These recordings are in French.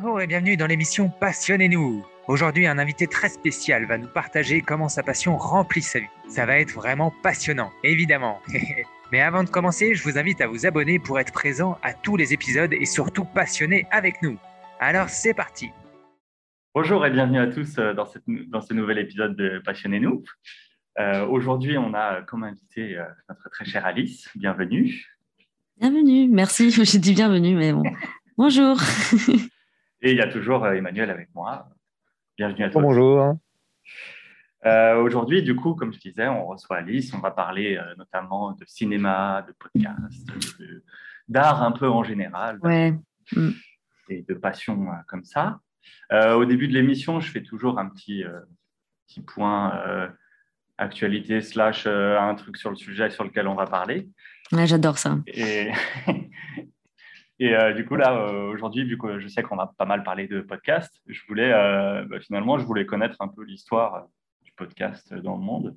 Bonjour et bienvenue dans l'émission Passionnez-nous. Aujourd'hui, un invité très spécial va nous partager comment sa passion remplit sa vie. Ça va être vraiment passionnant, évidemment. Mais avant de commencer, je vous invite à vous abonner pour être présent à tous les épisodes et surtout passionné avec nous. Alors c'est parti. Bonjour et bienvenue à tous euh, dans, cette, dans ce nouvel épisode de Passionnez-nous. Euh, Aujourd'hui, on a comme invité euh, notre très chère Alice. Bienvenue. Bienvenue, merci. J'ai dit bienvenue, mais bon. Bonjour. Et il y a toujours euh, Emmanuel avec moi. Bienvenue à toi. Bonjour. Euh, Aujourd'hui, du coup, comme je disais, on reçoit Alice. On va parler euh, notamment de cinéma, de podcast, d'art un peu en général Ouais. Et de passion euh, comme ça. Euh, au début de l'émission, je fais toujours un petit, euh, petit point euh, actualité slash euh, un truc sur le sujet sur lequel on va parler. Ouais, J'adore ça. Et, et euh, du coup, là, euh, aujourd'hui, vu que je sais qu'on va pas mal parler de podcast, je voulais, euh, bah, finalement, je voulais connaître un peu l'histoire du podcast dans le monde,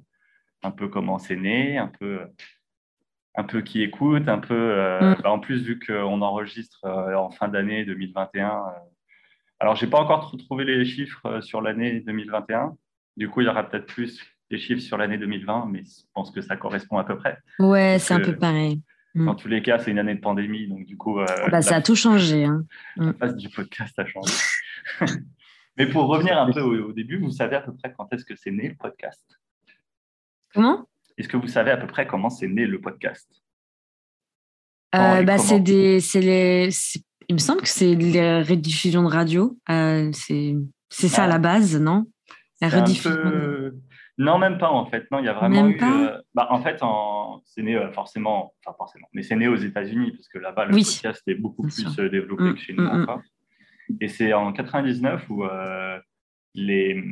un peu comment c'est né, un peu, un peu qui écoute, un peu. Mm. bah, en plus, vu qu'on enregistre en fin d'année 2021, euh, alors j'ai pas encore trop trouvé les chiffres sur l'année 2021. Du coup, il y aura peut-être plus des chiffres sur l'année 2020, mais je pense que ça correspond à peu près. Ouais, c'est un peu pareil. Mm. Dans tous les cas, c'est une année de pandémie, donc du coup, euh, Bah, ça la a tout changé. hein. face du podcast a changé. Mais pour revenir un peu au, au début, vous savez à peu près quand est-ce que c'est né le podcast? Comment? Est-ce que vous savez à peu près comment c'est né le podcast? Euh, bah, c'est des, c'est les, il me semble que c'est les rediffusions de radio. Euh, c'est, c'est ça Ah. à la base, non? La rediffusion. peu- Non, même pas en fait. Non, il y a vraiment Même eu. pas euh, bah, en fait, en... c'est né euh, forcément, enfin forcément, mais c'est né aux États-Unis parce que là-bas le Oui. podcast est beaucoup Bien plus sûr. euh, développé Mm, que chez nous mm, mm. encore. Et c'est en 99 où euh, les...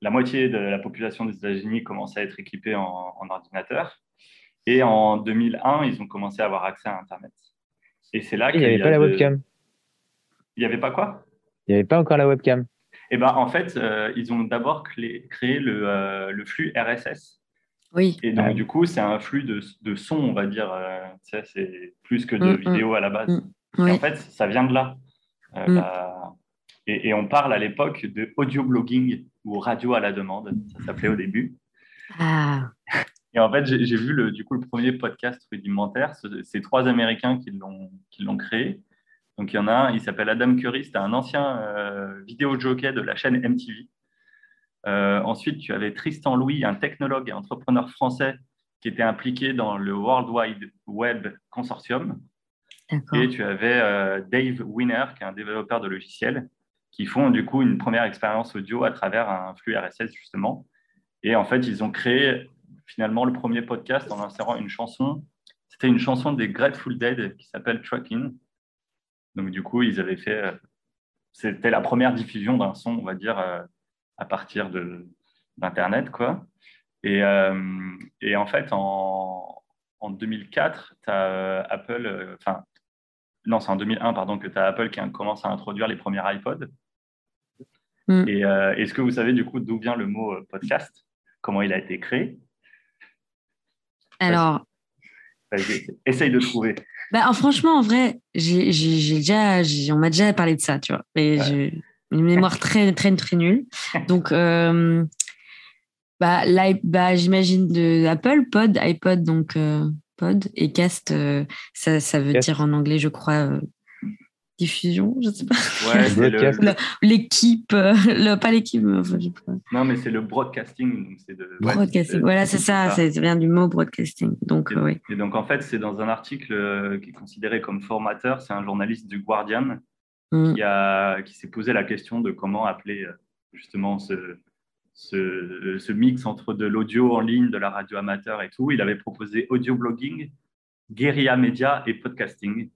la moitié de la population des États-Unis commençait à être équipée en, en ordinateur. Et en 2001, ils ont commencé à avoir accès à Internet. Et c'est là Il qu'il n'y avait y a pas la de- webcam. Il n'y avait pas quoi? Il n'y avait pas encore la webcam. Eh ben, en fait, euh, ils ont d'abord créé le, euh, le flux RSS. Oui. Et donc, Ouais. du coup, c'est un flux de, de son, on va dire. euh, tu sais, c'est plus que de Mm, mm. vidéo à la base. Mm. Et en fait, ça vient de là. Euh, Mm. la- et, et on parle à l'époque de audio blogging ou radio à la demande. Ça s'appelait au début. Ah, Et en fait, j'ai vu le, du coup, le premier podcast rudimentaire. Ce- C'est trois Américains qui l'ont qui l'ont créé. Donc, il y en a un, il s'appelle Adam Curry. C'était un ancien euh, vidéo jockey de la chaîne MTV. Euh, ensuite, tu avais Tristan Louis, un technologue et entrepreneur français qui était impliqué dans le World Wide Web Consortium. Et tu avais euh, Dave Winner, qui est un développeur de logiciels, qui font du coup une première expérience audio à travers un flux RSS, justement. Et en fait, ils ont créé finalement le premier podcast en insérant une chanson. C'était une chanson des Grateful Dead qui s'appelle Truckin'. Donc, du coup, ils avaient fait. euh, C'était la première diffusion d'un son, on va dire, euh, à partir de- d'Internet, quoi. Et, euh, et en fait, en, en 2004, tu as Apple, enfin, non, c'est en 2001, pardon, que tu as Apple qui commence à introduire les premiers iPods. Mm. Et est-ce que vous savez du coup d'où vient le mot podcast? Comment il a été créé? Alors, Vas-y, Essaye de trouver. Bah, en- franchement, en vrai, j'ai, j'ai, déjà, j'ai- on m'a déjà parlé de ça, tu vois. Mais Ouais. j'ai une mémoire très, très, très nulle. Donc, euh, bah, bah, j'imagine de Apple, Pod, iPod, donc euh, Pod, et Cast, euh, ça, ça veut dire en anglais, je crois, diffusion, je sais pas. Ouais, le, L'équipe, euh, le, pas l'équipe, enfin, je sais pas. non, mais c'est le broadcasting. Donc de, Broadcasting. Voilà, c'est ça, ça vient du mot broadcasting. Donc, Et, euh, oui. et donc, en fait, c'est dans un article euh, qui est considéré comme formateur. C'est un journaliste du Guardian Mm. qui, a, qui s'est posé la question de comment appeler justement ce, ce, ce mix entre de l'audio en ligne, de la radio amateur et tout. Il avait proposé audio blogging, guérilla média et podcasting.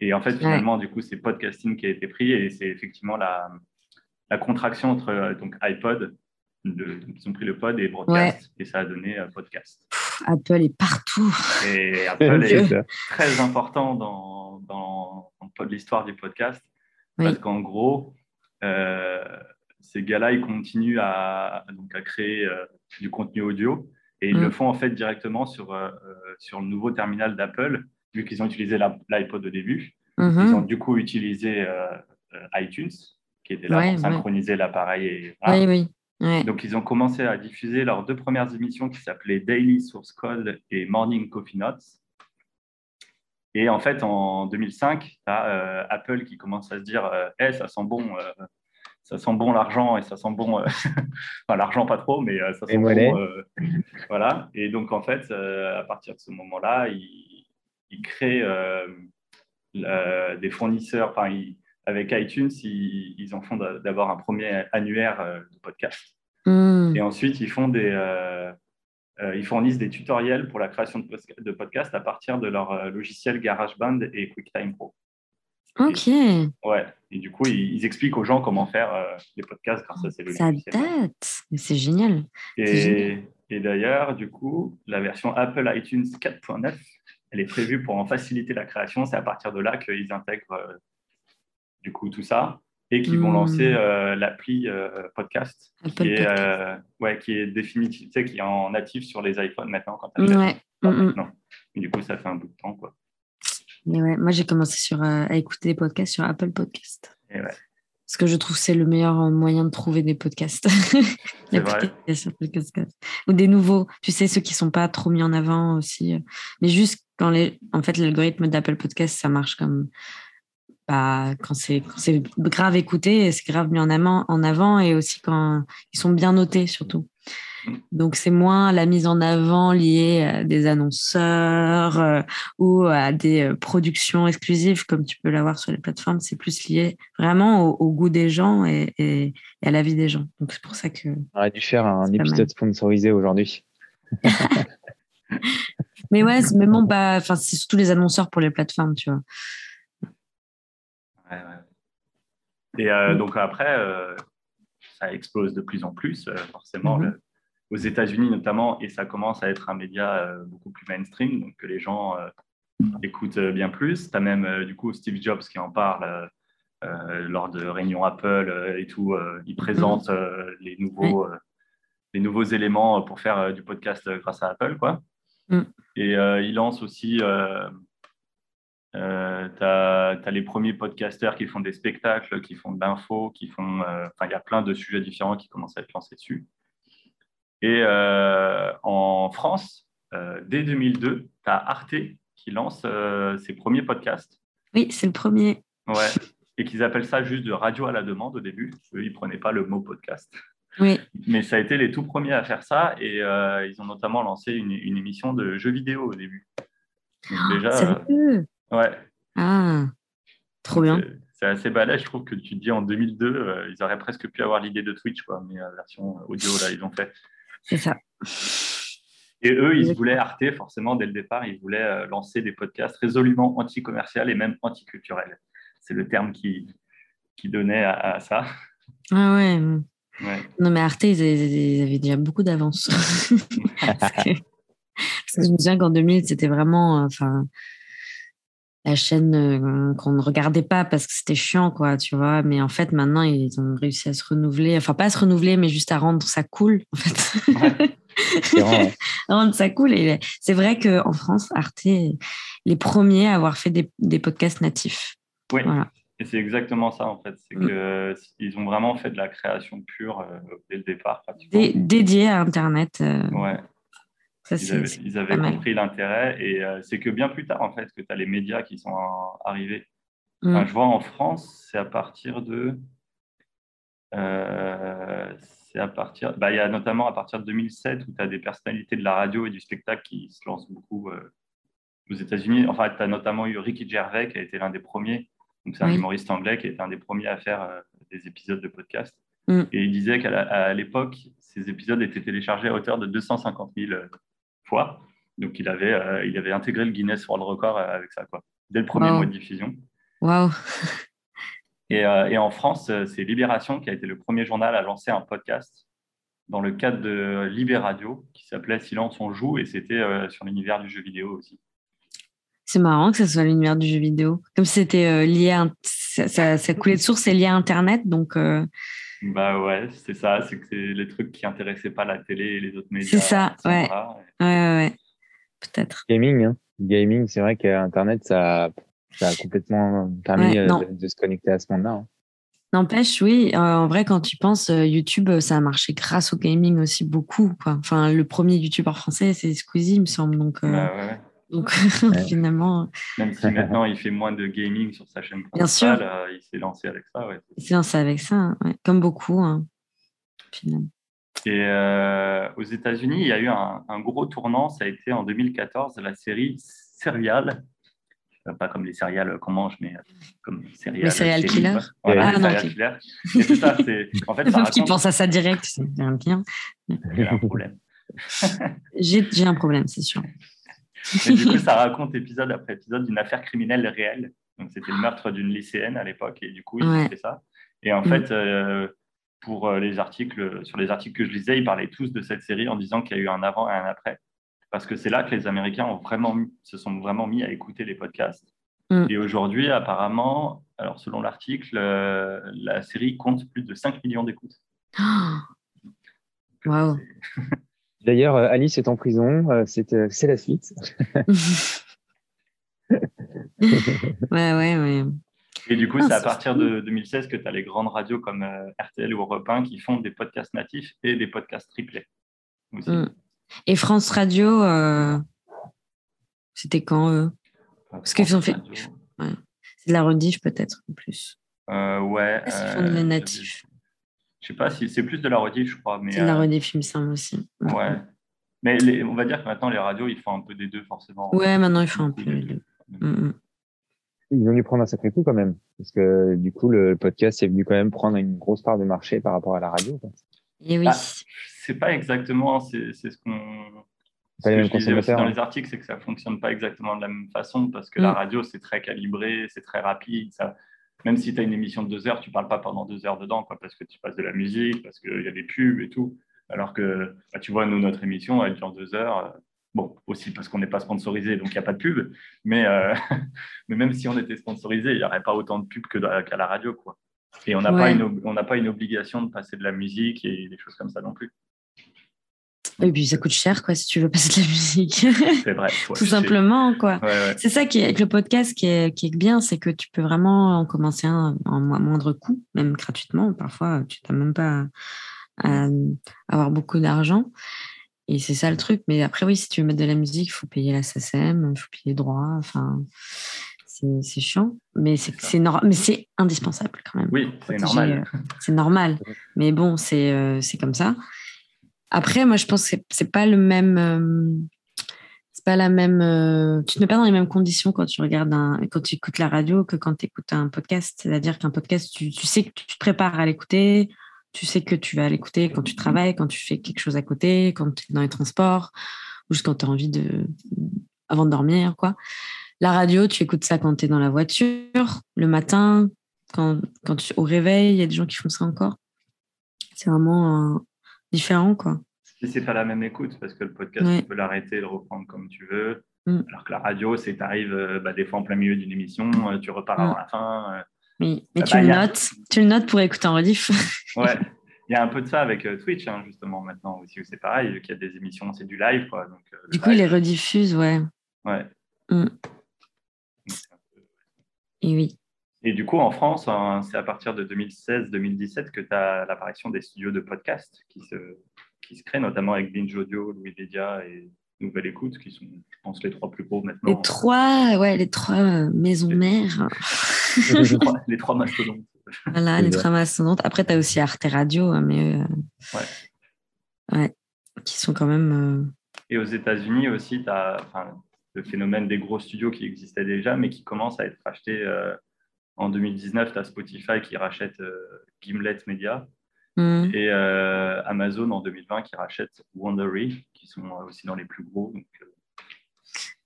Et en fait, finalement, du coup, c'est podcasting qui a été pris et c'est effectivement la, la contraction entre euh, donc iPod, de- donc ils ont pris le pod et broadcast et ça a donné euh, podcast. Pff, Apple est partout. Et Apple est très important dans, dans, dans l'histoire du podcast Oui. parce qu'en gros, euh, ces gars-là, ils continuent à, donc à créer euh, du contenu audio et ils Mm. le font en fait directement sur, sur le nouveau terminal d'Apple, vu qu'ils ont utilisé l'iPod au début. Mhm. Ils ont du coup utilisé euh, euh, iTunes qui était là Ouais, pour ouais. synchroniser l'appareil. Et, voilà. Oui, oui. Ouais. Donc, ils ont commencé à diffuser leurs deux premières émissions qui s'appelaient Daily Source Code et Morning Coffee Notes. Et en fait, en 2005, tu as Apple qui commence à se dire euh, Eh, ça sent bon, euh, ça sent bon l'argent et ça sent bon. euh, enfin, l'argent pas trop, mais euh, ça sent bon. euh, voilà. Et donc, en fait, euh, à partir de ce moment-là, ils, ils créent euh, la- des fournisseurs. Enfin, avec iTunes, ils, ils en font d'a- d'avoir un premier annuaire euh, de podcast. Hmm. Et ensuite, ils, font des, euh, euh, ils fournissent des tutoriels pour la création de, podcasts à partir de leur euh, logiciel GarageBand et QuickTime Pro. Ok. Ouais. Et du coup, ils, ils expliquent aux gens comment faire des podcasts grâce à ces Ça logiciels. date. Mais c'est génial. Et, et d'ailleurs, du coup, la version Apple iTunes 4.9, elle est prévue pour en faciliter la création. C'est à partir de là qu'ils intègrent euh, du coup tout ça et qu'ils vont Hmm. lancer euh, l'appli euh, podcast qui est, euh, ouais, qui est définitive, tu sais, qui est en natif sur les iPhones maintenant quand. Ouais. Et du coup, ça fait un bout de temps. Quoi. Mais ouais, moi j'ai commencé sur, à écouter des podcasts sur Apple Podcast. Et ouais, Parce que je trouve que c'est le meilleur moyen de trouver des podcasts. L'application podcast. Ou des nouveaux, tu sais, ceux qui sont pas trop mis en avant aussi. Mais juste quand les. En fait, l'algorithme d'Apple Podcast, ça marche comme. Bah, quand c'est grave écouté, et c'est grave mis en avant, en avant et aussi quand ils sont bien notés surtout. Donc c'est moins la mise en avant liée à des annonceurs euh, ou à des euh, productions exclusives comme tu peux l'avoir sur les plateformes. C'est plus lié vraiment au, au goût des gens et, et- et à la vie des gens. Donc c'est pour ça que. On aurait dû faire un épisode sponsorisé aujourd'hui. Mais ouais, c'est même pas. Enfin, c'est surtout les annonceurs pour les plateformes, tu vois. Ouais, ouais. Et euh, Mm. donc après, euh, ça explose de plus en plus, euh, forcément, Mhm. le- aux États-Unis notamment, et ça commence à être un média beaucoup plus mainstream, donc que les gens écoutent bien plus. Tu as même du coup Steve Jobs qui en parle lors de réunions Apple et tout. il présente euh, les, nouveaux, les nouveaux éléments pour faire du podcast grâce à Apple. Quoi. Mm. Et euh, il lance aussi euh, euh, tu as, les premiers podcasters qui font des spectacles, qui font de l'info, qui font. euh, Enfin, il y a plein de sujets différents qui commencent à être lancés dessus. Et euh, en France, dès 2002, tu as Arte qui lance ses premiers podcasts. Oui, c'est le premier. Ouais. Et qu'ils appellent ça juste de radio à la demande au début. Eux, ils ne prenaient pas le mot podcast. Oui. Mais ça a été les tout premiers à faire ça. Et euh, ils ont notamment lancé une, une émission de jeux vidéo au début. Donc déjà, euh, ouais, Ah, trop bien. C'est- assez balèze, je trouve que tu te dis en 2002, euh, ils auraient presque pu avoir l'idée de Twitch, quoi, mais la version audio, là, ils ont fait. C'est ça. Et eux, ils voulaient Arte, forcément, dès le départ, ils voulaient lancer des podcasts résolument anti-commercial et même anticulturel. C'est le terme qui, qui donnait à, à ça. Ah ouais. Ouais. Non, mais Arte, ils avaient, ils avaient déjà beaucoup d'avance. Parce que parce que je me souviens qu'en 2000, c'était vraiment. euh, Enfin. la chaîne euh, qu'on ne regardait pas parce que c'était chiant, quoi, tu vois. Mais en fait, maintenant, ils ont réussi à se renouveler. Enfin, pas à se renouveler, mais juste à rendre ça cool, en fait. Ouais. C'est vraiment- à rendre ça cool. Et c'est vrai qu'en France, Arte est les premiers à avoir fait des, des podcasts natifs. Oui, Voilà. Et c'est exactement ça, en fait. C'est Mm. qu'ils ont vraiment fait de la création pure euh, dès le départ. Dé- dédiés à Internet. euh, Ouais. ça, Ils avaient, ils avaient compris l'intérêt et euh, c'est que bien plus tard en fait que tu as les médias qui sont euh, arrivés. Mm. Enfin, je vois en France, c'est à partir de. euh, c'est à partir. Bah, il y a notamment à partir de 2007 où tu as des personnalités de la radio et du spectacle qui se lancent beaucoup euh, aux États-Unis. Enfin, tu as notamment eu Ricky Gervais qui a été l'un des premiers. Donc, c'est un Oui. humoriste anglais qui été un des premiers à faire euh, des épisodes de podcast. Mm. Et il disait qu'à l'époque, ces épisodes étaient téléchargés à hauteur de 250 000 euh, fois. Donc, il avait, euh, il avait intégré le Guinness World Record avec ça, quoi, dès le premier Wow. mois de diffusion. Waouh. Et, euh, et en France, c'est Libération qui a été le premier journal à lancer un podcast dans le cadre de Libé Radio qui s'appelait Silence on joue et c'était euh, sur l'univers du jeu vidéo aussi. C'est marrant que ça soit l'univers du jeu vidéo. Comme si c'était euh, lié à. Ça, ça, ça coulait de source, c'est lié à Internet. Donc, euh, Bah ouais, c'est ça, c'est que c'est les trucs qui intéressaient pas la télé et les autres médias. C'est ça, ouais. là. ouais, ouais, ouais. Peut-être. Gaming, hein. Gaming, c'est vrai qu'Internet, ça, ça a complètement permis Ouais, euh, de, de se connecter à ce monde-là. hein. N'empêche, oui, euh, en vrai, quand tu penses, euh, YouTube, ça a marché grâce au gaming aussi beaucoup. Quoi. Enfin, le premier YouTuber français, c'est Squeezie, il me semble. Donc, euh, Bah, ouais, ouais. donc finalement, Même si maintenant il fait moins de gaming sur sa chaîne Bien sûr. principale, euh, il s'est lancé avec ça. Ouais. il s'est lancé avec ça, ouais. comme beaucoup. hein, finalement. Et euh, aux États-Unis, il y a eu un, un gros tournant. Ça a été en 2014, la série Serial. Euh, Pas comme les céréales qu'on mange, mais euh, comme serial. Les quoi. Voilà, Ah, les non, killers. Et c'est ça, c'est. En fait, ça qui pense à ça direct, c'est un bien. Y a un problème. J'ai j'ai un problème, c'est sûr. Et du coup, ça raconte épisode après épisode d'une affaire criminelle réelle. Donc, c'était le meurtre d'une lycéenne à l'époque, et du coup, ils Ouais. ont fait ça. Et en Mm. fait, euh, pour euh, les articles, sur les articles que je lisais, ils parlaient tous de cette série en disant qu'il y a eu un avant et un après. Parce que c'est là que les Américains ont vraiment mis- se sont vraiment mis à écouter les podcasts. Mm. Et aujourd'hui, apparemment, alors selon l'article, euh, la série compte plus de 5 millions d'écoutes. Waouh. D'ailleurs, euh, Alice est en prison. euh, C'est euh, c'est la suite. ouais, ouais, ouais. Et du coup, Ah, c'est à c'est partir de 2016 que tu as les grandes radios comme euh, RTL ou Europe 1 qui font des podcasts natifs et des podcasts triplés. aussi. Mm. Et France Radio, euh, c'était quand eux? Parce qu'ils ont fait-. C'est de la rediff peut-être en plus. Euh, ouais. Ah, c'est font de euh, natif. Je sais pas si c'est plus de la rediff, je crois. Mais, C'est de la euh, rediff, il me semble aussi. Ouais. Mais les- on va dire que maintenant, les radios, ils font un peu des deux, forcément. Ouais, maintenant, ils font un peu des deux. deux. Mm, mm. Ils ont dû prendre un sacré coup quand même. Parce que du coup, le podcast est venu quand même prendre une grosse part de marché par rapport à la radio. quoi. Et oui. Ah, C'est pas exactement, c'est c'est ce qu'on. Ce que je disais aussi dans hein. les articles, c'est que ça fonctionne pas exactement de la même façon parce que la Mm. radio, c'est très calibré, c'est très rapide. Ça... Même si tu as une émission de deux heures, tu parles pas pendant deux heures dedans quoi, parce que tu passes de la musique, parce qu'il y a des pubs et tout. Alors que, bah, tu vois, nous, notre émission, elle dure deux heures. euh, Bon, aussi parce qu'on n'est pas sponsorisé, donc il n'y a pas de pub. Mais, euh, mais même si on était sponsorisé, il n'y aurait pas autant de pubs qu'à la radio. Quoi. Et n'a Ouais. on n'a pas une obligation de passer de la musique et des choses comme ça non plus. Et puis ça coûte cher, quoi, si tu veux passer de la musique. C'est vrai. Tout simplement, quoi. Ouais, ouais. C'est ça qui est avec le podcast qui est, qui est bien, c'est que tu peux vraiment en commencer un en mo- moindre coût, même gratuitement. Parfois, tu n'as même pas à, à avoir beaucoup d'argent. Et c'est ça le truc. Mais après, oui, si tu veux mettre de la musique, il faut payer la SACEM, il faut payer les droits. Enfin, c'est c'est chiant. Mais c'est c'est nor- mais c'est indispensable quand même. Oui, c'est protéger, normal. euh, C'est normal. Mais bon, c'est euh, c'est comme ça. Après, moi, je pense que c'est- pas le même. euh, c'est pas la même. euh, tu mets pas dans les mêmes conditions quand tu regardes un, quand tu écoutes la radio que quand tu écoutes un podcast. C'est-à-dire qu'un podcast, tu, tu sais que tu te prépares à l'écouter. Tu sais que tu vas l'écouter quand tu travailles, quand tu fais quelque chose à côté, quand tu es dans les transports, ou juste quand tu as envie de. avant de dormir, quoi. La radio, tu écoutes ça quand tu es dans la voiture, le matin, quand, quand tu, au réveil, il y a des gens qui font ça encore. C'est vraiment différent, quoi. Et c'est pas la même écoute parce que le podcast, Ouais. tu peux l'arrêter et le reprendre comme tu veux. Mm. Alors que la radio, c'est tu arrives bah, des fois en plein milieu d'une émission, euh, tu repars Mm. avant la fin. euh, Mais, mais tu bah, le notes, tu le notes pour écouter en rediff. Ouais, il y a un peu de ça avec euh, Twitch, hein, justement, maintenant aussi, où c'est pareil, vu qu'il y a des émissions, c'est du live, quoi. Donc, euh, du coup, il les rediffuse, ouais. ouais. Mm. Et oui. Et du coup, en France, hein, c'est à partir de 2016-2017 que tu as l'apparition des studios de podcast qui se, qui se créent, notamment avec Binge Audio, Louis Media et Nouvelle Écoute, qui sont, je pense, les trois plus gros maintenant. Les trois, ouais, les trois euh, maisons mères. les, trois, les trois mastodontes. voilà, les trois mastodontes. Après, tu as aussi Arte Radio, hein, mais. euh, Ouais. ouais. Qui sont quand même. euh, Et aux États-Unis aussi, tu as le phénomène des gros studios qui existaient déjà, mais qui commencent à être rachetés. euh, en 2019, tu as Spotify qui rachète euh, Gimlet Media hmm. et euh, Amazon en 2020 qui rachète Wondery, qui sont euh, aussi dans les plus gros. Donc, euh,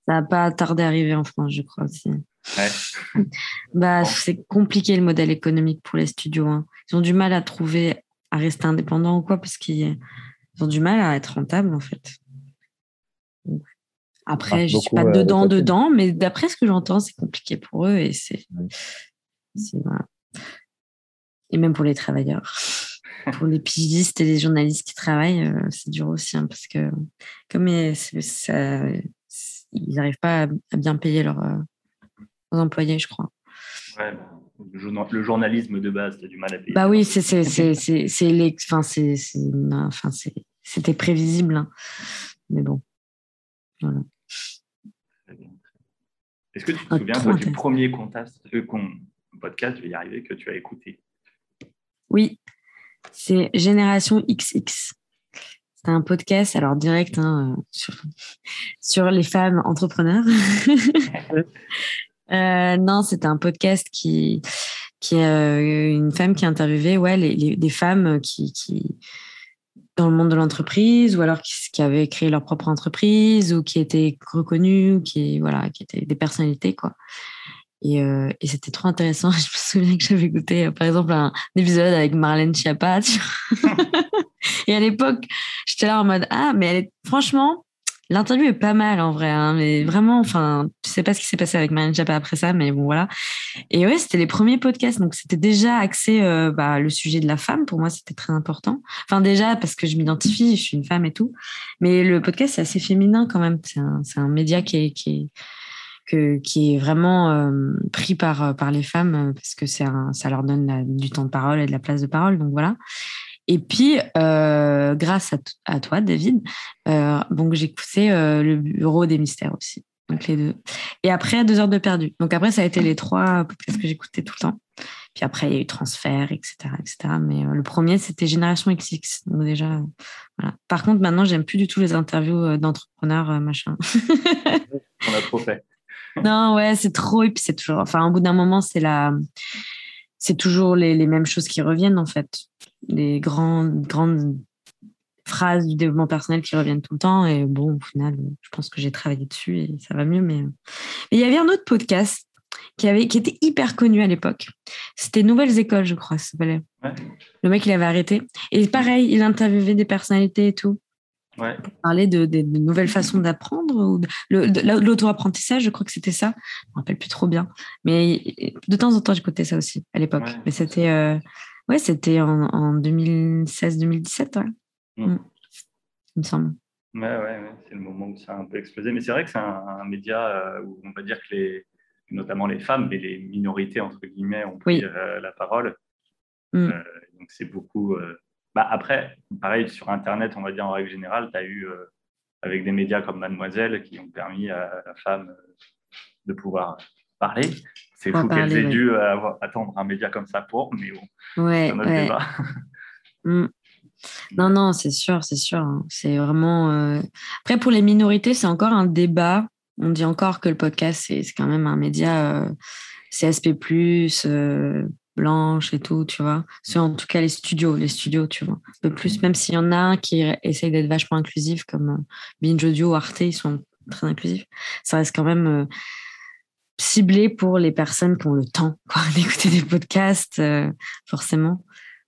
Ça va pas tarder à arriver en France, je crois aussi. ouais. Bah, Bon. c'est compliqué le modèle économique pour les studios. hein. Ils ont du mal à trouver, à rester indépendants ou quoi, parce qu'ils ils ont du mal à être rentables, en fait. Donc, Après, je suis beaucoup, pas dedans, dedans, mais d'après ce que j'entends, c'est compliqué pour eux et c'est. Ouais. Voilà. Et même pour les travailleurs. pour les pigistes et les journalistes qui travaillent, euh, c'est dur aussi, hein, parce que comme ça- ils n'arrivent pas à, à bien payer leurs, euh, leurs employés, je crois. Ouais. le journalisme de base, tu as du mal à payer. Bah oui, c'est les, enfin c'est, enfin c'était prévisible, hein. mais bon, voilà. Est-ce que tu te souviens toi, du premier contest, euh, podcast, je vais y arriver, que tu as écouté Oui, c'est Génération XX. C'est un podcast, alors direct, hein, sur, sur, les femmes entrepreneurs. euh, non, c'est un podcast qui, qui est euh, une femme qui a interviewé ouais, les, les, des femmes qui, qui, dans le monde de l'entreprise ou alors qui, qui, avaient créé leur propre entreprise ou qui étaient reconnues ou qui, voilà, qui étaient des personnalités. Quoi. Et, euh, et c'était trop intéressant. Je me souviens que j'avais écouté, euh, par exemple, un, épisode avec Marlène Schiappa. et à l'époque, j'étais là en mode Ah, mais franchement, l'interview est pas mal en vrai. Hein, mais vraiment, enfin, je sais pas ce qui s'est passé avec Marlène Schiappa après ça, mais bon, voilà. Et ouais, c'était les premiers podcasts. Donc, c'était déjà axé euh, bah, le sujet de la femme. Pour moi, c'était très important. Enfin, déjà, parce que je m'identifie, je suis une femme et tout. Mais le podcast, c'est assez féminin quand même. C'est un, un média qui. Qui est qui est vraiment euh, pris par, euh, par les femmes euh, parce que c'est ça leur donne du temps de parole et de la place de parole. Donc voilà. Et puis, grâce à, toi, David, euh, donc écouté le Bureau des mystères aussi. Donc les deux. Et après, deux heures de perdu. Donc après, ça a été les trois podcasts que j'écoutais tout le temps. Puis après, il y a eu transfert, etc., etc. Mais le premier, c'était Génération XX. Donc déjà, voilà. Par contre, maintenant, j'aime plus du tout les interviews d'entrepreneurs, machin. On a trop fait non, ouais, c'est trop. Et puis c'est toujours. Enfin, au bout d'un moment, c'est la. C'est toujours les, les, mêmes choses qui reviennent, en fait. Les grandes, grandes phrases du développement personnel qui reviennent tout le temps. Et bon, au final, je pense que j'ai travaillé dessus et ça va mieux. Mais il y avait un autre podcast qui, avait, qui était hyper connu à l'époque. C'était Nouvelles Écoles, je crois, ça s'appelait. Le mec, il avait arrêté. Et pareil, il interviewait des personnalités et tout. Ouais. Parler de, de, nouvelles façons d'apprendre l'auto-apprentissage, je crois que c'était ça. Je me rappelle plus trop bien. Mais de temps en temps, j'écoutais ça aussi à l'époque. Mais c'était euh, ouais, c'était en, en 2016-2017, ouais. Mm. Mm. il me semble. Ouais, ouais, ouais. c'est le moment où ça a un peu explosé. Mais c'est vrai que c'est un, média euh, où on va dire que les, notamment les femmes, mais les minorités, entre guillemets, ont pris euh, la parole. Mm. donc c'est beaucoup bah, après, pareil, sur Internet, on va dire en règle générale, tu as eu, euh, avec des médias comme Mademoiselle, qui ont permis à la femme euh, de pouvoir parler. C'est fou qu'elle ait dû euh, attendre un média comme ça pour, mais bon, ouais, ouais. Mm. Non, non, c'est sûr, c'est sûr. Hein. C'est vraiment. Après, pour les minorités, c'est encore un débat. On dit encore que le podcast, c'est quand même un média CSP, blanche et tout, tu vois. C'est en tout cas les studios, les studios, tu vois. Un peu plus, même s'il y en a un qui essaye d'être vachement inclusif, comme euh, Binge Audio, Arte, ils sont très inclusifs. Ça reste quand même euh, ciblé pour les personnes qui ont le temps d'écouter des podcasts, euh, forcément.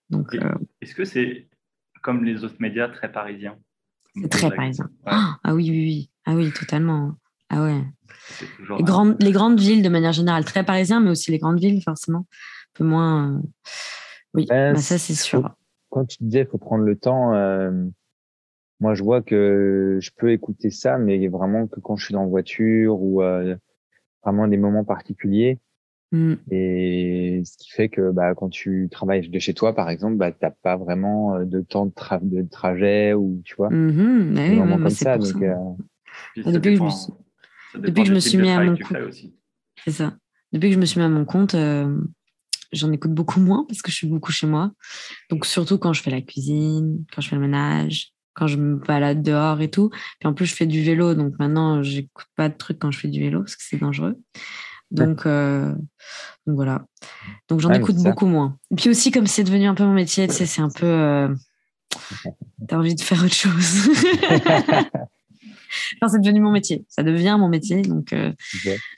Donc, Est-ce que c'est comme les autres médias très parisiens? C'est très parisien. Ah, ah oui, oui, oui. Ah oui, totalement. Ah ouais. Les grandes, les grandes villes, de manière générale, très parisiens, mais aussi les grandes villes, forcément peu moins. Euh, oui, bah, ça c'est sûr. Quand tu disais faut prendre le temps, euh, moi je vois que je peux écouter ça, mais vraiment que quand je suis dans la voiture ou euh, vraiment des moments particuliers. Mmh. Et ce qui fait que bah, quand tu travailles de chez toi, par exemple, bah, tu n'as pas vraiment de temps de, de, trajet ou tu vois. Mmh, bah oui, comme ça. Donc, depuis, que je me, depuis que je me suis mis à mon compte. C'est ça. Depuis que je me suis mis à mon compte, j'en écoute beaucoup moins parce que je suis beaucoup chez moi. Donc surtout quand je fais la cuisine, quand je fais le ménage, quand je me balade dehors et tout. Puis en plus je fais du vélo, donc maintenant j'écoute pas de trucs quand je fais du vélo parce que c'est dangereux. Donc, euh, donc voilà. Donc j'en écoute beaucoup moins. Et puis aussi comme c'est devenu un peu mon métier, tu sais, c'est un peu euh, t'as envie de faire autre chose. enfin, c'est devenu mon métier. Ça devient mon métier. Donc euh,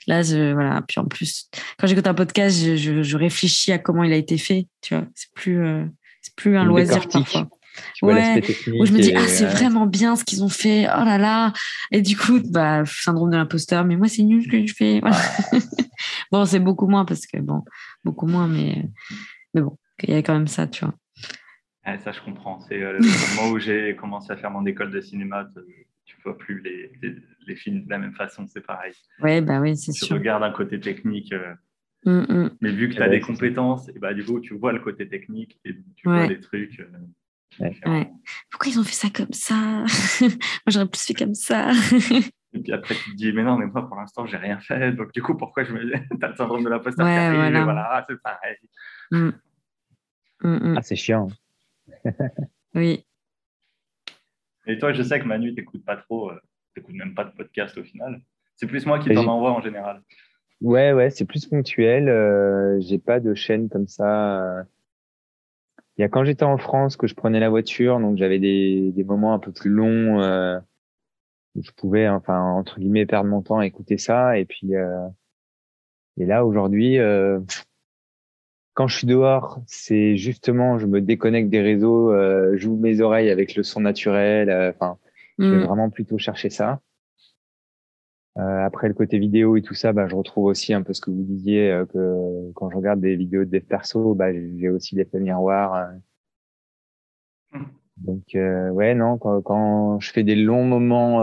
là, je, voilà. Puis en plus, quand j'écoute un podcast, je, je, réfléchis à comment il a été fait. Tu vois, c'est plus, euh, c'est plus un loisir parfois. Ouais, où je me dis, ah, c'est vraiment bien ce qu'ils ont fait. Oh là là. Et du coup, bah, syndrome de l'imposteur, mais moi, c'est nul ce que je fais. bon, c'est beaucoup moins parce que, bon, beaucoup moins, mais, mais bon, il y a quand même ça, tu vois. ça, je comprends. C'est euh, le moment où j'ai commencé à faire mon école de cinéma vois plus les, les, films de la même façon, c'est pareil. Ouais, bah oui, c'est sûr. Tu regardes un côté technique, euh, Mm, mm. Mais vu que tu as des compétences, et bah, du coup, tu vois le côté technique et tu vois des trucs. Euh, Pourquoi ils ont fait ça comme ça? Moi, j'aurais plus fait comme ça. et puis après, tu te dis, mais non, mais moi, pour l'instant, j'ai rien fait. Donc, du coup, pourquoi je me. tu as le syndrome de l'imposteur qui arrive, voilà, voilà c'est pareil. Mm. Ah, c'est chiant. oui. Et toi, je sais que Manu, tu n'écoutes pas trop, euh, tu n'écoutes même pas de podcast au final. C'est plus moi qui t'en envoie en général. Ouais, ouais, c'est plus ponctuel. Euh, j'ai pas de chaîne comme ça. Il y a quand j'étais en France que je prenais la voiture, donc j'avais des, des moments un peu plus longs euh, où je pouvais, enfin entre guillemets, perdre mon temps à écouter ça. Et puis euh, et là aujourd'hui, euh, quand je suis dehors, c'est justement, je me déconnecte des réseaux, euh, j'ouvre mes oreilles avec le son naturel. Euh, enfin, je vais mm. vraiment plutôt chercher ça. Euh, après le côté vidéo et tout ça, bah, je retrouve aussi un peu ce que vous disiez euh, que quand je regarde des vidéos de dev perso, bah, j'ai aussi des faits miroirs. Mm. Donc ouais, non, quand, quand, je fais des longs moments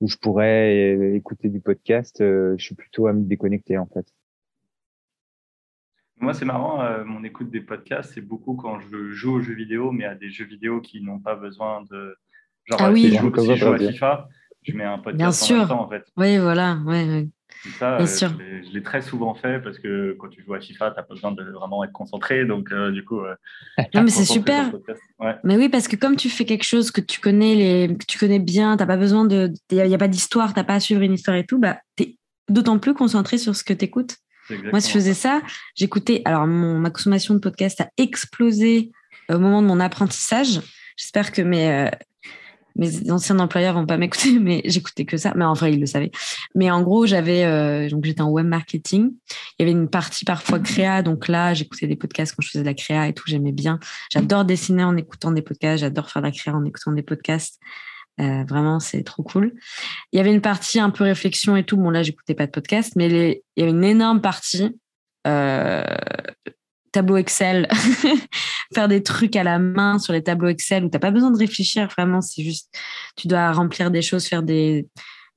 où je pourrais écouter du podcast, je suis plutôt à me déconnecter en fait. Moi, c'est marrant, euh, mon écoute des podcasts, c'est beaucoup quand je joue aux jeux vidéo, mais à des jeux vidéo qui n'ont pas besoin de. Genre, ah oui. si, je joue, à FIFA, je mets un podcast Bien sûr. en même temps, en fait. Oui, voilà. Ouais, Ça, Bien euh, sûr. Je l'ai très souvent fait parce que quand tu joues à FIFA, tu n'as pas besoin de vraiment être concentré. Donc, euh, du coup. non, mais c'est super. Mais oui, parce que comme tu fais quelque chose que tu connais, les... que tu connais bien, tu n'as pas besoin de. Il n'y a, pas d'histoire, tu n'as pas à suivre une histoire et tout, bah, tu es d'autant plus concentré sur ce que tu écoutes. Moi, si je faisais ça, j'écoutais. Alors, mon, ma consommation de podcast a explosé au moment de mon apprentissage. J'espère que mes, euh, mes anciens employeurs vont pas m'écouter, mais j'écoutais que ça. Mais enfin, ils le savaient. Mais en gros, j'avais euh, donc j'étais en web marketing. Il y avait une partie parfois créa. Donc là, j'écoutais des podcasts quand je faisais de la créa et tout. J'aimais bien. J'adore dessiner en écoutant des podcasts. J'adore faire de la créa en écoutant des podcasts. Euh, vraiment, c'est trop cool. Il y avait une partie un peu réflexion et tout. Bon, là, j'écoutais pas de podcast, mais il y avait une énorme partie euh, tableau Excel, faire des trucs à la main sur les tableaux Excel où t'as pas besoin de réfléchir. Vraiment, c'est juste, tu dois remplir des choses, faire des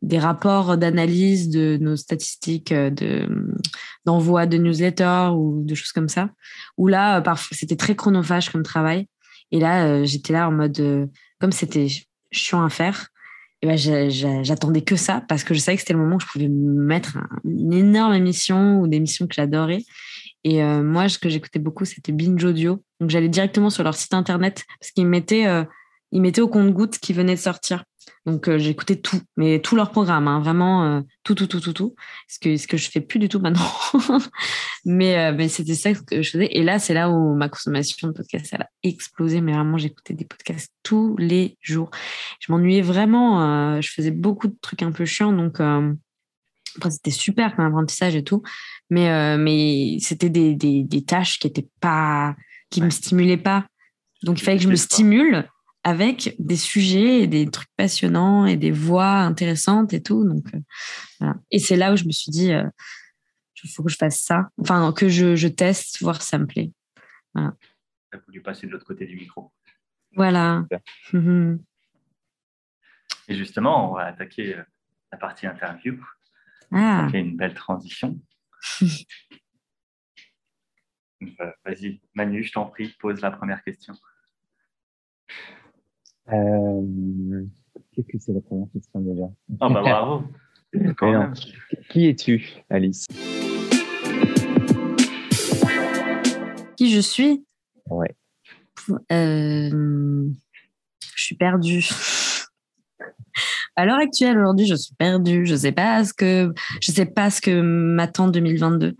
des rapports d'analyse de nos statistiques euh, de d'envoi de newsletters ou de choses comme ça. Où là, parfois, c'était très chronophage comme travail. Et là, j'étais là en mode, comme c'était chiant à faire, et ben j'attendais que ça parce que je savais que c'était le moment où je pouvais mettre une énorme émission ou des émissions que j'adorais. Et euh, moi, ce que j'écoutais beaucoup, c'était Binge Audio. Donc j'allais directement sur leur site internet parce qu'ils mettaient, euh, ils mettaient au compte-goutte qui venait de sortir. Donc euh, j'écoutais tout, mais tout leur programme, hein, vraiment euh, tout, tout, tout, tout, tout. Ce que, ce que je fais plus du tout maintenant. mais euh, mais c'était ça que je faisais. Et là, c'est là où ma consommation de podcasts elle a explosé. Mais vraiment, j'écoutais des podcasts tous les jours. Je m'ennuyais vraiment. je faisais beaucoup de trucs un peu chiants. Donc après, c'était super comme apprentissage et tout. Mais, mais c'était des, des, des, tâches qui étaient pas, qui me stimulaient pas. Donc il fallait que je me stimule avec des sujets et des trucs passionnants et des voix intéressantes et tout. Donc, euh, voilà. Et c'est là où je me suis dit, euh, il faut que je fasse ça. Enfin, que je, je teste, voir si ça me plaît. Voilà. Tu as voulu passer de l'autre côté du micro. Voilà. Et justement, on va attaquer euh, la partie interview. Ah. Ça une belle transition. Vas-y, Manu, je t'en prie, pose la première question. Euh, qu'est-ce que c'est la première question déjà Ah bah bravo Qui es-tu, Alice? Qui je suis? Ouais. Euh, je suis perdue. À l'heure actuelle, aujourd'hui, je suis perdue. Je sais pas ce que je sais pas ce que m'attend 2022.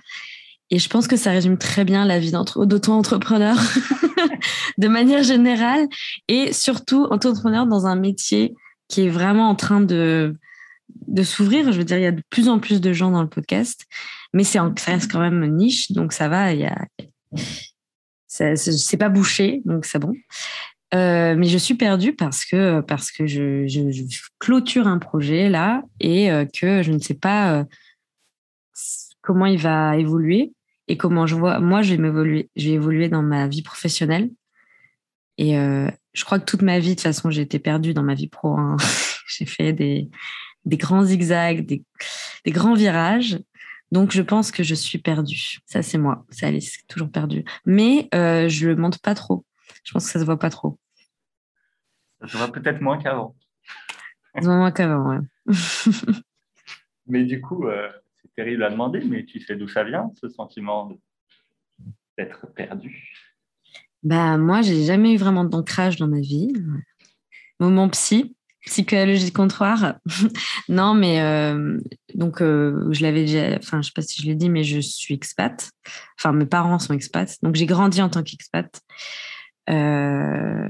Et je pense que ça résume très bien la vie d'auto-entrepreneur de manière générale et surtout entrepreneur dans un métier qui est vraiment en train de, de s'ouvrir. Je veux dire, il y a de plus en plus de gens dans le podcast, mais c'est ça reste quand même niche, donc ça va. Il y a, c'est pas bouché, donc c'est bon. Euh, mais je suis perdue parce que parce que je, je, clôture un projet là et euh, que je ne sais pas euh, comment il va évoluer et comment je vois, moi, je vais m'évoluer, je vais évoluer dans ma vie professionnelle. Et euh, je crois que toute ma vie, de toute façon, j'ai été perdue dans ma vie pro. Hein. j'ai fait des, des grands zigzags, des, des, grands virages. Donc, je pense que je suis perdue. Ça, c'est moi. C'est Alice, toujours perdue. Mais euh, je ne monte pas trop. Je pense que ça ne se voit pas trop. Ça se voit peut-être moins qu'avant. Ça se voit moins qu'avant, ouais. mais du coup, euh, terrible à demander, mais tu sais d'où ça vient, ce sentiment d'être perdu? Bah, Moi, j'ai jamais eu vraiment d'ancrage dans ma vie. Moment psy, psychologie de comptoir. non, mais euh, donc euh, je l'avais déjà, enfin je sais pas si je l'ai dit, mais je suis expat. Enfin mes parents sont expats, donc j'ai grandi en tant qu'expat. Euh,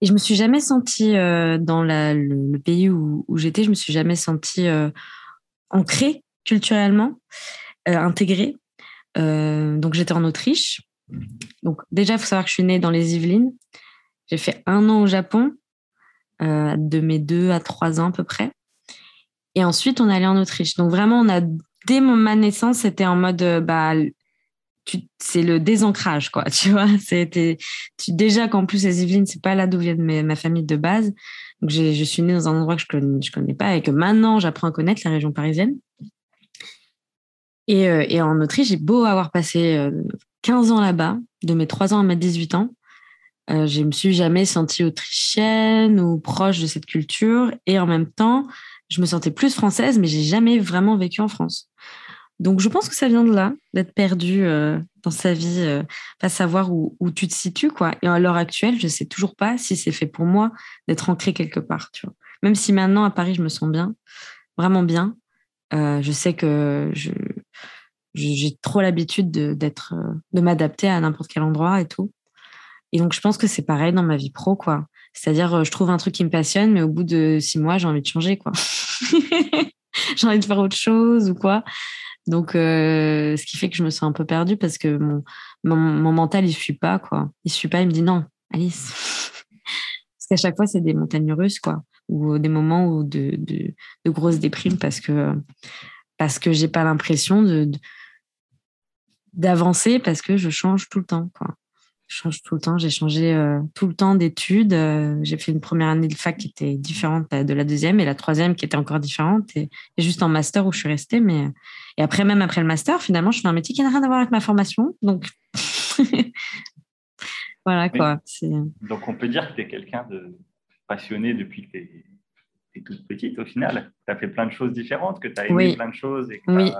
et je me suis jamais sentie dans le, pays où, où j'étais, je me suis jamais sentie ancrée culturellement, intégrée. donc j'étais en Autriche. Donc déjà, il faut savoir que je suis née dans les Yvelines. J'ai fait un an au Japon euh, de mes deux à trois ans à peu près. Et ensuite, on allé en Autriche. Donc vraiment, on a dès ma naissance, c'était en mode euh, bah c'est le désancrage quoi tu vois c'était déjà qu'en plus les Yvelines c'est pas là d'où vient ma famille de base donc je suis née dans un endroit que je connais je connais pas et que maintenant j'apprends à connaître la région parisienne et, euh, et en Autriche j'ai beau avoir passé 15 ans là-bas de mes 3 ans à mes 18 ans euh, je me suis jamais sentie autrichienne ou proche de cette culture. Et en même temps, je me sentais plus française, mais j'ai jamais vraiment vécu en France. Donc, je pense que ça vient de là, d'être perdu euh, dans sa vie, euh, pas savoir où, tu te situes, quoi. Et à l'heure actuelle, je sais toujours pas si c'est fait pour moi d'être ancrée quelque part. Même si maintenant, à Paris, je me sens bien, vraiment bien. Euh, je sais que je, j'ai trop l'habitude d'être, de m'adapter à n'importe quel endroit et tout. Et donc, je pense que c'est pareil dans ma vie pro, quoi. C'est-à-dire, euh, je trouve un truc qui me passionne, mais au bout de six mois, j'ai envie de changer, quoi. j'ai envie de faire autre chose ou quoi. Donc, euh, ce qui fait que je me sens un peu perdue parce que mon, mon, mental, il suit pas, quoi. Il suit pas, il me dit non, Alice. parce qu'à chaque fois, c'est des montagnes russes, quoi. Ou des moments où de, de, de grosses déprimes parce que, parce que j'ai pas l'impression de, d'avancer parce que je change tout le temps, quoi je change tout le temps. J'ai changé euh, tout le temps d'études. Euh, j'ai fait une première année de fac qui était différente de la deuxième et la troisième qui était encore différente. Et, juste en master où je suis restée. Mais, et après, même après le master, finalement, je fais un métier qui n'a rien à voir avec ma formation. Donc, voilà quoi. Donc, on peut dire que tu es quelqu'un de passionné depuis que tu es, toute petite au final. Tu as fait plein de choses différentes, que tu as aimé plein de choses. Et que oui.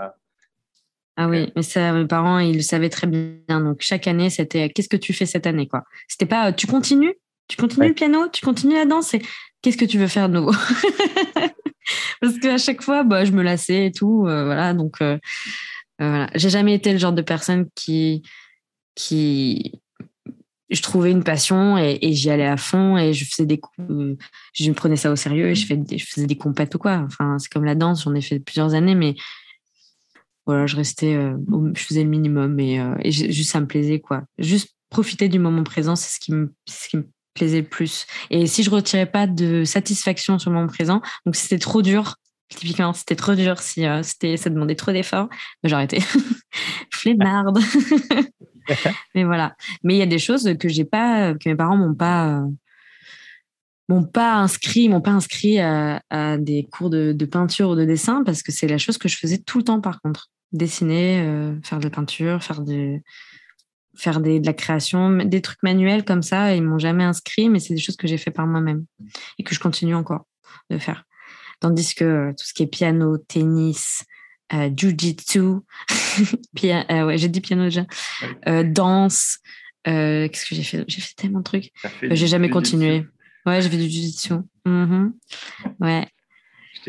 Ah oui, mais ça, mes parents, ils le savaient très bien. Donc, chaque année, c'était qu'est-ce que tu fais cette année, quoi? C'était pas tu continues, tu continues le piano, tu continues la danse, c'est qu'est-ce que tu veux faire de nouveau? Parce qu'à chaque fois, bah, je me lassais et tout. Euh, voilà, donc, euh, euh, voilà. J'ai jamais été le genre de personne qui, qui, je trouvais une passion et, j'y allais à fond et je faisais des, je me prenais ça au sérieux et je, fais, je faisais des compètes ou quoi. Enfin, c'est comme la danse, j'en ai fait plusieurs années, mais voilà, je restais, euh, je faisais le minimum et, euh, juste ça me plaisait quoi. Juste profiter du moment présent, c'est ce qui me, ce qui me plaisait le plus. Et si je retirais pas de satisfaction sur le moment présent, donc c'était trop dur, typiquement c'était trop dur, si euh, c'était, ça demandait trop d'efforts, ben, j'arrêtais. Flemmarde. Mais voilà. Mais il y a des choses que j'ai pas, que mes parents m'ont pas m'ont pas inscrit, m'ont pas inscrit à, des cours de, peinture ou de dessin parce que c'est la chose que je faisais tout le temps par contre dessiner, euh, faire de la peinture, faire, de, faire des, de la création, des trucs manuels comme ça. Ils m'ont jamais inscrit, mais c'est des choses que j'ai fait par moi-même et que je continue encore de faire. Tandis que euh, tout ce qui est piano, tennis, euh, jiu-jitsu, euh, ouais, j'ai dit piano déjà, euh, danse, qu'est-ce que j'ai fait? J'ai fait tellement de trucs. J'ai jamais continué. Ouais, j'ai fait du jiu-jitsu. Mm-hmm. Ouais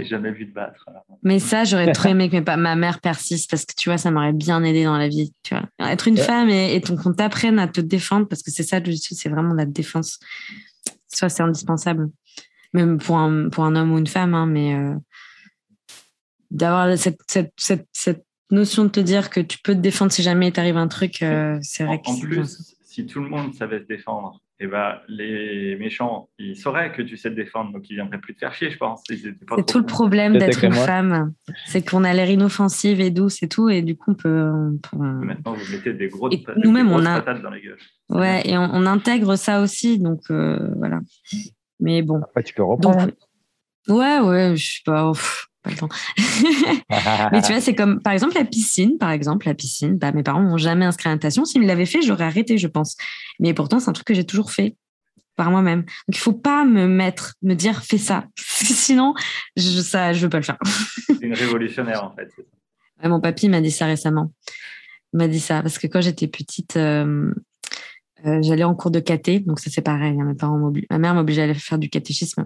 jamais vu te battre. Mais ça, j'aurais trop aimé que ma mère persiste parce que tu vois, ça m'aurait bien aidé dans la vie. Tu vois. Être une femme et, qu'on t'apprenne à te défendre parce que c'est ça, c'est vraiment la défense. Soit c'est indispensable, même pour un, pour un homme ou une femme, hein, mais euh, d'avoir cette, cette, cette, notion de te dire que tu peux te défendre si jamais il t'arrive un truc, euh, c'est vrai que En plus, si tout le monde savait se défendre, et eh ben, les méchants, ils sauraient que tu sais te défendre, donc ils viendraient plus te faire chier, je pense. C'est tout le problème d'être une femme, c'est qu'on a l'air inoffensive et douce et tout, et du coup, on peut. Maintenant, vous mettez des, gros, nous-mêmes, on a... patates dans les gueules. Ouais, et on, intègre ça aussi, donc euh, voilà. Mais bon. Après, tu peux reprendre. ouais, ouais, je suis pas, pas le temps. mais tu vois, c'est comme, par exemple, la piscine, par exemple, la piscine, bah, mes parents m'ont jamais inscrit à natation. S'ils l'avaient fait, j'aurais arrêté, je pense. Mais pourtant, c'est un truc que j'ai toujours fait par moi-même. Donc, il faut pas me mettre, me dire, fais ça. Sinon, je, ça, je veux pas le faire. c'est une révolutionnaire, en fait. mon papy m'a dit ça récemment. Il m'a dit ça parce que quand j'étais petite, euh, euh, j'allais en cours de caté, donc ça c'est pareil. Hein, mes parents ma mère m'obligeait à aller faire du catéchisme.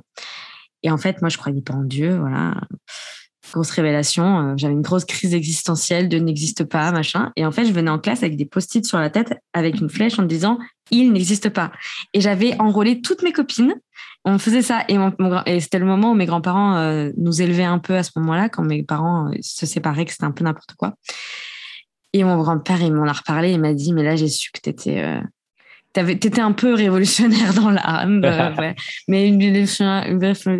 Et en fait, moi, je croyais pas en Dieu. Grosse révélation. Euh, j'avais une grosse crise existentielle de n'existe pas, machin. Et en fait, je venais en classe avec des post-it sur la tête, avec une flèche en disant il n'existe pas. Et j'avais enrôlé toutes mes copines. On faisait ça. Et, c'était le moment où mes grands-parents euh, nous élevaient un peu à ce moment-là, quand mes parents se séparaient, que c'était un peu n'importe quoi. Et mon grand-père, il m'en a reparlé. Il m'a dit, mais là, j'ai su que tu étais t'étais un peu révolutionnaire dans l'âme, euh, mais une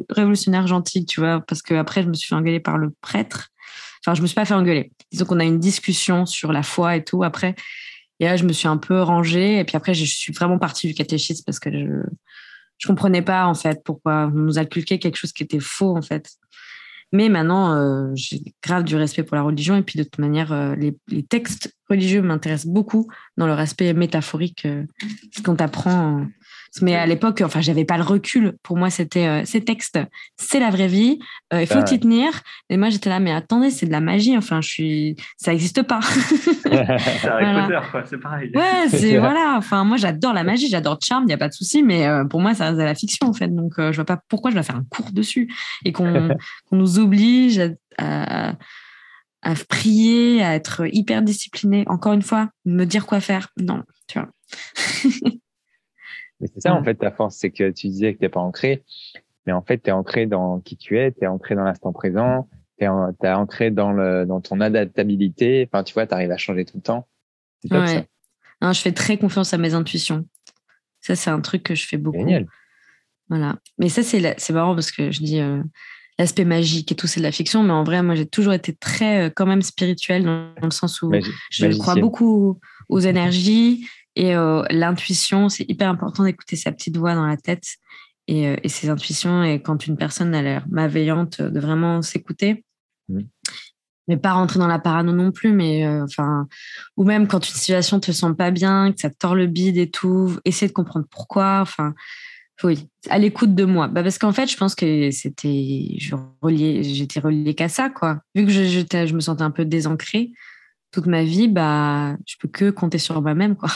révolutionnaire, gentille, tu vois, parce que après je me suis fait engueuler par le prêtre. Enfin, je me suis pas fait engueuler. Disons qu'on a une discussion sur la foi et tout. Après, et là, je me suis un peu rangée. Et puis après, je suis vraiment partie du catéchisme parce que je je comprenais pas en fait pourquoi on nous inculquait quelque chose qui était faux en fait. Mais maintenant, euh, j'ai grave du respect pour la religion. Et puis, de toute manière, euh, les, textes religieux m'intéressent beaucoup dans leur aspect métaphorique, euh, ce qu'on t'apprend mais à l'époque, enfin, j'avais pas le recul. Pour moi, c'était euh, ces textes, c'est la vraie vie. Euh, il faut t'y tenir. Et moi, j'étais là, mais attendez, c'est de la magie. Enfin, je suis, ça n'existe pas. c'est quoi. C'est pareil. Ouais, c'est voilà. Enfin, moi, j'adore la magie, j'adore Charme, il n'y a pas de souci. Mais euh, pour moi, ça reste de la fiction, en fait. Donc, je vois pas pourquoi je dois faire un cours dessus et qu'on nous oblige à, à prier, à être hyper discipliné. Encore une fois, me dire quoi faire. Non, tu vois. Mais c'est ça, en fait, ta force, c'est que tu disais que t'es pas ancré, mais en fait, tu es ancré dans qui tu es, tu es ancré dans l'instant présent, tu es, ancré dans, le, dans ton adaptabilité. Enfin, tu vois, tu arrives à changer tout le temps. C'est ouais. ça. Non, je fais très confiance à mes intuitions. Ça, c'est un truc que je fais beaucoup. Génial. Voilà. Mais ça, c'est, c'est marrant parce que je dis euh, l'aspect magique et tout, c'est de la fiction. Mais en vrai, moi, j'ai toujours été très, euh, quand même, spirituelle dans, le sens où je crois beaucoup aux énergies. Et euh, l'intuition, c'est hyper important d'écouter sa petite voix dans la tête et, euh, et, ses intuitions. Et quand une personne a l'air malveillante, de vraiment s'écouter. Mmh. Mais pas rentrer dans la parano non plus, mais euh, enfin, ou même quand une situation te sent pas bien, que ça te tord le bide et tout, essayer de comprendre pourquoi. Enfin, oui, à l'écoute de moi. Bah parce qu'en fait, je pense que c'était, je relié, j'étais reliée qu'à ça, quoi. Vu que je, je, je, me sentais un peu désancrée toute ma vie, bah, je peux que compter sur moi-même, quoi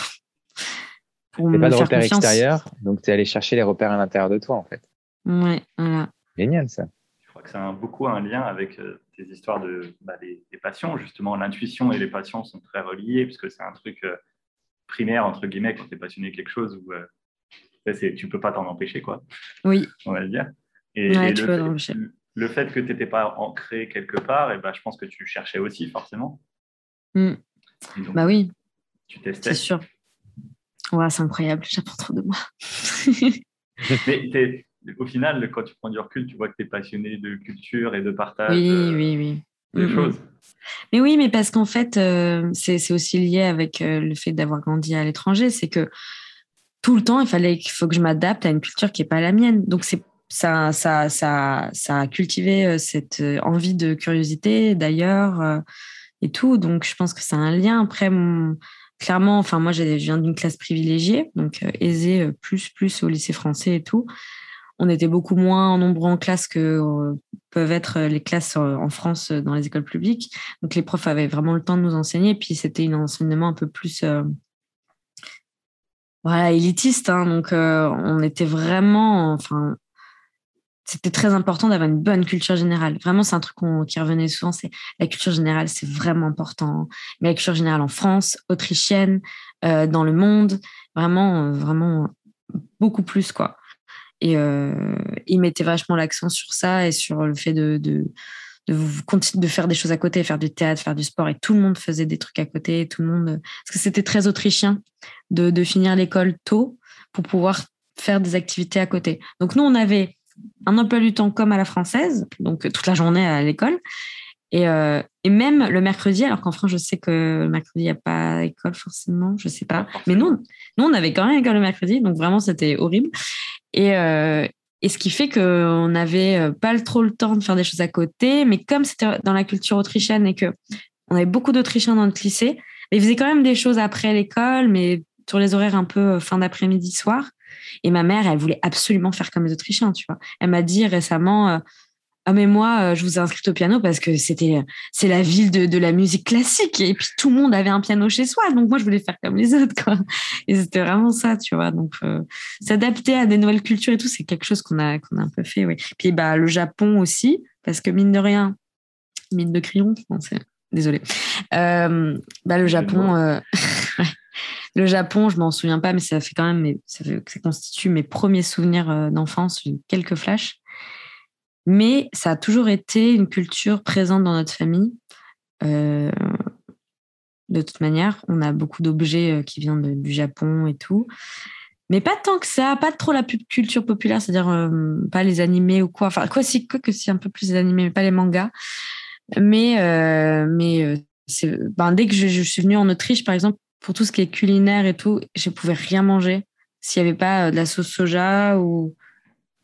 pour pas de repères extérieurs, donc tu es allé chercher les repères à l'intérieur de toi, en fait. Ouais, voilà. Génial, ça. Je crois que c'est beaucoup un lien avec euh, tes histoires de, bah, des, passions, justement. L'intuition et les passions sont très reliées, puisque c'est un truc euh, primaire, entre guillemets, quand tu es passionné de quelque chose où euh, tu peux pas t'en empêcher, quoi. Oui. On va le dire. Et, le, fait, le, fait, que tu n'étais pas ancré quelque part, et bah, je pense que tu cherchais aussi, forcément. Mm. bah oui. Tu testais. C'est sûr. Ouais, c'est incroyable, j'apprends trop de moi. Mais au final, quand tu prends du recul, tu vois que tu es passionné de culture et de partage. Oui, euh, oui, oui. Des choses. Mais oui, mais parce qu'en fait, euh, c'est aussi lié avec euh, le fait d'avoir grandi à l'étranger. C'est que tout le temps, il fallait qu'il faut que je m'adapte à une culture qui n'est pas la mienne. Donc, c'est ça, ça, ça, ça a cultivé cette envie de curiosité d'ailleurs et tout. Donc, je pense que c'est un lien. Après, mon, clairement, enfin, moi, je viens d'une classe privilégiée, donc euh, aisée euh, plus, plus au lycée français et tout. On était beaucoup moins nombreux en classe que euh, peuvent être les classes en France dans les écoles publiques. Donc, les profs avaient vraiment le temps de nous enseigner. Puis, c'était un enseignement un peu plus voilà, élitiste. Hein. donc, on était vraiment, enfin, c'était très important d'avoir une bonne culture générale. Vraiment, c'est un truc qui revenait souvent, c'est la culture générale, c'est vraiment important. Mais la culture générale en France, autrichienne, euh, dans le monde, vraiment, euh, vraiment beaucoup plus, quoi. Et euh, il mettait vachement l'accent sur ça et sur le fait de, de, de, de faire des choses à côté, faire du théâtre, faire du sport. Et tout le monde faisait des trucs à côté, tout le monde... Parce que c'était très autrichien de finir l'école tôt pour pouvoir faire des activités à côté. Donc nous, on avait un emploi du temps comme à la française, donc toute la journée à l'école. Et, euh, et, même le mercredi, alors qu'en France, je sais que le mercredi, il n'y a pas école forcément, je sais pas. Mais nous, nous, on avait quand même école le mercredi, donc vraiment, c'était horrible. Et, euh, Et ce qui fait qu'on n'avait pas trop le temps de faire des choses à côté. Mais comme c'était dans la culture autrichienne et que on avait beaucoup d'Autrichiens dans notre lycée, ils faisaient quand même des choses après l'école, mais sur les horaires un peu fin d'après-midi, soir. Et ma mère, elle voulait absolument faire comme les Autrichiens, tu vois. Elle m'a dit récemment, ah mais moi euh, je vous ai inscrite au piano parce que c'était c'est la ville de, de, la musique classique et puis tout le monde avait un piano chez soi donc moi je voulais faire comme les autres quoi et c'était vraiment ça tu vois. Donc euh, s'adapter à des nouvelles cultures et tout c'est quelque chose qu'on a qu'on a un peu fait oui. Puis bah le Japon aussi parce que mine de rien mine de crayon c'est désolé euh, bah le Japon euh, le Japon je m'en souviens pas mais ça fait quand même ça, constitue mes premiers souvenirs d'enfance quelques flashs mais ça a toujours été une culture présente dans notre famille. Euh, de toute manière, on a beaucoup d'objets euh, qui viennent du Japon et tout. Mais pas tant que ça, pas trop la culture populaire, c'est-à-dire euh, pas les animés ou quoi. Enfin, quoi, si, quoi que c'est un peu plus les animés, mais pas les mangas. Mais, mais ben, dès que je, suis venue en Autriche, par exemple, pour tout ce qui est culinaire et tout, je pouvais rien manger. S'il n'y avait pas de la sauce soja ou,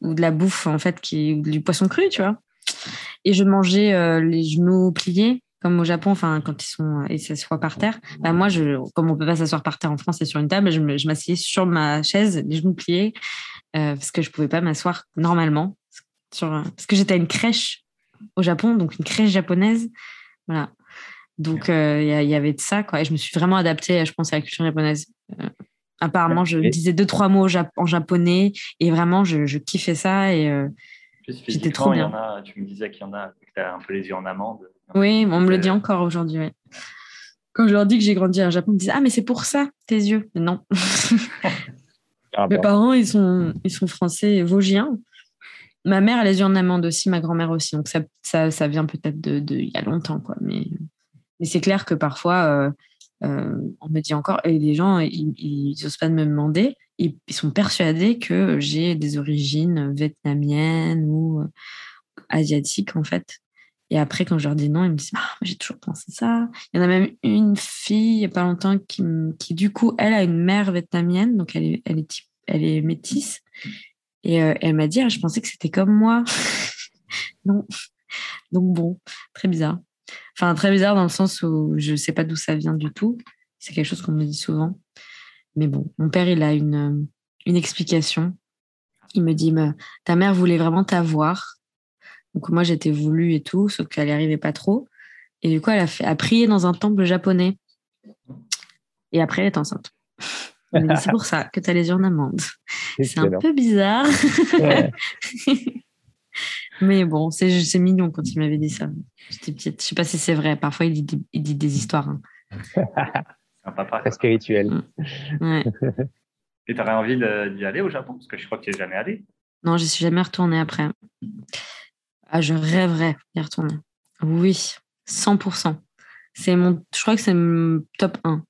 ou de la bouffe en fait qui du poisson cru tu vois. Et je mangeais euh, les genoux pliés comme au Japon enfin quand ils sont ils s'assoient par terre. Bah, moi je comme on peut pas s'asseoir par terre en France et sur une table je m'asseyais sur ma chaise les genoux pliés euh, parce que je pouvais pas m'asseoir normalement sur parce que j'étais à une crèche au Japon donc une crèche japonaise. Voilà donc euh, il y, avait de ça quoi et je me suis vraiment adaptée je pense à la culture japonaise Apparemment, je disais deux, trois mots en japonais et vraiment, je, kiffais ça et euh, j'étais trop bien. Y en a, tu me disais qu'il y en a qui tu as un peu les yeux en amande. Oui, on me le dit encore aujourd'hui. Quand je leur dis que j'ai grandi au Japon, ils me disent Ah, mais c'est pour ça, tes yeux. Mais non. Ah Mes parents, ils sont, ils sont français vosgiens. Ma mère a les yeux en amande aussi, ma grand-mère aussi. Donc, ça, ça, ça vient peut-être de, de, il y a longtemps. Quoi. Mais, mais c'est clair que parfois, euh, euh, on me dit encore, et les gens, ils n'osent pas me demander, ils, sont persuadés que j'ai des origines vietnamiennes ou euh, asiatiques, en fait. Et après, quand je leur dis non, ils me disent ah, j'ai toujours pensé ça. Il y en a même une fille, il n'y a pas longtemps, qui, du coup, elle a une mère vietnamienne, donc elle est, elle est, elle est métisse. Et elle m'a dit ah, je pensais que c'était comme moi. non. Donc bon, très bizarre. Enfin, très bizarre dans le sens où je ne sais pas d'où ça vient du tout. C'est quelque chose qu'on me dit souvent. Mais bon, mon père, il a une, une explication. Il me dit, ta mère voulait vraiment t'avoir. Donc moi, j'étais voulu et tout, sauf qu'elle n'y arrivait pas trop. Et du coup, elle a, fait, a prié dans un temple japonais. Et après, elle est enceinte. c'est pour ça que tu as les yeux en amande. C'est un peu bizarre. Mais bon, c'est mignon quand il m'avait dit ça. J'étais petite. Je sais pas si c'est vrai. Parfois, il dit, il dit des histoires. Hein. un papa. Très spirituel. Mm. Ouais. Et tu aurais envie d'y aller au Japon? Parce que je crois que tu n'es jamais allé. Non, je suis jamais retournée après. Ah, je rêverais d'y retourner. Oui, 100%. C'est mon, je crois que c'est mon top 1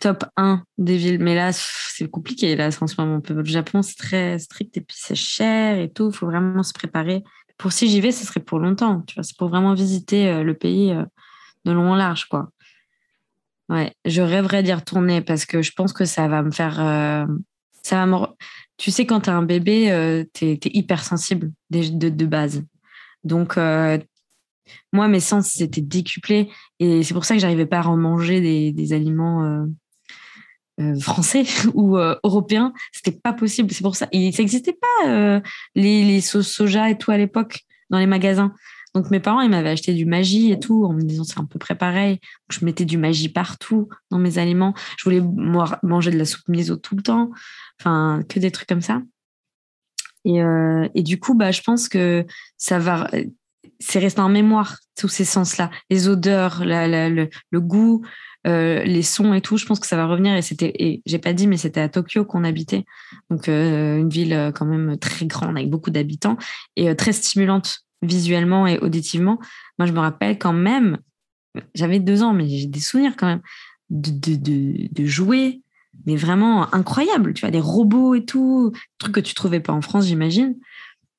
top 1 des villes. Mais là, c'est compliqué. Là, en ce moment, le Japon, c'est très strict et puis c'est cher et tout. Il faut vraiment se préparer. Pour si j'y vais, ce serait pour longtemps. Tu vois, c'est pour vraiment visiter euh, le pays euh, de long en large, quoi. Ouais, je rêverais d'y retourner parce que je pense que ça va me faire. Euh, ça va me... Tu sais, quand tu as un bébé, tu es, hypersensible de, de, base. Donc, moi, mes sens c'était décuplés et c'est pour ça que j'arrivais pas à en manger des, des aliments euh, euh, français ou euh, européens. C'était pas possible. C'est pour ça. Et ça n'existait pas les, les sauces soja et tout à l'époque dans les magasins. Donc mes parents, ils m'avaient acheté du magie et tout en me disant c'est un peu près pareil. Je mettais du magie partout dans mes aliments. Je voulais manger de la soupe miso tout le temps. Enfin, que des trucs comme ça. Et, et, du coup, bah, je pense que ça va c'est resté en mémoire, tous ces sens-là. Les odeurs, le, goût, euh, les sons et tout. Je pense que ça va revenir. Et c'était, et j'ai pas dit, mais c'était à Tokyo qu'on habitait. Donc, euh, une ville euh, quand même très grande avec beaucoup d'habitants et très stimulante visuellement et auditivement. Moi, je me rappelle quand même, j'avais deux ans, mais j'ai des souvenirs quand même de, de, de, jouer, mais vraiment incroyable. Tu vois, des robots et tout, trucs que tu trouvais pas en France, j'imagine.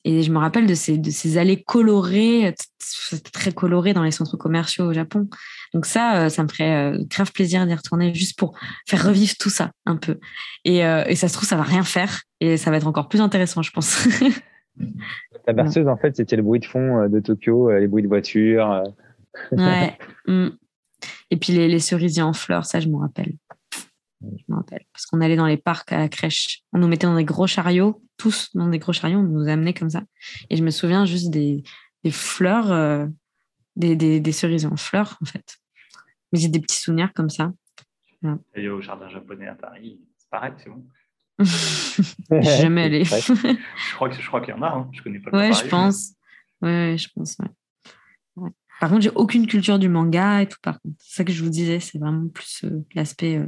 Et je me rappelle de ces, de ces allées colorées, très colorées dans les centres commerciaux au Japon. Donc ça, euh, ça me ferait euh, grave plaisir d'y retourner juste pour faire revivre tout ça un peu. Et, euh, et ça se trouve, ça va rien faire et ça va être encore plus intéressant, je pense. Ta berceuse, en fait, c'était le bruit de fond de Tokyo, les bruits de voiture. ouais. Mm. Et puis les, les cerisiers en fleurs, ça, je me rappelle. Je me rappelle. Parce qu'on allait dans les parcs à la crèche. On nous mettait dans des gros chariots, tous dans des gros chariots, on nous amenait comme ça. Et je me souviens juste des, des fleurs, euh, des, des, des, cerises en fleurs, en fait. Mais j'ai des petits souvenirs comme ça. Et au jardin japonais à Paris, c'est pareil, c'est bon. j'ai jamais allé. je crois que je crois qu'il y en a. Hein. Je connais pas. Ouais, je pense. Ouais, je pense. Ouais. Par contre, j'ai aucune culture du manga et tout. Par contre, c'est ça que je vous disais, c'est vraiment plus euh, l'aspect euh,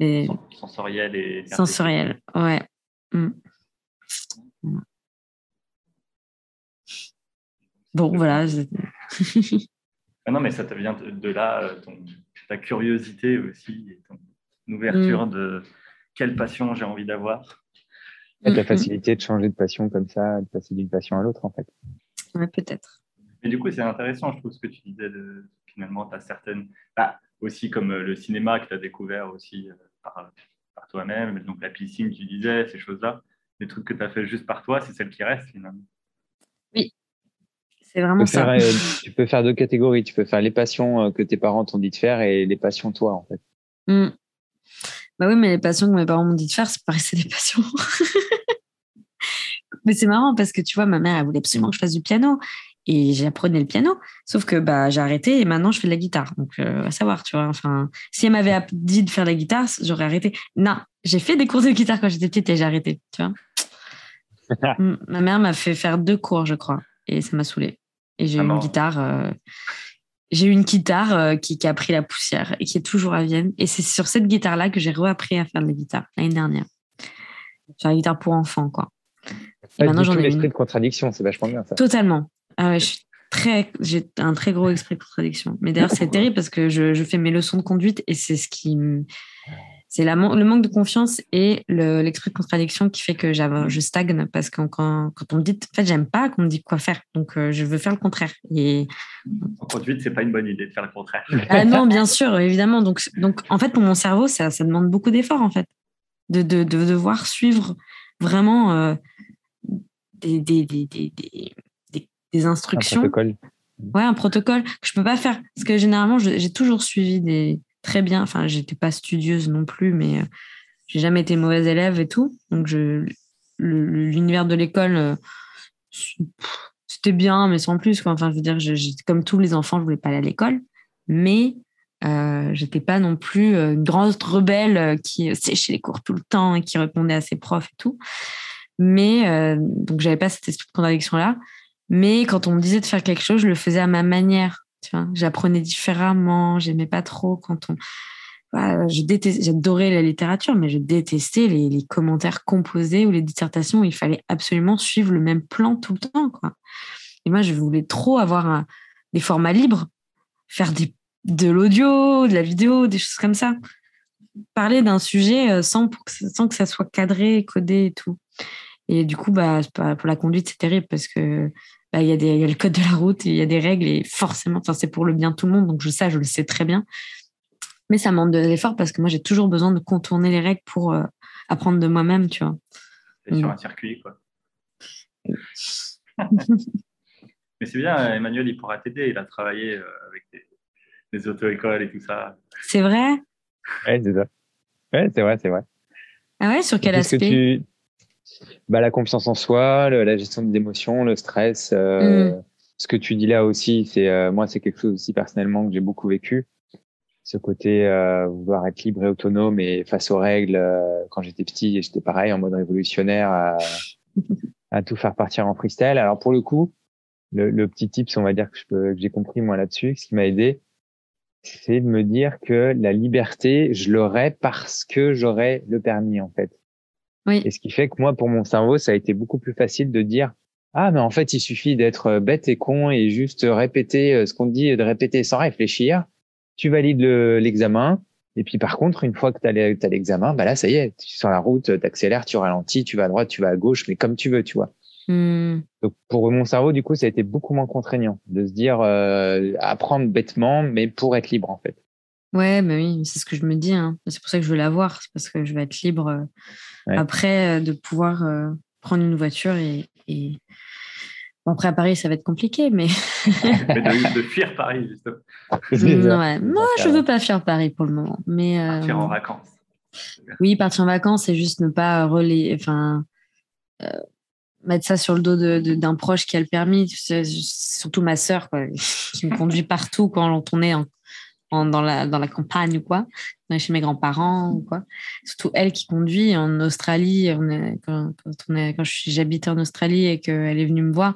et... Sensoriel et. Sensoriel, ouais. Mm. Bon, voilà. ah non, mais ça te vient de, là, euh, ton, ta curiosité aussi, et ton ouverture mm. de quelle passion j'ai envie d'avoir. La facilité de changer de passion comme ça, de passer d'une passion à l'autre, en fait. Ouais, peut-être. Mais du coup, c'est intéressant, je trouve, ce que tu disais de finalement, tu as certaines. Bah, aussi comme euh, le cinéma que tu as découvert aussi euh, par, par toi-même, donc la piscine, tu disais, ces choses-là, les trucs que tu as fait juste par toi, c'est celles qui restent finalement. Oui, c'est vraiment ça. Euh, tu peux faire deux catégories. Tu peux faire les passions que tes parents t'ont dit de faire et les passions toi, en fait. Mmh. Bah oui, mais les passions que mes parents m'ont dit de faire, c'est pareil, c'est des passions. mais c'est marrant parce que tu vois, ma mère, elle voulait absolument que je fasse du piano et j'apprenais le piano. Sauf que bah, j'ai arrêté et maintenant je fais de la guitare. Donc, euh, à savoir, tu vois. Enfin, si elle m'avait dit de faire de la guitare, j'aurais arrêté. Non, j'ai fait des cours de guitare quand j'étais petite et j'ai arrêté, tu vois. Ma mère m'a fait faire deux cours, je crois, et ça m'a saoulé. Et j'ai eu une guitare. Euh, j'ai une guitare euh, qui, qui, a pris la poussière et qui est toujours à Vienne. Et c'est sur cette guitare-là que j'ai réappris à faire de la guitare l'année dernière. Faire la guitare pour enfants, quoi. Et maintenant, j'en ai l'esprit de contradiction, c'est vachement bien ça. Totalement. Ah très, j'ai un très gros esprit de contradiction. Mais d'ailleurs, c'est terrible parce que je, je, fais mes leçons de conduite et c'est ce qui, c'est le manque de confiance et l'esprit de contradiction qui fait que je stagne parce que quand, quand on me dit, en fait, j'aime pas qu'on me dise quoi faire, donc euh, je veux faire le contraire. Et en conduite, c'est pas une bonne idée de faire le contraire. Ah non, bien sûr, évidemment. Donc, donc, en fait, pour mon cerveau, ça, ça demande beaucoup d'efforts, en fait, de, de, de, devoir suivre vraiment euh, des, des, des, des des instructions. Un protocole. Ouais, un protocole que je peux pas faire. Parce que généralement, j'ai toujours suivi des très bien. Enfin, j'étais pas studieuse non plus, mais euh, j'ai jamais été mauvaise élève et tout. Donc, je l'univers de l'école, euh, c'était bien, mais sans plus. Quoi. Enfin, je veux dire, comme tous les enfants, je voulais pas aller à l'école, mais euh, j'étais pas non plus une grande rebelle qui séchait les cours tout le temps et qui répondait à ses profs et tout. Mais euh, donc, j'avais pas cette esprit de contradiction là. Mais quand on me disait de faire quelque chose, je le faisais à ma manière. Tu vois, j'apprenais différemment. J'aimais pas trop quand on. j'adorais la littérature, mais je détestais les, commentaires composés ou les dissertations où il fallait absolument suivre le même plan tout le temps. Et moi, je voulais trop avoir des formats libres, faire de l'audio, de la vidéo, des choses comme ça. Parler d'un sujet euh, sans, sans que ça soit cadré, codé et tout. Et du coup, bah, pour la conduite, c'est terrible parce que bah, il y, a des, y a le code de la route, il y a des règles et forcément, enfin, c'est pour le bien de tout le monde. Donc, je sais, je le sais très bien. Mais ça demande de l'effort parce que moi, j'ai toujours besoin de contourner les règles pour euh, apprendre de moi-même, tu vois. C'est sur un circuit, quoi. Mais c'est bien, Emmanuel, il pourra t'aider. Il a travaillé euh, avec des, auto-écoles et tout ça. C'est vrai? Ouais, c'est ça. Ouais, c'est vrai, c'est vrai. Ah ouais, sur quel aspect? Bah, la confiance en soi, la gestion des émotions, le stress. Euh, mm. Ce que tu dis là aussi, c'est euh, moi, c'est quelque chose aussi personnellement que j'ai beaucoup vécu. Ce côté euh, vouloir être libre et autonome et face aux règles. quand j'étais petit, j'étais pareil en mode révolutionnaire à, à, tout faire partir en freestyle. Alors pour le coup, le, le petit tips, on va dire que, que j'ai compris moi là-dessus, ce qui m'a aidé, c'est de me dire que la liberté, je l'aurais parce que j'aurais le permis en fait. Et ce qui fait que moi, pour mon cerveau, ça a été beaucoup plus facile de dire ah, mais en fait, il suffit d'être euh, bête et con et juste répéter euh, ce qu'on dit, de répéter sans réfléchir. Tu valides l'examen. et puis, par contre, une fois que tu as l'examen, bah là, ça y est, tu es sur la route, tu accélères, tu ralentis, tu vas à droite, tu vas à gauche, mais comme tu veux, tu vois. Hmm. Donc pour mon cerveau, du coup, ça a été beaucoup moins contraignant de se dire euh, apprendre bêtement, mais pour être libre en fait. Ouais, bah oui, c'est ce que je me dis. Hein. C'est pour ça que je veux l'avoir, c'est parce que je vais être libre euh, après euh, de pouvoir prendre une voiture et, après à Paris, ça va être compliqué, mais. mais de, fuir Paris, justement. ouais. Moi, je veux pas fuir Paris pour le moment. Mais, partir en vacances. Oui, partir en vacances, c'est juste ne pas relayer. Enfin, mettre ça sur le dos d'un proche qui a le permis, surtout ma sœur, qui me conduit partout quand on est en, dans, la, dans la campagne ou quoi, chez mes grands-parents ou quoi. Surtout elle qui conduit en Australie. Est, quand, on est, quand j'habitais en Australie et qu'elle est venue me voir,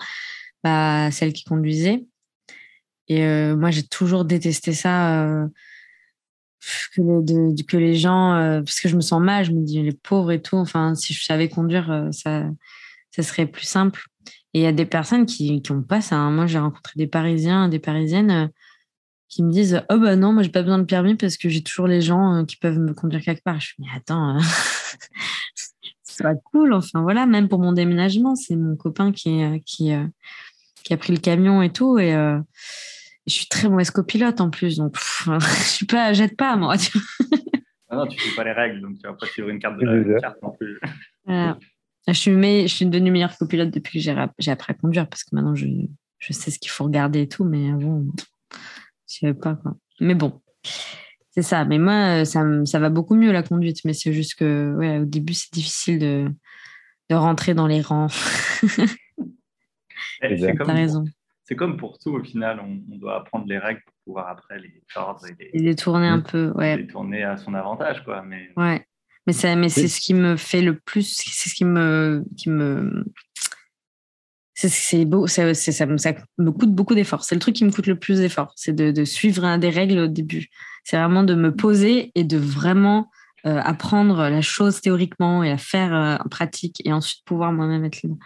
bah, celle qui conduisait. Et euh, moi, j'ai toujours détesté ça. Euh, que, les gens, euh, parce que je me sens mal, je me dis les pauvres et tout. Enfin, si je savais conduire, ça, ça serait plus simple. Et il y a des personnes qui n'ont pas ça. Hein. Moi, j'ai rencontré des Parisiens, des Parisiennes qui me disent Oh, ben non, moi, j'ai pas besoin de permis parce que j'ai toujours les gens euh, qui peuvent me conduire quelque part. Je me dis Mais attends, euh, c'est pas cool. Enfin, voilà, même pour mon déménagement, c'est mon copain qui, qui, qui a pris le camion et tout. Et je suis très mauvaise copilote en plus. Donc, je suis pas, jette pas, moi. Ah non, tu fais pas les règles, donc tu vas pas suivre une carte de la carte non plus. Je suis, je suis devenue meilleure copilote depuis que j'ai appris à conduire parce que maintenant je, je sais ce qu'il faut regarder et tout, mais avant, je savais pas. Quoi. Mais bon, c'est ça. Mais moi, ça, ça va beaucoup mieux la conduite, mais c'est juste que ouais, au début, c'est difficile de, de rentrer dans les rangs. Eh, c'est comme, raison. C'est comme pour tout, au final, on, doit apprendre les règles pour pouvoir après les tordre et les, les tourner un peu. Ouais. Les tourner à son avantage. Quoi. Mais... Ouais. Mais, mais c'est ce qui me fait le plus, c'est ce qui me, qui me, c'est beau, ça, ça, me coûte beaucoup d'efforts. C'est le truc qui me coûte le plus d'efforts, c'est de, de, suivre des règles au début. C'est vraiment de me poser et de vraiment euh, apprendre la chose théoriquement et la faire euh, en pratique et ensuite pouvoir moi-même être libre.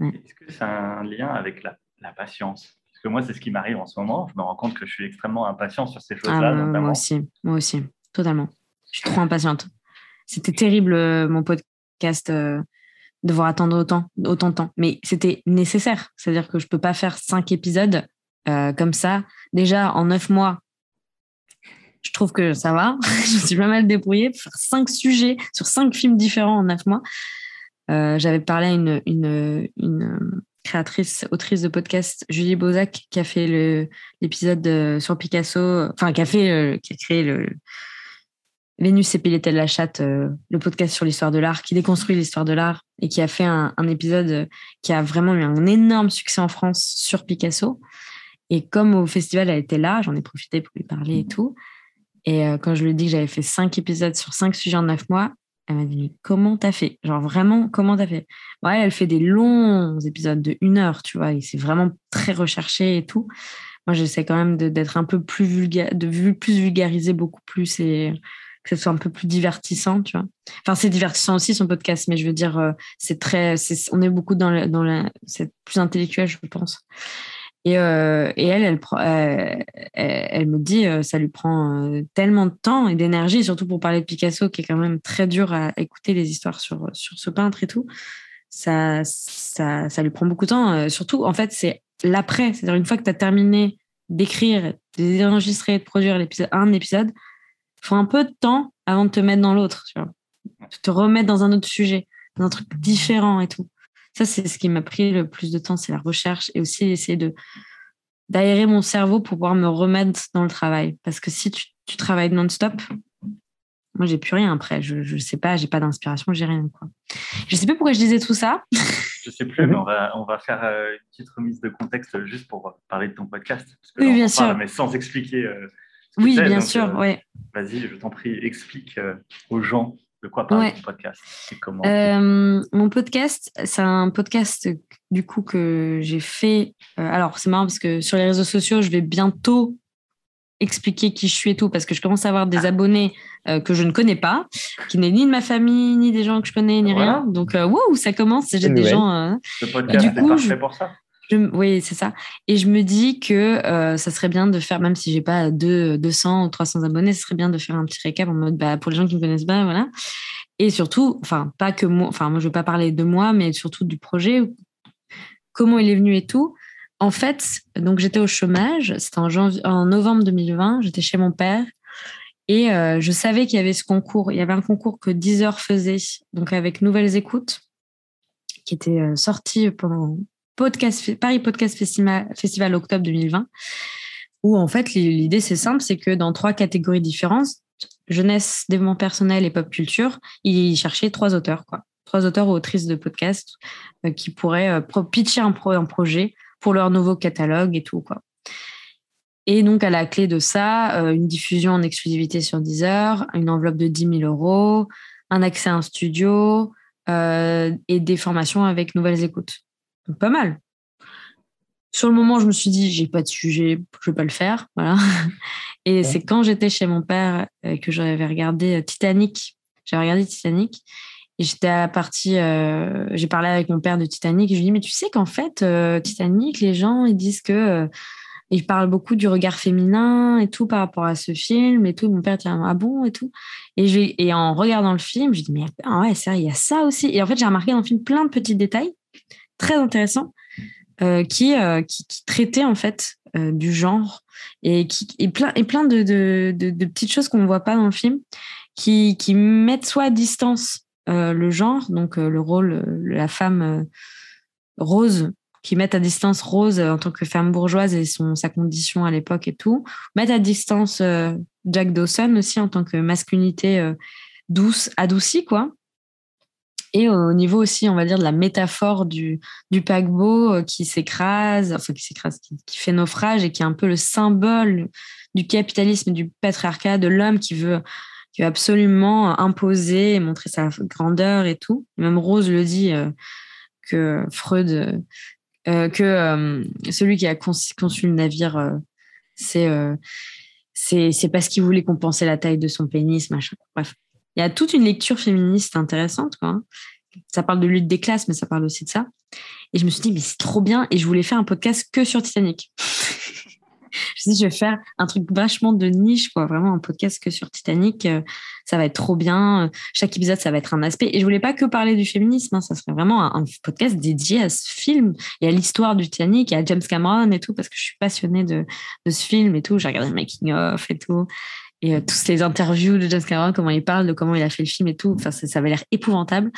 Est-ce que c'est un lien avec la, la patience? Parce que moi, c'est ce qui m'arrive en ce moment. Je me rends compte que je suis extrêmement impatient sur ces choses-là. Ah, moi aussi, moi aussi, totalement. Je suis trop impatiente. C'était terrible, euh, mon podcast, euh, devoir attendre autant, autant de temps. Mais c'était nécessaire. C'est-à-dire que je ne peux pas faire cinq épisodes euh, comme ça. Déjà, en neuf mois, je trouve que ça va. je me suis pas mal débrouillée pour faire cinq sujets sur cinq films différents en neuf mois. J'avais parlé à une, une, une, créatrice, autrice de podcast, Julie Bozac, qui a fait l'épisode sur Picasso, enfin, qui a fait, qui a créé le, Vénus et Piletel la chatte, euh, le podcast sur l'histoire de l'art, qui déconstruit l'histoire de l'art et qui a fait un, épisode qui a vraiment eu un énorme succès en France sur Picasso. Et comme au festival, elle était là, j'en ai profité pour lui parler et tout. Et euh, quand je lui ai dit que j'avais fait cinq épisodes sur cinq sujets en neuf mois, elle m'a dit comment t'as fait? Genre vraiment, comment t'as fait? Ouais, elle fait des longs épisodes de une heure, tu vois, et c'est vraiment très recherché et tout. Moi, j'essaie quand même d'être un peu plus vulgaire, de plus vulgariser beaucoup plus et que ce soit un peu plus divertissant, tu vois. Enfin, c'est divertissant aussi son podcast, mais je veux dire, euh, c'est très, on est beaucoup dans, dans la, c'est plus intellectuel, je pense. Et, euh, et elle, elle, elle, elle, me dit, euh, ça lui prend tellement de temps et d'énergie, surtout pour parler de Picasso, qui est quand même très dur à écouter les histoires sur, sur ce peintre et tout. Ça, ça, ça lui prend beaucoup de temps. surtout, en fait, c'est l'après. C'est-à-dire, une fois que tu as terminé d'écrire, d'enregistrer, de produire l'épisode, un épisode, faut un peu de temps avant de te mettre dans l'autre, tu vois. De te remettre dans un autre sujet, dans un truc différent et tout. Ça, c'est ce qui m'a pris le plus de temps, c'est la recherche et aussi essayer de d'aérer mon cerveau pour pouvoir me remettre dans le travail. Parce que si tu, tu travailles non-stop, moi, j'ai plus rien après. Je ne sais pas, j'ai pas d'inspiration, j'ai rien. Quoi. Je sais pas pourquoi je disais tout ça. je sais plus, mais on va, on va faire euh, une petite remise de contexte juste pour parler de ton podcast. oui, bien sûr. mais sans expliquer euh, oui, bien sûr, euh, Vas-y, je t'en prie, explique euh, aux gens de quoi parle ton podcast comment. Euh, mon podcast, c'est un podcast du coup que j'ai fait. alors, c'est marrant parce que sur les réseaux sociaux, je vais bientôt expliquer qui je suis et tout parce que je commence à avoir des ah. abonnés que je ne connais pas, qui n'est ni de ma famille, ni des gens que je connais, ni rien. Donc, wow, ça commence. J'ai des gens. Le podcast, du coup, parfait pour ça oui, c'est ça. Et je me dis que euh, ça serait bien de faire, même si j'ai pas 200 ou 300 abonnés, ce serait bien de faire un petit récap en mode, bah, pour les gens qui me connaissent pas, voilà. Et surtout, enfin, pas que moi, enfin, moi, je vais pas parler de moi, mais surtout du projet comment il est venu et tout. En fait, donc j'étais au chômage, c'était en, en novembre 2020, j'étais chez mon père et euh, je savais qu'il y avait ce concours. Il y avait un concours que 10 heures faisait, donc avec Nouvelles Écoutes, qui était euh, sorti pendant Paris Podcast Festival, Festival octobre 2020, où en fait l'idée c'est simple, c'est que dans trois catégories différentes, jeunesse, développement personnel et pop culture, il cherchait trois auteurs, quoi. Trois auteurs ou autrices de podcast euh, qui pourraient pitcher un, projet pour leur nouveau catalogue et tout, quoi. Et donc, à la clé de ça, euh, une diffusion en exclusivité sur Deezer, une enveloppe de 10 000 euros, un accès à un studio euh, et des formations avec nouvelles écoutes. Donc, pas mal. Sur le moment, je me suis dit, j'ai pas de sujet, je vais pas le faire. Voilà. Et c'est quand j'étais chez mon père euh, que j'avais regardé Titanic. J'avais regardé Titanic et j'étais à la partie, j'ai parlé avec mon père de Titanic. Et je lui ai dit, mais tu sais qu'en fait, Titanic, les gens, ils disent que il parle beaucoup du regard féminin et tout par rapport à ce film et tout. Mon père dit ah bon et tout. Et, je, et en regardant le film, je dis mais ah ouais, c'est il y a ça aussi. Et en fait, j'ai remarqué dans le film plein de petits détails très intéressants euh, qui, euh, qui, qui, traitaient en fait euh, du genre et, qui, et plein, et plein de, de, de, petites choses qu'on ne voit pas dans le film qui, qui mettent soit à distance le genre, donc le rôle, la femme rose qui mettent à distance Rose en tant que femme bourgeoise et son, sa condition à l'époque et tout. Mettre à distance Jack Dawson aussi en tant que masculinité douce, adoucie, quoi. Et au niveau aussi, on va dire, de la métaphore du, paquebot qui s'écrase, enfin qui s'écrase, qui, fait naufrage et qui est un peu le symbole du capitalisme, du patriarcat, de l'homme qui veut, qui veut absolument imposer et montrer sa grandeur et tout. même Rose le dit que Freud euh, que euh, celui qui a conçu, le navire, euh, c'est c'est parce qu'il voulait compenser la taille de son pénis, machin. Bref, il y a toute une lecture féministe intéressante, quoi. Ça parle de lutte des classes, mais ça parle aussi de ça. Et je me suis dit, mais c'est trop bien. Et je voulais faire un podcast que sur Titanic. je me je vais faire un truc vachement de niche, quoi. Vraiment un podcast que sur Titanic. Euh, ça va être trop bien. Chaque épisode, ça va être un aspect. Et je voulais pas que parler du féminisme. Hein. Ça serait vraiment un, podcast dédié à ce film et à l'histoire du Titanic et à James Cameron et tout, parce que je suis passionnée de, ce film et tout. J'ai regardé le making of et tout. Et euh, tous les interviews de James Cameron, comment il parle, de comment il a fait le film et tout. Enfin, ça, ça avait l'air épouvantable.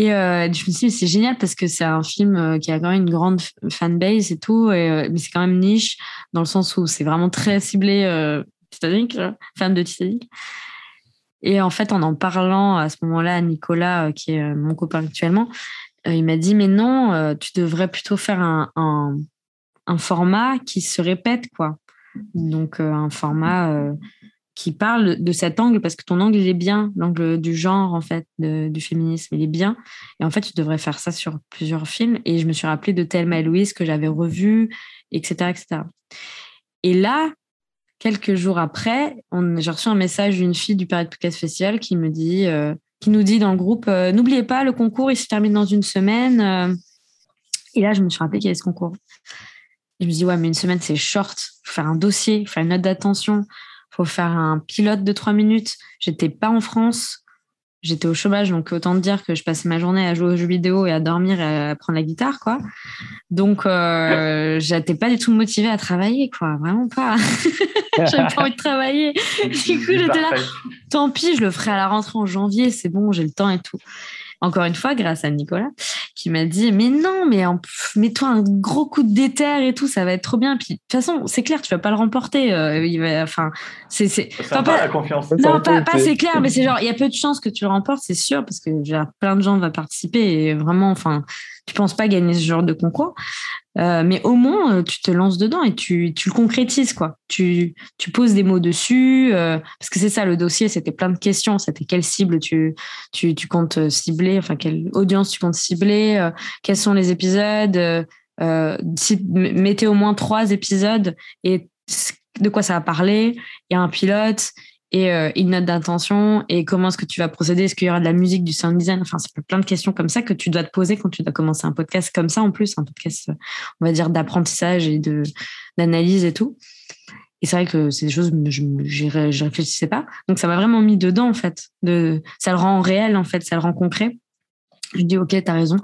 Et euh, je me suis dit, c'est génial parce que c'est un film euh, qui a quand même une grande fanbase et tout, euh, mais c'est quand même niche dans le sens où c'est vraiment très ciblé Titanic, fan de Titanic. Et en fait, en en parlant à ce moment-là à Nicolas, qui est mon copain actuellement, il m'a dit, mais non, tu devrais plutôt faire un, un, un, format qui se répète, quoi. Donc, un format qui parle de cet angle parce que ton angle il est bien, l'angle du genre en fait, du féminisme il est bien. Et en fait, tu devrais faire ça sur plusieurs films. Et je me suis rappelé de Thelma et Louise que j'avais revu, etc., etc. Et là, quelques jours après, j'ai reçu un message d'une fille du Paris Podcast Festival qui me dit, euh, qui nous dit dans le groupe, euh, n'oubliez pas, le concours il se termine dans une semaine. Euh. Et là, je me suis rappelé qu'il y avait ce concours. Je me dis ouais, mais une semaine c'est short. Faut faire un dossier, faut faire une note d'attention faut faire un pilote de trois minutes. J'étais pas en France. J'étais au chômage, donc autant dire que je passais ma journée à jouer aux jeux vidéo et à dormir et à prendre la guitare, quoi. Donc, euh, j'étais pas du tout motivée à travailler, quoi. Vraiment pas. J'avais pas envie de travailler. Du coup, j'étais là. Tant pis, je le ferai à la rentrée en janvier. C'est bon, j'ai le temps et tout encore une fois, grâce à Nicolas, qui m'a dit Mais non, mais mets-toi un gros coup de déterre et tout, ça va être trop bien. Puis de toute façon, c'est clair, tu vas pas le remporter. Euh, il va, enfin, c'est. Enfin, pas, la confiance. Non, pas, pas c'est clair, mais c'est genre, il y a peu de chances que tu le remportes, c'est sûr, parce que plein de gens vont participer et vraiment, enfin, tu penses pas gagner ce genre de concours. Euh, mais au moins, euh, tu te lances dedans et tu, le concrétises, quoi. Tu, poses des mots dessus, euh, parce que c'est ça, le dossier, c'était plein de questions. C'était quelle cible tu comptes cibler, enfin, quelle audience tu comptes cibler, quels sont les épisodes, mettez au moins trois épisodes et de quoi ça va parler. Il y a un pilote, et euh, une note d'intention et comment est-ce que tu vas procéder? Est-ce qu'il y aura de la musique, du sound design? Enfin, c'est plein de questions comme ça que tu dois te poser quand tu dois commencer un podcast comme ça en plus, un podcast, on va dire, d'apprentissage et d'analyse et tout. Et c'est vrai que c'est des choses que je ne réfléchissais pas. Donc, ça m'a vraiment mis dedans, en fait. De, ça le rend réel, en fait, ça le rend concret. Je dis, OK, tu as raison.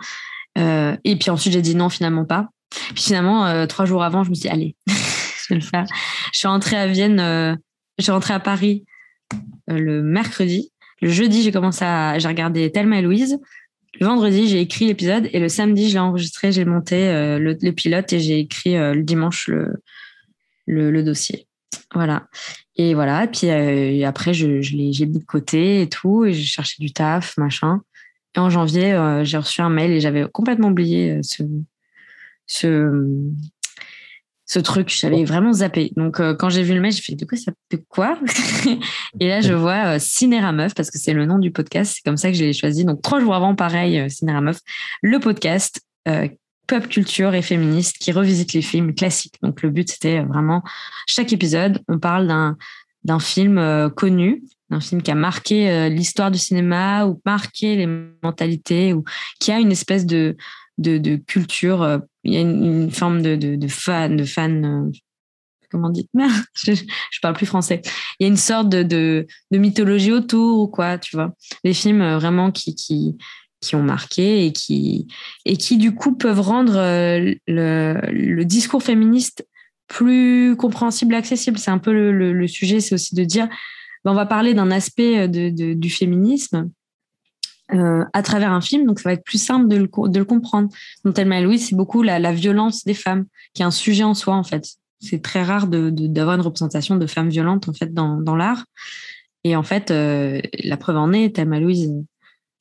et puis ensuite, j'ai dit non, finalement pas. Puis finalement, trois jours avant, je me suis dit, allez, je vais le faire. Je suis rentrée à Vienne, je suis rentrée à Paris le mercredi. Le jeudi, j'ai commencé à, j'ai regardé Thelma et Louise. Le vendredi, j'ai écrit l'épisode et le samedi, je l'ai enregistré, j'ai monté euh, le, pilote et j'ai écrit euh, le dimanche le, le, dossier. Voilà. Et voilà. Et puis euh, après, je, je l'ai, j'ai mis de côté et tout et j'ai cherché du taf, machin. Et en janvier, j'ai reçu un mail et j'avais complètement oublié ce, ce, ce truc. J'avais vraiment zappé. Donc, euh, quand j'ai vu le mail, j'ai fait de quoi ça de quoi Et là, je vois euh, Cinéra Meuf parce que c'est le nom du podcast. C'est comme ça que je l'ai choisi. Donc, trois jours avant, pareil, euh, Cinéra Meuf, le podcast euh, pop culture et féministe qui revisite les films classiques. Donc, le but, c'était vraiment chaque épisode, on parle d'un d'un film connu, d'un film qui a marqué l'histoire du cinéma ou marqué les mentalités ou qui a une espèce de de, de culture. Euh, il y a une, forme de, de, fan, de fan. Euh, comment on dit? Je, je parle plus français. Il y a une sorte de, de, mythologie autour, quoi, tu vois? Les films euh, vraiment qui, qui, qui ont marqué et qui, et qui, du coup, peuvent rendre le, le discours féministe plus compréhensible, accessible. C'est un peu le, le, sujet, c'est aussi de dire, ben, on va parler d'un aspect de, du féminisme euh, à travers un film, donc ça va être plus simple de le, comprendre. Donc Thelma et Louise, c'est beaucoup la, violence des femmes, qui est un sujet en soi en fait. C'est très rare d'avoir de, une représentation de femmes violentes en fait dans, l'art. Et en fait, euh, la preuve en est, Thelma Louise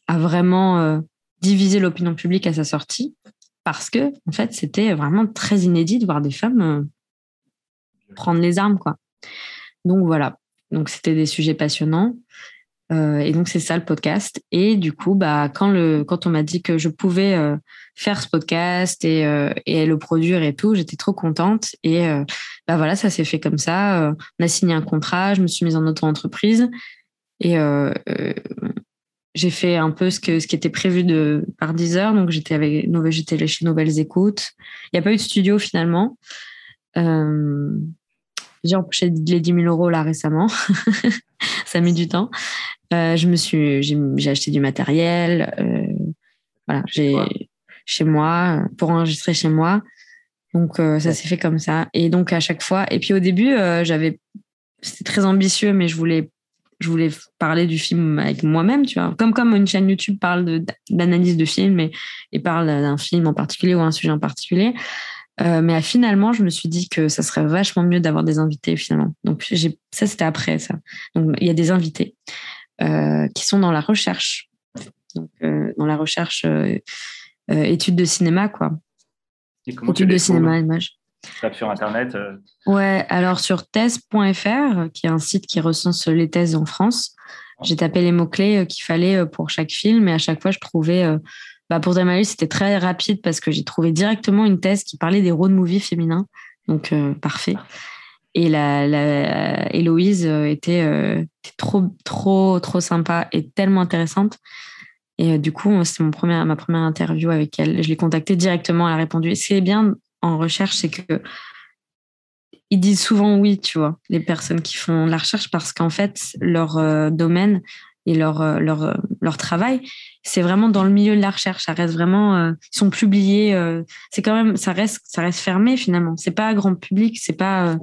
a vraiment euh, divisé l'opinion publique à sa sortie parce que en fait, c'était vraiment très inédit de voir des femmes prendre les armes quoi. Donc voilà. Donc c'était des sujets passionnants. Euh, et donc c'est ça le podcast. Et du coup, bah quand le quand on m'a dit que je pouvais euh, faire ce podcast et euh, et le produire et tout, j'étais trop contente. Et bah voilà, ça s'est fait comme ça. on a signé un contrat, je me suis mise en auto-entreprise et j'ai fait un peu ce que ce qui était prévu de par 10 heures. Donc j'étais avec j'étais chez Nouvelles Écoutes. Il n'y a pas eu de studio finalement. j'ai empoché les 10 000 euros là récemment. ça a mis du temps. Euh, je me suis, j'ai acheté du matériel. Euh, voilà, j'ai chez moi pour enregistrer chez moi. Donc euh, ça s'est fait comme ça. Et donc à chaque fois. Et puis au début, j'avais, c'était très ambitieux, mais je voulais, je voulais parler du film avec moi-même, tu vois. Comme comme une chaîne YouTube parle d'analyse de, film et, et parle d'un film en particulier ou un sujet en particulier. Euh, mais finalement, je me suis dit que ça serait vachement mieux d'avoir des invités finalement. Donc ça, c'était après ça. Donc il y a des invités euh, qui sont dans la recherche, donc, euh, dans la recherche études de cinéma quoi. études de cinéma, image. Sur internet. Ouais, alors sur thèse.fr, qui est un site qui recense les thèses en France, j'ai tapé les mots clés qu'il fallait pour chaque film et à chaque fois je trouvais bah pour Damaris, c'était très rapide parce que j'ai trouvé directement une thèse qui parlait des road movies féminins. Donc, euh, parfait. Et la, la Héloïse euh, était, euh, trop, trop, trop sympa et tellement intéressante. Et du coup, c'était premier, ma première interview avec elle. Je l'ai contactée directement, elle a répondu. Ce qui est bien en recherche, c'est que ils disent souvent oui, tu vois, les personnes qui font la recherche, parce qu'en fait, leur domaine et leur, leur, leur travail, c'est vraiment dans le milieu de la recherche. Ça reste vraiment, euh, ils sont publiés. Euh, c'est quand même, ça reste, ça reste fermé finalement. C'est pas grand public. C'est pas, euh,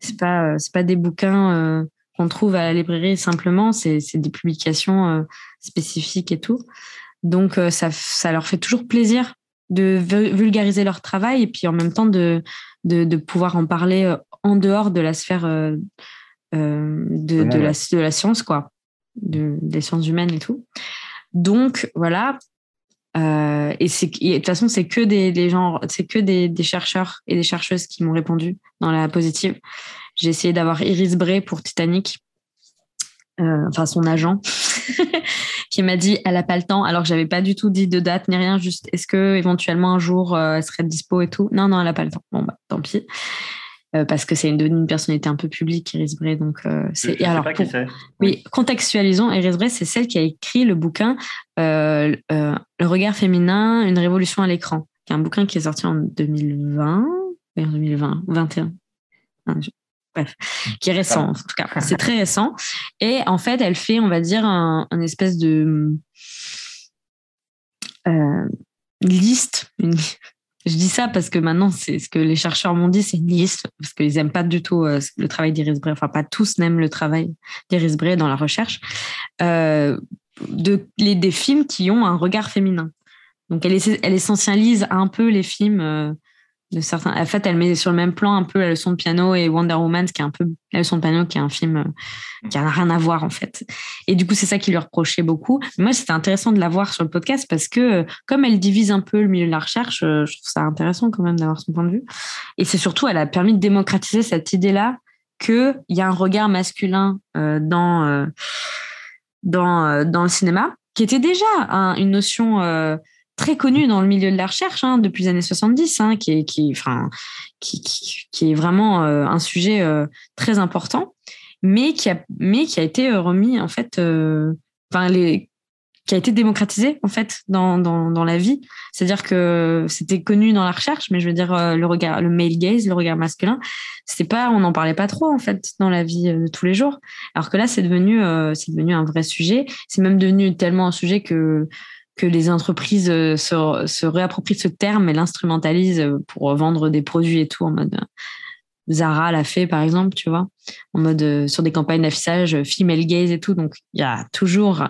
c'est pas, c'est pas des bouquins qu'on trouve à la librairie simplement. C'est, c'est des publications spécifiques et tout. Donc ça, ça leur fait toujours plaisir de vulgariser leur travail et puis en même temps de, de, de pouvoir en parler en dehors de la sphère de, de, la, de la science, quoi, de, des sciences humaines et tout. Donc voilà. Euh, et de toute façon c'est que des, gens, c'est que des, chercheurs et des chercheuses qui m'ont répondu dans la positive. J'ai essayé d'avoir Iris Bray pour Titanic, euh, enfin son agent, qui m'a dit elle a pas le temps, alors que j'avais pas du tout dit de date ni rien, juste est-ce que éventuellement un jour euh, elle serait dispo et tout? Non non elle a pas le temps. Bon bah tant pis. Euh, parce que c'est une, une personnalité un peu publique, Iris Bray. Donc, euh, c'est. Alors, pas qui oui, contextualisons. Iris Bray, c'est celle qui a écrit le bouquin euh, Le regard féminin, une révolution à l'écran, qui est un bouquin qui est sorti en 2020, en 2020, 21. Bref, qui est récent en tout cas. C'est très récent. Et en fait, elle fait, on va dire, un, un espèce de liste, je dis ça parce que maintenant, c'est ce que les chercheurs m'ont dit, c'est une liste, parce qu'ils n'aiment pas du tout euh, le travail d'Iris Bray, enfin pas tous n'aiment le travail d'Iris Bray dans la recherche, euh, de, les, des films qui ont un regard féminin. Donc elle, elle essentialise un peu les films euh, de certains. En fait, elle met sur le même plan un peu la leçon de piano et Wonder Woman, qui est un peu la leçon de piano, qui est un film euh, qui n'a rien à voir en fait. Et du coup, c'est ça qui lui reprochait beaucoup. moi, c'était intéressant de la voir sur le podcast parce que euh, comme elle divise un peu le milieu de la recherche, euh, je trouve ça intéressant quand même d'avoir son point de vue. Et c'est surtout, elle a permis de démocratiser cette idée-là qu'il y a un regard masculin dans dans dans le cinéma, qui était déjà une notion très connu dans le milieu de la recherche hein, depuis les années 70, hein, qui, est, vraiment euh, un sujet euh, très important, mais qui a, été euh, remis en fait, qui a été démocratisé en fait dans, la vie. C'est-à-dire que c'était connu dans la recherche, mais je veux dire le regard, le male gaze, le regard masculin, pas, on n'en parlait pas trop en fait dans la vie de tous les jours. Alors que là, c'est devenu, c'est devenu un vrai sujet. C'est même devenu tellement un sujet que que les entreprises euh, se, se réapproprient ce terme et l'instrumentalisent pour vendre des produits et tout en mode euh, Zara l'a fait par exemple, tu vois, en mode euh, sur des campagnes d'affichage female gaze et tout. Donc il y a toujours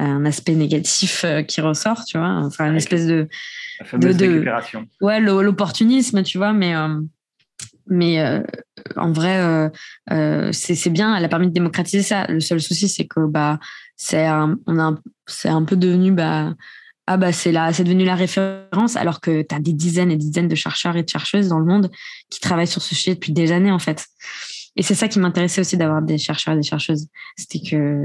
un aspect négatif qui ressort, tu vois, enfin une espèce de de, de ouais l'opportunisme, tu vois, mais mais en vrai c'est bien, elle a permis de démocratiser ça. Le seul souci c'est que bah c'est un, on a c'est un peu devenu bah ah bah c'est là c'est devenu la référence alors que tu as des dizaines et des dizaines de chercheurs et de chercheuses dans le monde qui travaillent sur ce sujet depuis des années en fait. Et c'est ça qui m'intéressait aussi d'avoir des chercheurs et des chercheuses. C'était que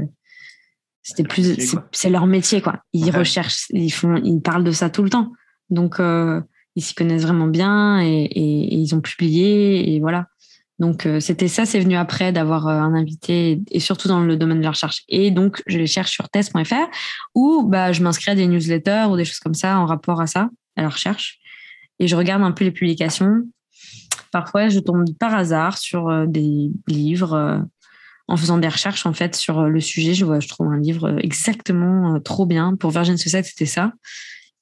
c'était plus c'est leur métier quoi. Ils recherchent ils font ils parlent de ça tout le temps. Donc euh, ils s'y connaissent vraiment bien et, et, ils ont publié et voilà donc euh, c'était ça, c'est venu après d'avoir euh, un invité et surtout dans le domaine de la recherche. Et donc je les cherche sur test.fr où bah, je m'inscris à des newsletters ou des choses comme ça en rapport à ça, à la recherche. Et je regarde un peu les publications. Parfois, je tombe par hasard sur euh, des livres. En faisant des recherches en fait sur le sujet, je vois, je trouve un livre exactement trop bien. Pour Virgin Suicide, c'était ça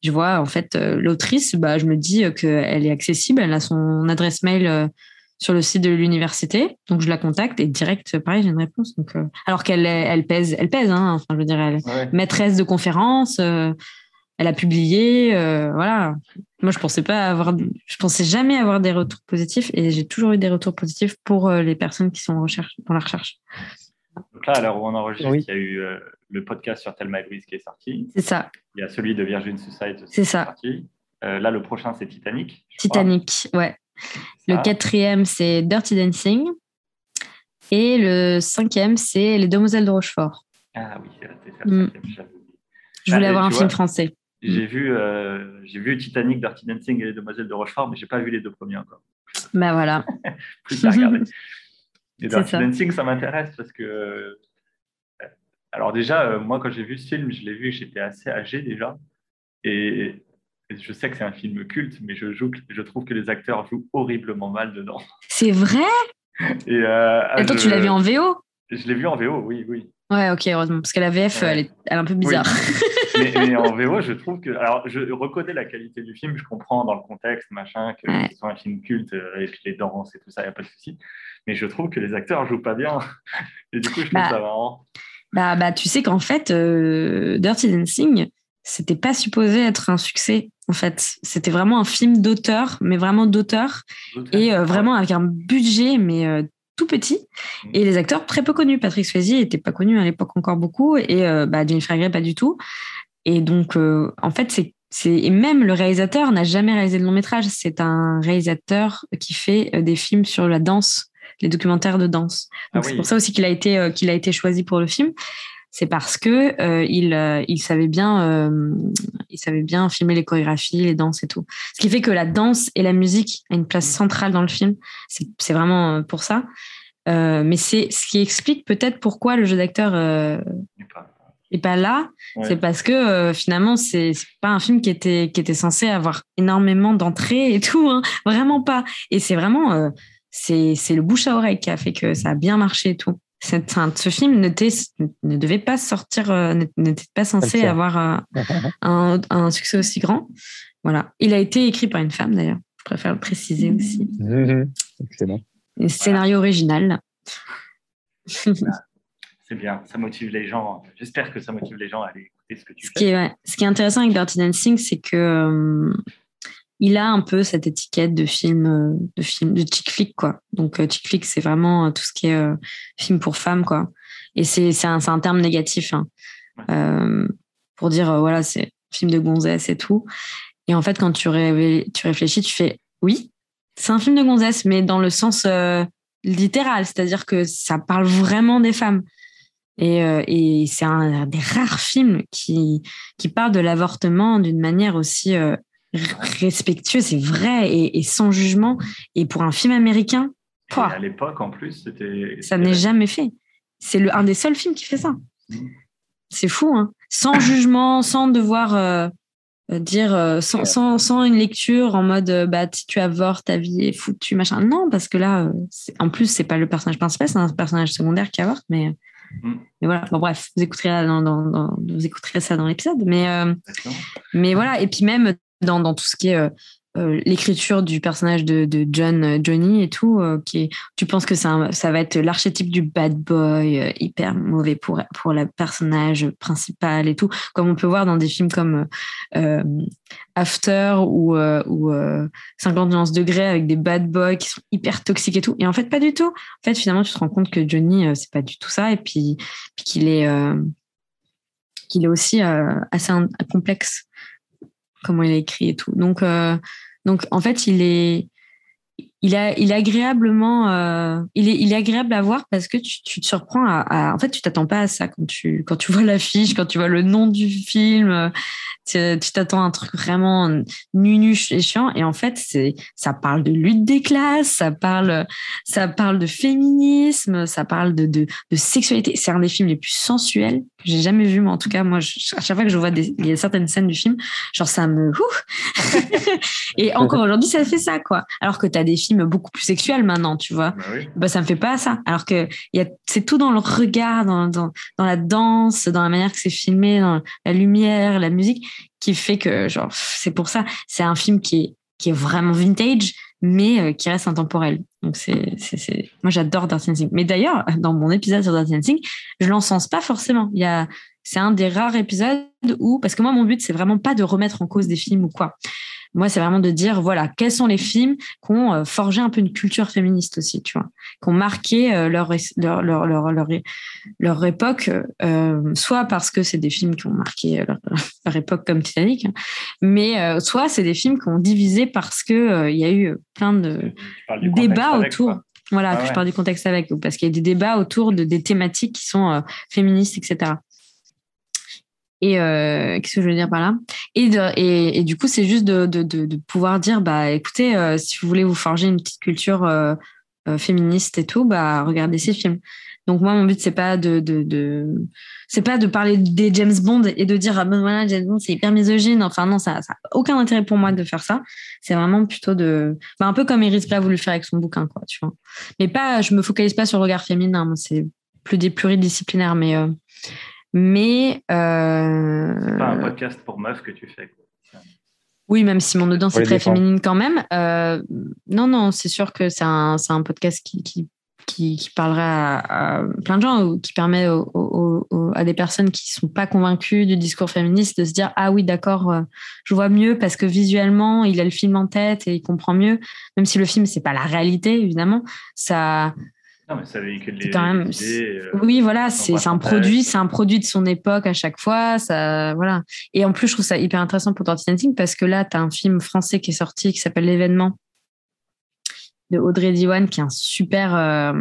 je vois en fait l'autrice, bah, je me dis qu'elle est accessible, elle a son adresse mail sur le site de l'université. Donc je la contacte et direct, pareil, j'ai une réponse. Donc, euh, alors qu'elle elle pèse, elle pèse. Hein, enfin, je veux dire, elle est maîtresse de conférence. Euh, elle a publié, euh, voilà. Moi, je pensais pas avoir, je pensais jamais avoir des retours positifs et j'ai toujours eu des retours positifs pour les personnes qui sont en recherche, dans la recherche. Donc là, à l'heure où on enregistre, il y a eu le podcast sur Thelma Louise qui est sorti. C'est ça. Il y a celui de Virgin Suicide. C'est ça. là, le prochain, c'est Titanic. Titanic, ouais. Le quatrième, c'est Dirty Dancing. Et le cinquième, c'est Les Demoiselles de Rochefort. Ah oui, c'est ça. Mm. Je voulais ah, avoir un film français. J'ai vu, euh, j'ai vu Titanic, Dirty Dancing et Les Demoiselles de Rochefort, mais j'ai pas vu les deux premiers encore. Ben voilà. Plus à regarder. et Dirty Dancing, ça m'intéresse parce que. Euh, alors, déjà, euh, moi, quand j'ai vu ce film, je l'ai vu, j'étais assez âgé déjà. Et je sais que c'est un film culte, mais je, joue, je trouve que les acteurs jouent horriblement mal dedans. C'est vrai? Et euh, Attends, tu l'as vu en VO Je l'ai vu en VO, oui, oui. Ouais, ok, heureusement, parce que la VF, elle, est, un peu bizarre. mais, en VO, je trouve que. Alors, je reconnais la qualité du film, je comprends dans le contexte, machin, que ce soit un film culte, euh, et puis les danses et tout ça, il n'y a pas de souci. Mais je trouve que les acteurs jouent pas bien. Et du coup, je trouve bah, ça marrant. Bah, bah, tu sais qu'en fait, euh, Dirty Dancing, c'était pas supposé être un succès en fait. C'était vraiment un film d'auteur, mais vraiment d'auteur, et euh, vraiment avec un budget, mais euh, tout petit. Mm. Et les acteurs très peu connus. Patrick Swayze n'était pas connu à l'époque encore beaucoup, et euh, bah, Jennifer Grey pas du tout. Et donc, en fait, c'est et même le réalisateur n'a jamais réalisé de long métrage. C'est un réalisateur qui fait des films sur la danse, les documentaires de danse. Ah c'est pour ça aussi qu'il a été qu'il a été choisi pour le film c'est parce que euh, il, euh, il savait bien euh, il savait bien filmer les chorégraphies, les danses et tout. Ce qui fait que la danse et la musique a une place centrale dans le film. C'est vraiment pour ça. mais c'est ce qui explique peut-être pourquoi le jeu d'acteur est pas là. C'est parce que finalement c'est pas un film qui était qui était censé avoir énormément d'entrées et tout. Hein. Vraiment pas. Et c'est vraiment c'est le bouche à oreille qui a fait que ça a bien marché et tout. Ce film ne devait pas sortir, n'était pas censé avoir un, succès aussi grand. Voilà. Il a été écrit par une femme d'ailleurs. Je préfère le préciser aussi. Excellent. Un scénario original. C'est bien, ça motive les gens. J'espère que ça motive les gens à aller écouter ce que tu ce fais. Qui est, Ce qui est intéressant avec Dirty Dancing, c'est que euh, il a un peu cette étiquette de film, euh, de film, de chick flick quoi. Donc euh, chick flick, c'est vraiment tout ce qui est film pour femmes quoi. Et c'est un, un, terme négatif hein. pour dire voilà c'est film de gonzesse et tout. Et en fait, quand tu, tu réfléchis, tu fais oui, c'est un film de gonzesse, mais dans le sens littéral, c'est-à-dire que ça parle vraiment des femmes. Et, euh, et c'est un des rares films qui, qui parle de l'avortement d'une manière aussi euh, respectueuse et vraie et, sans jugement. Et pour un film américain, à l'époque en plus, c'était. Ça n'est jamais fait. C'est un des seuls films qui fait ça. Mmh. C'est fou, hein Sans jugement, sans devoir euh, dire, sans, sans, sans, une lecture en mode, bah, si tu avortes, ta vie est foutue, machin. Non, parce que là, en plus, c'est pas le personnage principal, c'est un personnage secondaire qui avorte, mais Mm. Mais voilà, bon, bref, vous écouterez, dans, vous écouterez ça dans l'épisode. Mais, euh, mais voilà, et puis même dans, tout ce qui est euh, euh, l'écriture du personnage de, John euh, Johnny et tout euh, qui tu penses que ça, va être l'archétype du bad boy hyper mauvais pour pour le personnage principal et tout comme on peut voir dans des films comme After ou ou 50 nuances degrés avec des bad boys qui sont hyper toxiques et tout. Et en fait pas du tout. En fait finalement tu te rends compte que Johnny c'est pas du tout ça et puis, qu'il est qu'il est aussi assez complexe comment il a écrit et tout. Donc, euh, donc en fait, il est, il, est agréablement, euh, il, est, agréable à voir parce que tu, tu te surprends à, en fait, tu t'attends pas à ça quand tu, quand tu vois l'affiche, quand tu vois le nom du film, tu t'attends à un truc vraiment nunuche et chiant. Et en fait, c'est, ça parle de lutte des classes, ça parle, ça parle de féminisme, ça parle de, de, sexualité. C'est un des films les plus sensuels que j'ai jamais vu, mais en tout cas, moi, à chaque fois que je vois des, il y a certaines scènes du film, genre ça me, et encore aujourd'hui, ça fait ça, quoi. Alors que tu as des films beaucoup plus sexuels maintenant, tu vois. Bah, bah ça me fait pas ça. Alors que y a, c'est tout dans le regard, dans, dans, dans la danse, dans la manière que c'est filmé, dans la lumière, la musique, qui fait que, genre, c'est pour ça, c'est un film qui est, qui est vraiment vintage, mais euh, qui reste intemporel. Donc c'est, c'est, c'est... moi j'adore Dirty Dancing. Mais d'ailleurs, dans mon épisode sur Dirty Dancing, je l'encense pas forcément. Il y a, c'est un des rares épisodes où, parce que moi mon but c'est vraiment pas de remettre en cause des films ou quoi. Moi, c'est vraiment de dire, voilà, quels sont les films qui ont euh, forgé un peu une culture féministe aussi, tu vois, qui ont marqué euh, leur, leur, leur, leur, leur, époque, soit parce que c'est des films qui ont marqué leur, époque comme Titanic, hein, mais soit c'est des films qui ont divisé parce que il y a eu plein de débats autour. Voilà, ah je parle du contexte avec, parce qu'il y a des débats autour de des thématiques qui sont euh, féministes, etc. Et euh, qu'est-ce que je veux dire par là? Et, et, et, du coup, c'est juste de, de, de, pouvoir dire, bah, écoutez, euh, si vous voulez vous forger une petite culture féministe et tout, bah, regardez ces films. Donc moi, mon but c'est pas de, de, c'est pas de parler des James Bond et de dire ah ben voilà James Bond c'est hyper misogyne. Enfin non, ça, ça a aucun intérêt pour moi de faire ça. C'est vraiment plutôt de, bah, un peu comme Iris a voulu faire avec son bouquin quoi, tu vois. Mais pas, je me focalise pas sur le regard féminin. C'est plus des pluridisciplinaires, mais euh, mais euh... c'est pas un podcast pour meufs que tu fais. Oui, même si mon audience est très féminine quand même. Euh, non, non, c'est sûr que c'est un, un podcast qui, qui qui, qui parlerait à, plein de gens ou qui permet à des personnes qui sont pas convaincues du discours féministe de se dire ah oui d'accord euh, je vois mieux parce que visuellement il a le film en tête et il comprend mieux même si le film c'est pas la réalité évidemment ça non, mais ça véhicule les, quand même, euh, oui, voilà, c'est un produit, c'est un produit de son époque à chaque fois, ça, voilà. Et en plus, je trouve ça hyper intéressant pour Dirty Dancing parce que là, tu as un film français qui est sorti qui s'appelle L'événement, de Audrey Diwan, qui est un super, euh,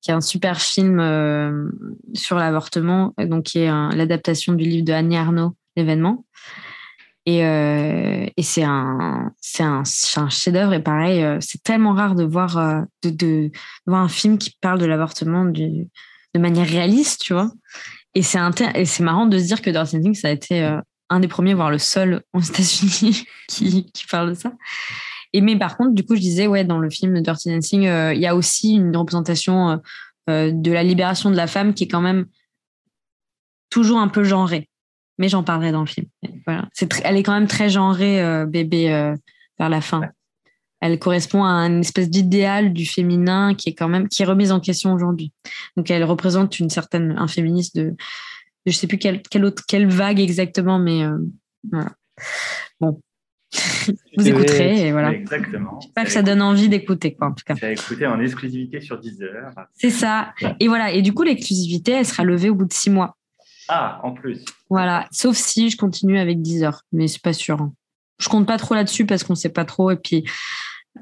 qui est un super film euh, sur l'avortement, donc qui est l'adaptation du livre de Annie Arnaud, l'événement. Et, euh, c'est un, c'est un, chef-d'œuvre. Et pareil, c'est tellement rare de voir, de, de, voir un film qui parle de l'avortement de manière réaliste, tu vois. Et c'est, et c'est marrant de se dire que Dirty Dancing, ça a été un des premiers, voire le seul aux États-Unis qui, parle de ça. Et mais par contre, du coup, je disais, ouais, dans le film Dirty Dancing, euh, il y a aussi une représentation euh, de la libération de la femme qui est quand même toujours un peu genrée. Mais j'en parlerai dans le film. Voilà. elle est quand même très genrée, bébé, vers la fin. Elle correspond à une espèce d'idéal du féminin qui est quand même qui est remise en question aujourd'hui. Donc elle représente une certaine un féministe de, je sais plus quelle, quelle autre quelle vague exactement, mais voilà. Bon, vous écouterez et voilà. Exactement. Pas que ça donne envie d'écouter, quoi, en tout cas. Écouter en exclusivité sur Deezer. C'est ça. Et voilà. Et du coup, l'exclusivité, elle sera levée au bout de six mois. Ah, en plus. Voilà. Sauf si je continue avec Deezer, mais c'est pas sûr. Hein. Je compte pas trop là-dessus parce qu'on sait pas trop. Et puis,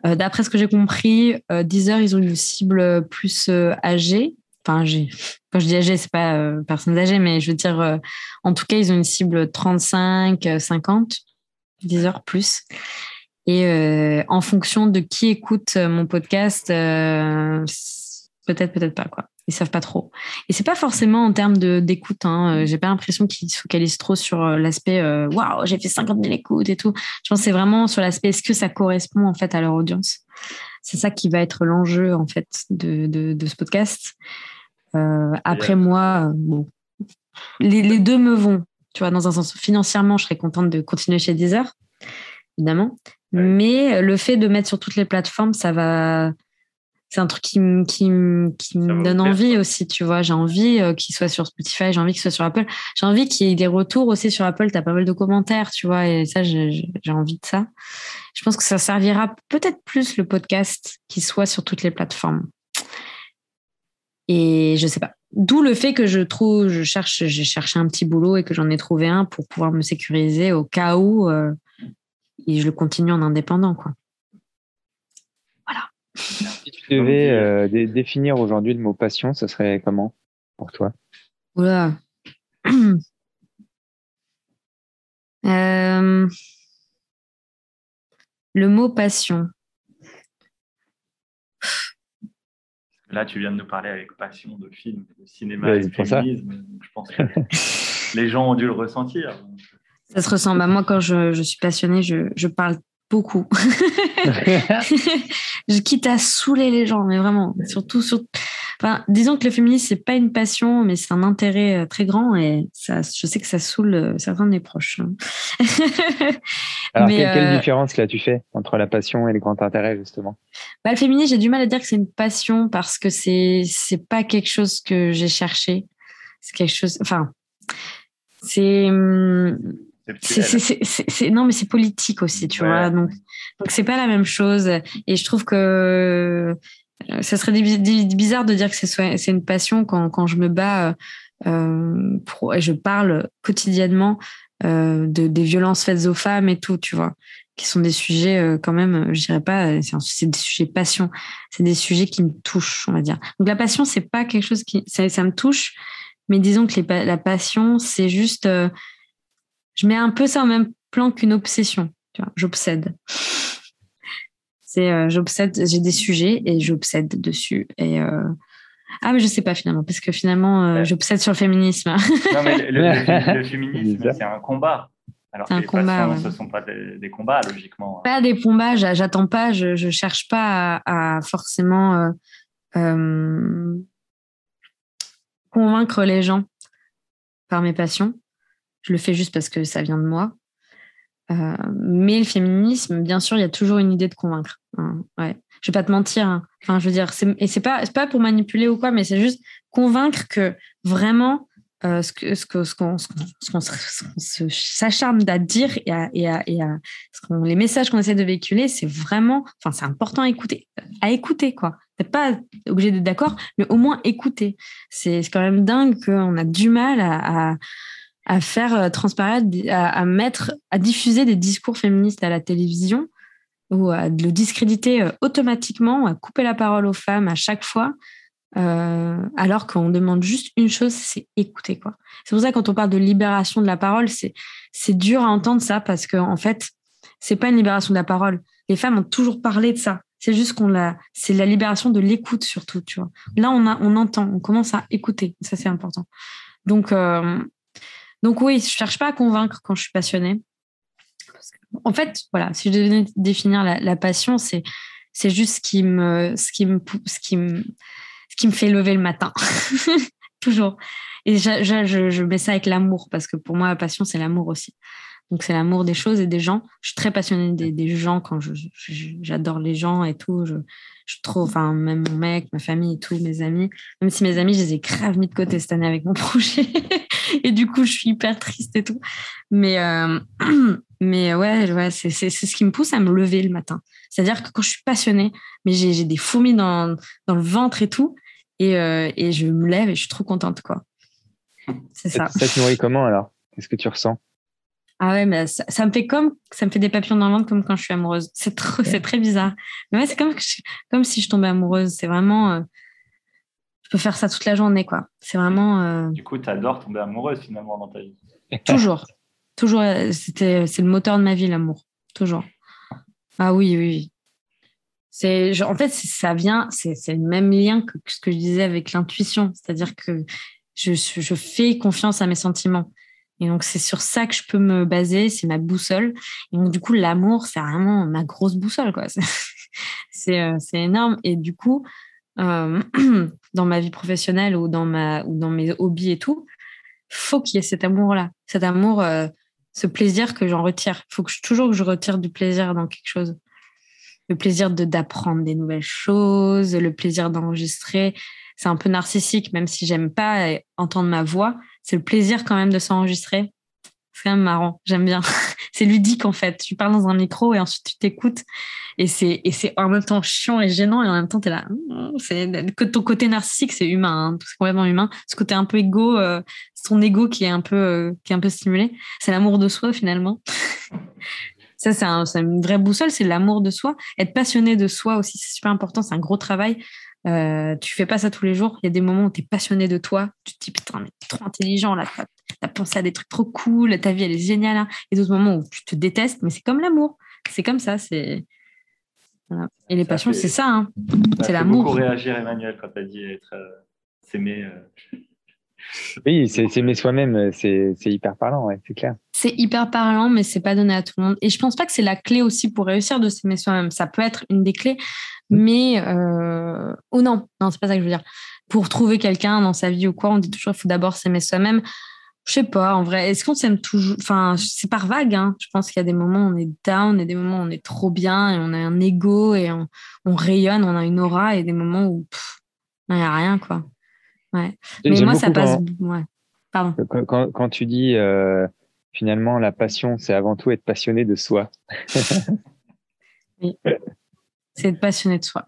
euh, d'après ce que j'ai compris, euh, Deezer, ils ont une cible plus euh, âgée. Enfin, âgée. Quand je dis âgée, c'est pas personnes âgées, mais je veux dire, en tout cas, ils ont une cible 35, 50. 10 heures plus. Et euh, en fonction de qui écoute euh, mon podcast, euh, peut-être, peut-être pas, quoi. Ils savent pas trop. Et c'est pas forcément en termes d'écoute. Hein. J'ai pas l'impression qu'ils se focalisent trop sur l'aspect waouh, j'ai fait 50 000 écoutes et tout. Je pense c'est vraiment sur l'aspect est-ce que ça correspond en fait à leur audience? C'est ça qui va être l'enjeu en fait de, de, de ce podcast. après moi, bon, les, les, deux me vont. Tu vois, dans un sens, financièrement, je serais contente de continuer chez Deezer, évidemment. Mais le fait de mettre sur toutes les plateformes, ça va. C'est un truc qui, me, qui, qui donne envie aussi, tu vois. J'ai envie euh, qu'il soit sur Spotify, j'ai envie qu'il soit sur Apple. J'ai envie qu'il y ait des retours aussi sur Apple. Tu as pas mal de commentaires, tu vois, et ça, j'ai envie de ça. Je pense que ça servira peut-être plus le podcast qui soit sur toutes les plateformes. Et je sais pas. D'où le fait que je trouve, je cherche, j'ai cherché un petit boulot et que j'en ai trouvé un pour pouvoir me sécuriser au cas où euh, et je le continue en indépendant, quoi. Si tu devais euh, définir aujourd'hui le mot passion, ça serait comment pour toi? Oula. Euh, le mot passion. Là, tu viens de nous parler avec passion de film, de cinéma et de féminisme. Je pense que les gens ont dû le ressentir. Ça se ressent. Bah, moi, quand je, je suis passionnée, je, je parle beaucoup. je quitte à saouler les gens, mais vraiment, surtout sur. Enfin, disons que le féminisme c'est pas une passion, mais c'est un intérêt euh, très grand et ça, je sais que ça saoule euh, certains de mes proches. Hein. Alors, quelle, euh, différence là tu fais entre la passion et le grand intérêt justement? Bah, Le féminisme, j'ai du mal à dire que c'est une passion parce que c'est c'est pas quelque chose que j'ai cherché. C'est quelque chose. Enfin, c'est hum, c'est non mais c'est politique aussi tu vois donc donc c'est pas la même chose. Et je trouve que euh, ça serait bizarre de dire que c'est une passion quand quand je me bats euh, pour, et je parle quotidiennement euh, de des violences faites aux femmes et tout tu vois qui sont des sujets euh, quand même je dirais pas c'est des sujets passion c'est des sujets qui me touchent on va dire. Donc la passion c'est pas quelque chose qui ça, ça me touche mais disons que les, la passion c'est juste euh, je mets un peu ça au même plan qu'une obsession. Tu vois, j'obsède. C'est, euh, j'obsède, j'ai des sujets et j'obsède dessus. Et euh, ah, mais je sais pas finalement, parce que finalement, euh, j'obsède sur le féminisme. non, mais le, féminisme, c'est un combat. Alors que un les combat, ce ne sont pas des, combats, logiquement. Pas des combats, j'attends pas, je ne cherche pas à, forcément convaincre les gens par mes passions. Je le fais juste parce que ça vient de moi. Euh, mais le féminisme, bien sûr, il y a toujours une idée de convaincre. Hein, ouais. Je vais pas te mentir. Hein. Enfin, je veux dire, et c'est pas, pas pour manipuler ou quoi, mais c'est juste convaincre que vraiment euh, ce que ce que ce qu'on s'acharne à dire et à, et à, et à les messages qu'on essaie de véhiculer, c'est vraiment, enfin, c'est important à écouter, à écouter quoi. T'es pas obligé d'être d'accord, mais au moins écouter. C'est quand même dingue qu'on a du mal à, à à faire euh, transparaître, à, mettre, à diffuser des discours féministes à la télévision ou à le discréditer euh, automatiquement, à couper la parole aux femmes à chaque fois, euh, alors qu'on demande juste une chose, c'est écouter quoi. C'est pour ça que quand on parle de libération de la parole, c'est c'est dur à entendre ça parce que en fait, c'est pas une libération de la parole. Les femmes ont toujours parlé de ça. C'est juste qu'on l'a, c'est la libération de l'écoute surtout, tu vois. Là, on a, on entend, on commence à écouter. Ça, c'est important. Donc, donc oui, je cherche pas à convaincre quand je suis passionnée. En fait, voilà, si je devais définir la, passion, c'est c'est juste ce qui me ce qui me ce qui me ce qui me fait lever le matin. Toujours. Et je, je, je, mets ça avec l'amour, parce que pour moi, la passion, c'est l'amour aussi. Donc, c'est l'amour des choses et des gens. Je suis très passionnée des, des gens quand j'adore les gens et tout. Je, je trouve, enfin, même mon mec, ma famille et tout, mes amis. Même si mes amis, je les ai grave mis de côté cette année avec mon projet. et du coup, je suis hyper triste et tout. Mais, euh, mais ouais, ouais c'est ce qui me pousse à me lever le matin. C'est-à-dire que quand je suis passionnée, mais j'ai des fourmis dans, dans le ventre et tout, et, euh, et je me lève et je suis trop contente, quoi. C'est ça. Ça te nourrit comment alors? Qu'est-ce que tu ressens? Ah ouais, mais ça, me fait comme, ça me fait des papillons dans le ventre comme quand je suis amoureuse. C'est trop, c'est très bizarre. Mais ouais, c'est comme, comme si je tombais amoureuse. C'est vraiment, euh, je peux faire ça toute la journée, quoi. C'est vraiment. Euh, du coup, tu adores tomber amoureuse finalement dans ta vie. Toujours, toujours. C'était, c'est le moteur de ma vie, l'amour. Toujours. Ah oui, oui. C'est, en fait, ça vient, c'est, c'est le même lien que ce que je disais avec l'intuition. C'est-à-dire que je, je fais confiance à mes sentiments. Et donc, c'est sur ça que je peux me baser, c'est ma boussole. Et donc, du coup, l'amour, c'est vraiment ma grosse boussole, quoi. C'est, euh, énorme. Et du coup, euh, dans ma vie professionnelle ou dans, ma, ou dans mes hobbies et tout, faut qu'il y ait cet amour-là. Cet amour, euh, ce plaisir que j'en retire. Il faut que je, toujours que je retire du plaisir dans quelque chose. Le plaisir de, d'apprendre des nouvelles choses, le plaisir d'enregistrer. C'est un peu narcissique, même si j'aime pas entendre ma voix c'est le plaisir quand même de s'enregistrer. C'est quand même marrant, j'aime bien. c'est ludique en fait. Tu parles dans un micro et ensuite tu t'écoutes. Et c'est, et c'est en même temps chiant et gênant et en même temps tu es là. Mmh, c'est, ton côté narcissique, c'est humain, hein. c'est complètement humain. Ce côté un peu égo, euh, son ego qui est un peu, euh, qui est un peu stimulé. C'est l'amour de soi finalement. Ça, c'est, c'est une vraie boussole, c'est l'amour de soi. Être passionné de soi aussi, c'est super important. C'est un gros travail. Euh, tu fais pas ça tous les jours. Il y a des moments où tu es passionné de toi. Tu te dis, putain, mais trop intelligent là. Tu as pensé à des trucs trop cool. Ta vie, elle est géniale. Hein. Et d'autres moments où tu te détestes, mais c'est comme l'amour. C'est comme ça. C'est. Et les passions, c'est ça. Hein. C'est l'amour. beaucoup réagir, Emmanuel, quand tu as dit être euh, s'aimer. Euh, oui, c'est s'aimer soi-même, c'est hyper parlant, ouais, c'est clair. C'est hyper parlant, mais c'est pas donné à tout le monde. Et je pense pas que c'est la clé aussi pour réussir de s'aimer soi-même. Ça peut être une des clés, mais euh... oh non, non, c'est pas ça que je veux dire. Pour trouver quelqu'un dans sa vie ou quoi, on dit toujours qu'il faut d'abord s'aimer soi-même. Je sais pas, en vrai, est-ce qu'on s'aime toujours Enfin, c'est par vague. Hein. Je pense qu'il y a des moments où on est down et des moments où on est trop bien et on a un ego et on, rayonne, on a une aura et des moments où il n'y a rien, quoi. Ouais. Mais moi, ça passe. Ouais. Pardon. Quand, quand, tu dis euh, finalement la passion, c'est avant tout être passionné de soi. oui. C'est être passionné de soi.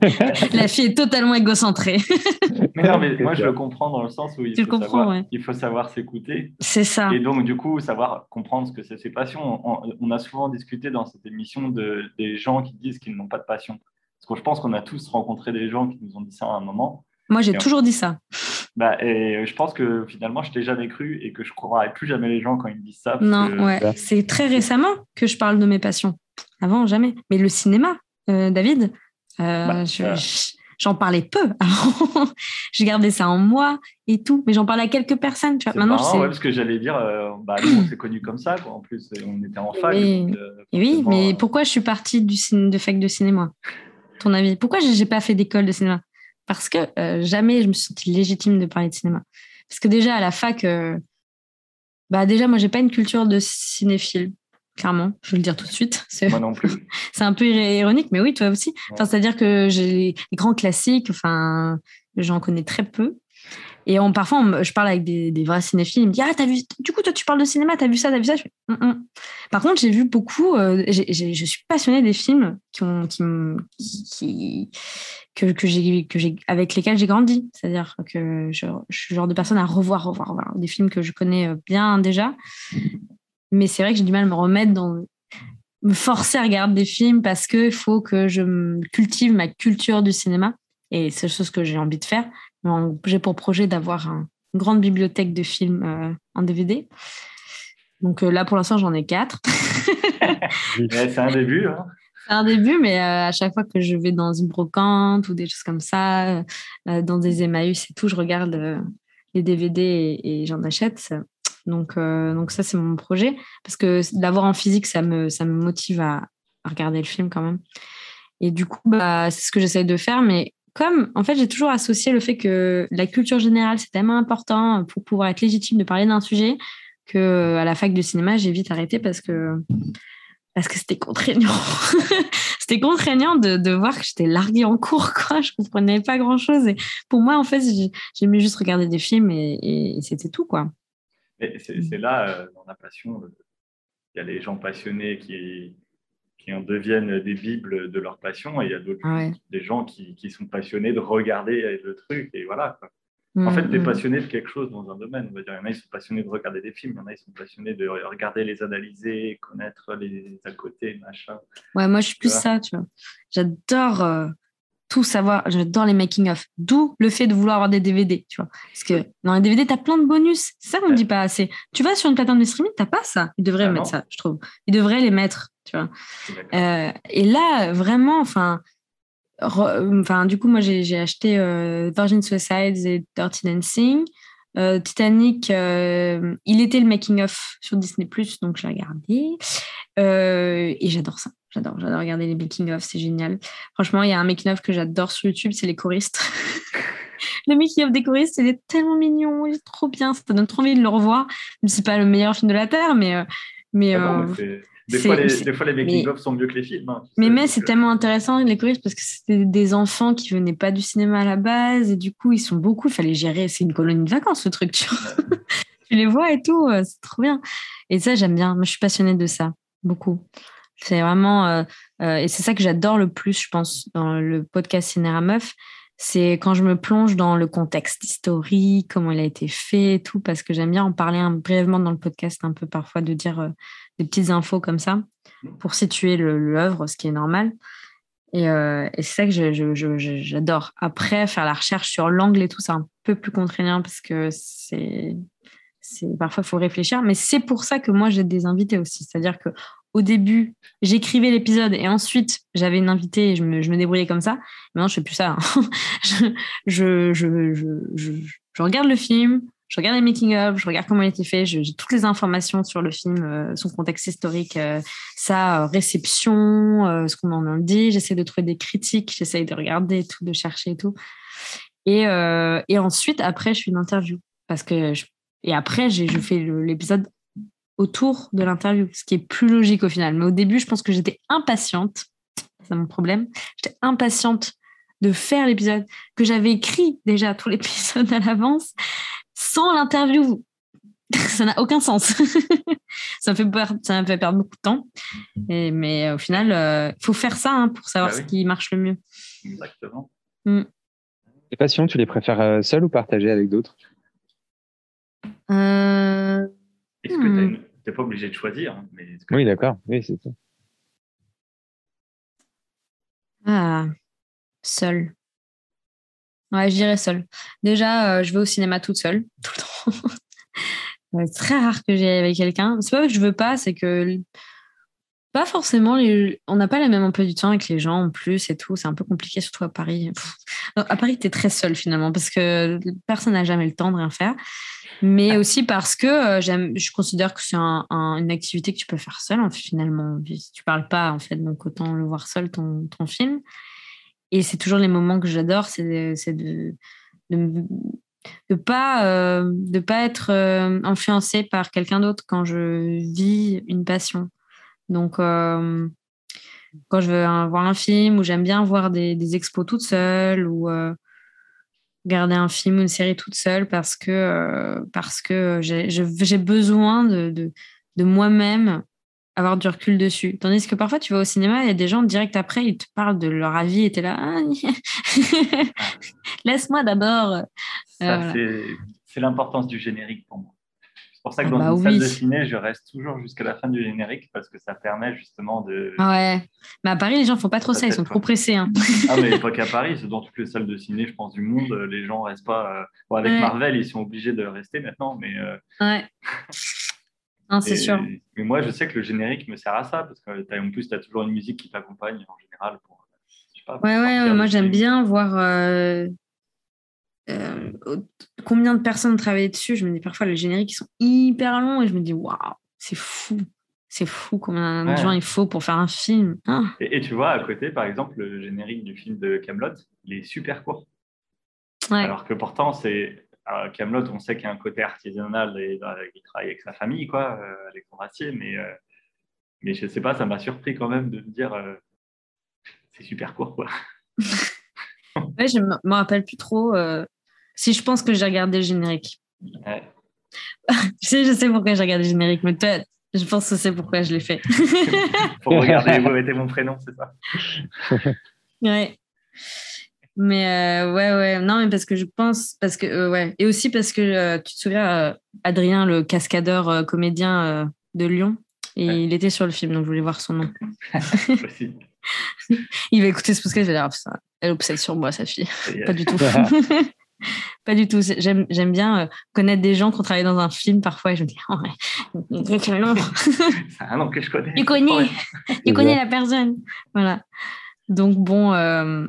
la fille est totalement égocentrée. mais non, mais moi je le comprends dans le sens où il, faut, savoir, il faut savoir s'écouter. C'est ça. Et donc, du coup, savoir comprendre ce que c'est ses passions. On, a souvent discuté dans cette émission de, des gens qui disent qu'ils n'ont pas de passion. Parce que je pense qu'on a tous rencontré des gens qui nous ont dit ça à un moment. Moi, j'ai toujours dit ça. Bah, et je pense que finalement, je t'ai jamais cru et que je ne croirais plus jamais les gens quand ils me disent ça. Non, ouais. C'est très récemment que je parle de mes passions. Avant, jamais. Mais le cinéma, euh, David, euh, bah, j'en parlais peu avant. je gardais ça en moi et tout. Mais j'en parlais à quelques personnes. Tu vois. Maintenant, marrant, parce que j'allais dire, euh, bah, nous, on s'est connus comme ça. Quoi. En plus, on était en fac. oui, mais pourquoi je suis partie du de fac de cinéma? Ton avis? Pourquoi j'ai pas fait d'école de cinéma? Parce que euh, jamais je me suis sentie légitime de parler de cinéma. Parce que déjà à la fac, euh, bah déjà moi j'ai pas une culture de cinéphile, clairement, je vais le dire tout de suite. Moi non plus. c'est un peu ironique, mais oui, toi aussi. c'est-à-dire que j'ai les grands classiques, enfin, j'en connais très peu. Et parfois, je parle avec des, vrais cinéphiles, ils me disent Ah, as vu, du coup, toi, tu parles de cinéma, t'as vu ça, t'as vu ça? Hum, hum. Par contre, j'ai vu beaucoup, euh, je suis passionnée des films qui ont, qui, qui, que, que j'ai, avec lesquels j'ai grandi. C'est-à-dire que je, suis le genre de personne à revoir, revoir, revoir des films que je connais euh, bien déjà. Mais c'est vrai que j'ai du mal à me remettre dans, me forcer à regarder des films parce qu'il faut que je cultive ma culture du cinéma. Et c'est chose que j'ai envie de faire. J'ai pour projet d'avoir une grande bibliothèque de films euh, en DVD. Donc euh, là, pour l'instant, j'en ai quatre. c'est un début. Hein. C'est un début, mais euh, à chaque fois que je vais dans une brocante ou des choses comme ça, dans des Emmaüs et tout, je regarde les DVD et, j'en achète. Donc, donc ça, c'est mon projet. Parce que l'avoir en physique, ça me, ça me motive à, à, regarder le film quand même. Et du coup, bah, c'est ce que j'essaye de faire. Mais en fait j'ai toujours associé le fait que la culture générale c'est tellement important pour pouvoir être légitime de parler d'un sujet que à la fac de cinéma j'ai vite arrêté parce que parce que c'était contraignant. c'était contraignant de, voir que j'étais larguée en cours, quoi. Je comprenais pas grand chose. Et pour moi, en fait, j'aimais juste regarder des films et, c'était tout, quoi. C'est là, euh, dans la passion, il y a les gens passionnés qui, qui en deviennent des bibles de leur passion et il y a d'autres des gens qui, qui, sont passionnés de regarder le truc et voilà. Quoi. En fait, tu es mm, mm. passionné de quelque chose dans un domaine. On va dire. Il y en a, ils sont passionnés de regarder des films, il y en a, ils sont passionnés de regarder, les analyser, connaître les à côté, machin. Ouais, moi, je suis plus ça, tu vois. J'adore euh, tout savoir, j'adore les making-of. D'où le fait de vouloir avoir des DVD, tu vois. Parce que dans les DVD, tu as plein de bonus. C'est ça qu'on ne dit pas assez. Tu vas sur une plateforme de streaming, tu pas ça. Ils devraient ah mettre ça, je trouve. Ils devraient les mettre, tu vois. Euh, et là, vraiment, enfin enfin, du coup, moi, j'ai acheté euh, Virgin Suicides et Dirty Dancing. Euh, Titanic, euh, il était le making-of sur Disney+, donc j'ai regardé. et j'adore ça. J'adore, j'adore regarder les making-of, c'est génial. Franchement, il y a un making-of que j'adore sur YouTube, c'est les choristes. le making-of des choristes, il est tellement mignon, il est trop bien, ça donne trop envie de le revoir. C'est pas le meilleur film de la Terre, mais... mais, ah des fois, les, des fois, les making-of sont mieux que les films. Hein, mais, mais c'est tellement intéressant, les choristes, parce que c'était des enfants qui venaient pas du cinéma à la base, et du coup, ils sont beaucoup, il fallait gérer, c'est une colonie de vacances, ce truc, tu, tu les vois et tout, euh, c'est trop bien. Et ça, j'aime bien. Moi, je suis passionnée de ça, beaucoup. C'est vraiment, euh, euh, et c'est ça que j'adore le plus, je pense, dans le podcast Cinéra Meuf, c'est quand je me plonge dans le contexte historique, comment il a été fait et tout, parce que j'aime bien en parler brièvement dans le podcast, un peu parfois de dire des petites infos comme ça pour situer l'œuvre, ce qui est normal. Et, euh, et c'est ça que j'adore. Après, faire la recherche sur l'angle et tout, c'est un peu plus contraignant parce que c'est parfois il faut réfléchir. Mais c'est pour ça que moi j'ai des invités aussi. C'est-à-dire que au début, j'écrivais l'épisode et ensuite j'avais une invitée et je me, débrouillais comme ça. Maintenant, je fais plus ça. Hein. je, regarde le film, je regarde les making-of, je regarde comment il a été fait, j'ai toutes les informations sur le film, euh, son contexte historique, euh, sa réception, euh, ce qu'on en a dit. J'essaie de trouver des critiques, j'essaie de regarder tout, de chercher et tout. Et, et ensuite, après, je fais une interview. Parce que et après, je fais l'épisode autour de l'interview, ce qui est plus logique au final. Mais au début, je pense que j'étais impatiente. C'est mon problème. J'étais impatiente de faire l'épisode, que j'avais écrit déjà tout l'épisode à l'avance sans l'interview. ça n'a aucun sens. ça, me fait perdre, ça me fait perdre beaucoup de temps. Et, mais au final, il euh, faut faire ça hein, pour savoir bah ce qui marche le mieux. Exactement. Mm. Les passions, tu les préfères euh, seules ou partagées avec d'autres? Euh... Est-ce que tu n'es pas obligé de choisir hein, mais Oui, d'accord. Oui, c'est ça. Ah, seul. Ouais, je dirais seule. Déjà, euh, je vais au cinéma toute seule, tout le temps. c'est très rare que j'aille avec quelqu'un. C'est pas que je veux pas, c'est que pas forcément. On n'a pas la même emploi du temps avec les gens en plus et tout. C'est un peu compliqué, surtout à Paris. à Paris, tu es très seule finalement parce que personne n'a jamais le temps de rien faire. Mais ah. aussi parce que euh, je considère que c'est une activité que tu peux faire seule finalement. Si tu parles pas, en fait, donc autant le voir seul ton, ton film. Et c'est toujours les moments que j'adore, c'est de, de, de, pas, euh, de pas être euh, influencé par quelqu'un d'autre quand je vis une passion. Donc, euh, quand je veux voir un film ou j'aime bien voir des, des, expos toute seule ou regarder un film ou une série toute seule parce que, parce que j'ai besoin de, de, de moi-même avoir du recul dessus. Tandis que parfois, tu vas au cinéma, il y a des gens direct après, ils te parlent de leur avis et tu es là, ah, laisse-moi d'abord. Euh, c'est l'importance du générique pour moi. C'est pour ça que ah dans bah une salle de ciné, je reste toujours jusqu'à la fin du générique parce que ça permet justement de. Ah ouais. Mais à Paris, les gens font pas trop ça, ils sont trop pressés. Hein. ah, mais pas qu'à Paris, c'est dans toutes les salles de ciné, je pense, du monde, les gens restent pas. Euh, avec Marvel, ils sont obligés de rester maintenant, mais. Euh, ouais. c'est sûr. Mais moi, je sais que le générique me sert à ça, parce que en plus, tu as toujours une musique qui t'accompagne en général. Pour, ouais, ouais, moi j'aime bien voir euh, euh, combien de personnes travaillent dessus. Je me dis parfois, les génériques, ils sont hyper longs et je me dis, waouh, c'est fou. C'est fou combien de gens il faut pour faire un film. Ah. Et, tu vois, à côté, par exemple, le générique du film de Camelot, il est super court. Alors que pourtant, c'est Camelot, on sait qu'il y a un côté artisanal et il travaille avec sa famille, quoi, euh, Alexandre Astier, mais, euh, mais je sais pas, ça m'a surpris quand même de me dire euh, c'est super court, quoi. ouais, je me rappelle plus trop. Si je pense que j'ai regardé le générique. Ouais. je, sais, je sais pourquoi j'ai regardé le générique, mais toi, je pense que c'est pourquoi je l'ai fait. Pour regarder, vous mettez mon prénom, c'est ça Ouais. Mais euh, ouais, ouais, non, mais parce que je pense, parce que, euh, ouais, et aussi parce que euh, tu te souviens, Adrien, le cascadeur comédien de Lyon, et il était sur le film, donc je voulais voir son nom. il va écouter ce podcast, il va dire, oh, elle obsède sur moi, sa fille. Pas du tout. Pas du tout. J'aime, j'aime bien connaître des gens qui ont travaillé dans un film parfois et je me dis, oh, ouais, c'est un nom que je connais. Tu connais, tu connais la personne. Voilà. Donc bon, euh,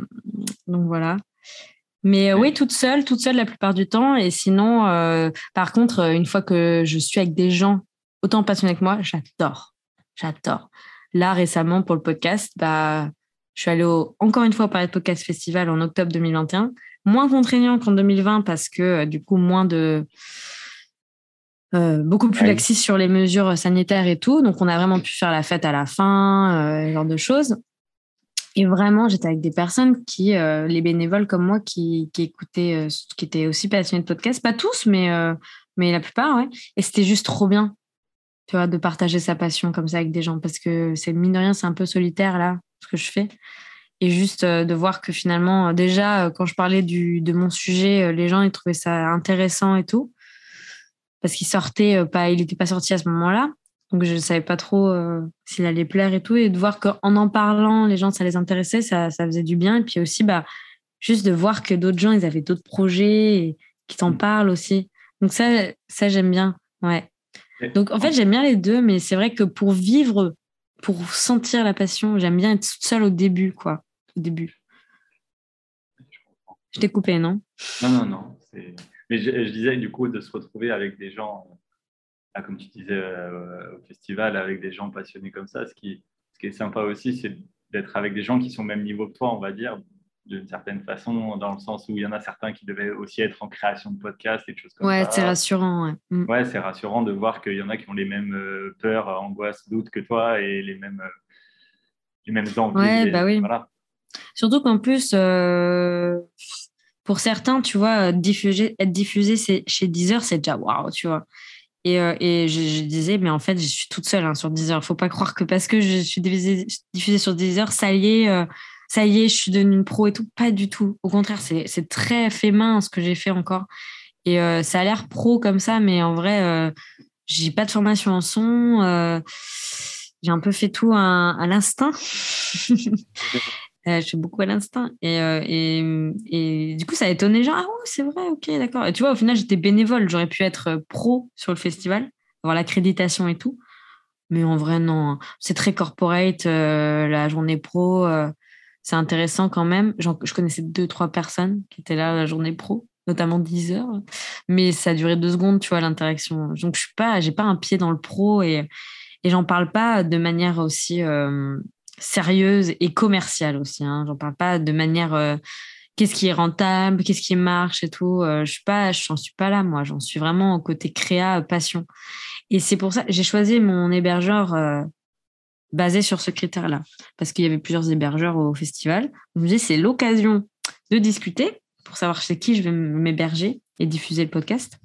donc voilà. Mais euh, oui, toute seule, toute seule la plupart du temps. Et sinon, euh, par contre, une fois que je suis avec des gens autant passionnés que moi, j'adore, j'adore. Là, récemment, pour le podcast, bah, je suis allée encore une fois au Paris Podcast Festival en octobre 2021. Moins contraignant qu'en 2020 parce que du coup, moins de... beaucoup plus laxiste sur les mesures sanitaires et tout. Donc, on a vraiment pu faire la fête à la fin, ce genre de choses. Et vraiment, j'étais avec des personnes qui, euh, les bénévoles comme moi, qui, qui écoutaient, euh, qui étaient aussi passionnés de podcast. Pas tous, mais, euh, mais la plupart, ouais. Et c'était juste trop bien, tu vois, de partager sa passion comme ça avec des gens. Parce que c'est mine de rien, c'est un peu solitaire, là, ce que je fais. Et juste de voir que finalement, déjà, quand je parlais du, de mon sujet, les gens, ils trouvaient ça intéressant et tout. Parce qu'il sortait pas, il n'était pas sorti à ce moment-là. Donc, je ne savais pas trop euh, s'il allait plaire et tout. Et de voir qu'en en parlant, les gens, ça les intéressait, ça, ça faisait du bien. Et puis aussi, bah, juste de voir que d'autres gens, ils avaient d'autres projets et qui t'en mm. parlent aussi. Donc, ça, ça j'aime bien. Ouais. Donc, en fait, j'aime bien les deux, mais c'est vrai que pour vivre, pour sentir la passion, j'aime bien être toute seule au début, quoi. Au début. Je t'ai coupé, non? Non, non, non. Mais je, je, disais, du coup, de se retrouver avec des gens ah, comme tu disais euh, au festival, avec des gens passionnés comme ça. Ce qui, ce qui est sympa aussi, c'est d'être avec des gens qui sont au même niveau que toi, on va dire, d'une certaine façon, dans le sens où il y en a certains qui devaient aussi être en création de podcast et des choses comme ouais, ça. Ouais, c'est rassurant. Ouais, mm. ouais c'est rassurant de voir qu'il y en a qui ont les mêmes euh, peurs, angoisses, doutes que toi et les mêmes, euh, les mêmes envies. Ouais, bah oui. Voilà. Surtout qu'en plus, pour certains, tu vois, diffuser, être diffusé chez Deezer, c'est déjà waouh, tu vois. Et, euh, et je, disais, mais en fait, je suis toute seule hein, sur Deezer. Faut pas croire que parce que je suis diffusée, diffusée sur Deezer, ça y est, euh, ça y est, je suis devenue une pro et tout. Pas du tout. Au contraire, c'est très fait main ce que j'ai fait encore. Et euh, ça a l'air pro comme ça, mais en vrai, j'ai pas de formation en son. j'ai un peu fait tout à, à l'instinct. Euh, je fais beaucoup à l'instinct. Et, euh, et, et, du coup, ça a étonné, genre, ah ouais, c'est vrai, ok, d'accord. Et tu vois, au final, j'étais bénévole. J'aurais pu être euh, pro sur le festival, avoir l'accréditation et tout. Mais en vrai, non. Hein. C'est très corporate, la journée pro. c'est intéressant quand même. je connaissais deux, trois personnes qui étaient là la journée pro, notamment 10 heures. Mais ça a duré deux secondes, tu vois, l'interaction. Donc, je suis pas, pas un pied dans le pro et, et j'en parle pas de manière aussi sérieuse et commerciale aussi. Hein. J'en parle pas de manière euh, qu'est-ce qui est rentable, qu'est-ce qui marche et tout. Euh, je suis pas, j'en suis pas là moi. J'en suis vraiment au côté créa, passion. Et c'est pour ça j'ai choisi mon hébergeur euh, basé sur ce critère-là parce qu'il y avait plusieurs hébergeurs au festival. Je me dis c'est l'occasion de discuter pour savoir chez qui je vais m'héberger et diffuser le podcast.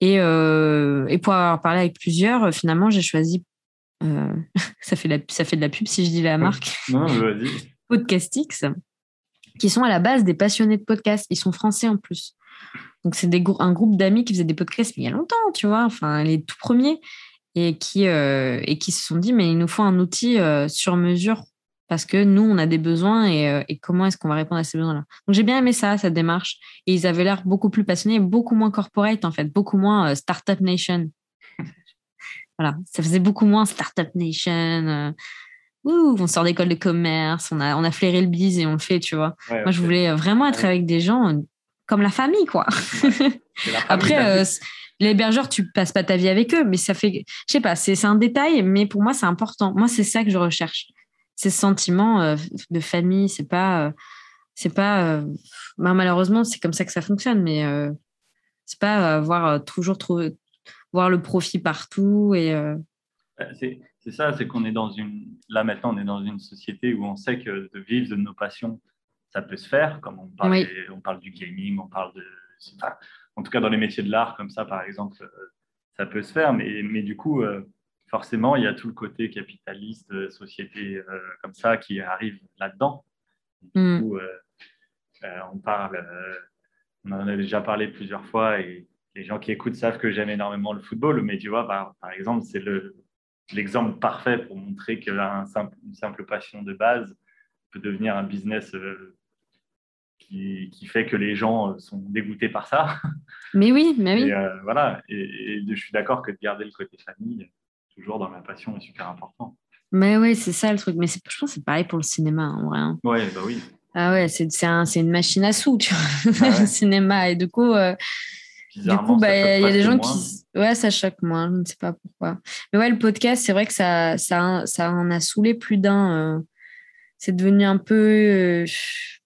Et pour avoir parlé avec plusieurs, finalement, j'ai choisi euh, ça, fait ça fait de la pub si je dis la marque. Non. Podcastix, qui sont à la base des passionnés de podcasts. Ils sont français en plus. Donc, c'est un groupe d'amis qui faisaient des podcasts il y a longtemps, tu vois, enfin, les tout premiers, et qui, euh, et qui se sont dit, mais il nous faut un outil euh, sur mesure parce que nous, on a des besoins et, et comment est-ce qu'on va répondre à ces besoins-là? Donc, j'ai bien aimé ça, cette démarche. Et ils avaient l'air beaucoup plus passionnés, beaucoup moins corporate, en fait, beaucoup moins Startup Nation. Voilà, ça faisait beaucoup moins Startup Nation. Euh, on sort d'école de commerce, on a, on a flairé le bise et on le fait, tu vois. Moi, je voulais vraiment être avec des gens euh, comme la famille, quoi. Après, euh, Les hébergeurs, tu passes pas ta vie avec eux, mais ça fait, je sais pas, c'est un détail, mais pour moi, c'est important. Moi, c'est ça que je recherche. Ces sentiments euh, de famille, c'est pas, euh, c'est pas, bah, malheureusement, c'est comme ça que ça fonctionne, mais c'est pas voir toujours trouver, voir le profit partout et. Bah, c'est ça, c'est qu'on est dans une, là maintenant, on est dans une société où on sait que de vivre de nos passions, ça peut se faire, comme on parle, on parle du gaming, on parle de, en tout cas dans les métiers de l'art comme ça, par exemple, euh, ça peut se faire, mais, mais du coup, euh, forcément, il y a tout le côté capitaliste, euh, société comme ça qui arrive là-dedans. Du mm. coup, on parle, on en a déjà parlé plusieurs fois et les gens qui écoutent savent que j'aime énormément le football, mais tu vois, par exemple, c'est le, l'exemple parfait pour montrer qu'une simple, une simple passion de base peut devenir un business euh, qui, qui, fait que les gens euh, sont dégoûtés par ça. Mais oui, mais oui. Et, euh, voilà, et, je suis d'accord que de garder le côté famille, toujours dans ma passion, est super important. Mais oui, c'est ça le truc. Mais je pense que c'est pareil pour le cinéma, en vrai. Hein. Ouais, bah oui. Ah ouais, c'est un, une machine à sous, tu vois, ah le cinéma. Et du coup, du coup, bah, il y a des gens qui. Ouais, ça choque moins, je ne sais pas pourquoi. Mais ouais, le podcast, c'est vrai que ça, ça, ça en a saoulé plus d'un. Euh. C'est devenu un peu. Euh,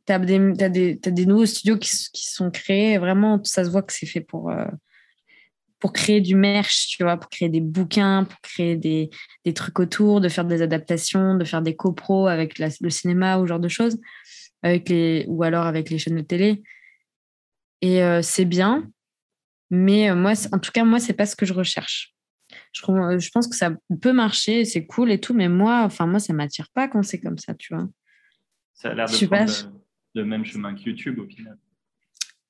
tu as, des, des nouveaux studios qui, qui sont créés. Vraiment, ça se voit que c'est fait pour, euh, pour créer du merch, tu vois, pour créer des bouquins, pour créer des, des trucs autour, de faire des adaptations, de faire des copros avec le cinéma ou ce genre de choses, avec les, ou alors avec les chaînes de télé. Et c'est bien, mais euh, moi, en tout cas, moi, c'est pas ce que je recherche. Je, euh, je pense que ça peut marcher, c'est cool et tout, mais moi, enfin, moi, ça m'attire pas quand c'est comme ça, tu vois. Ça a l'air de prendre le, même chemin que YouTube au final.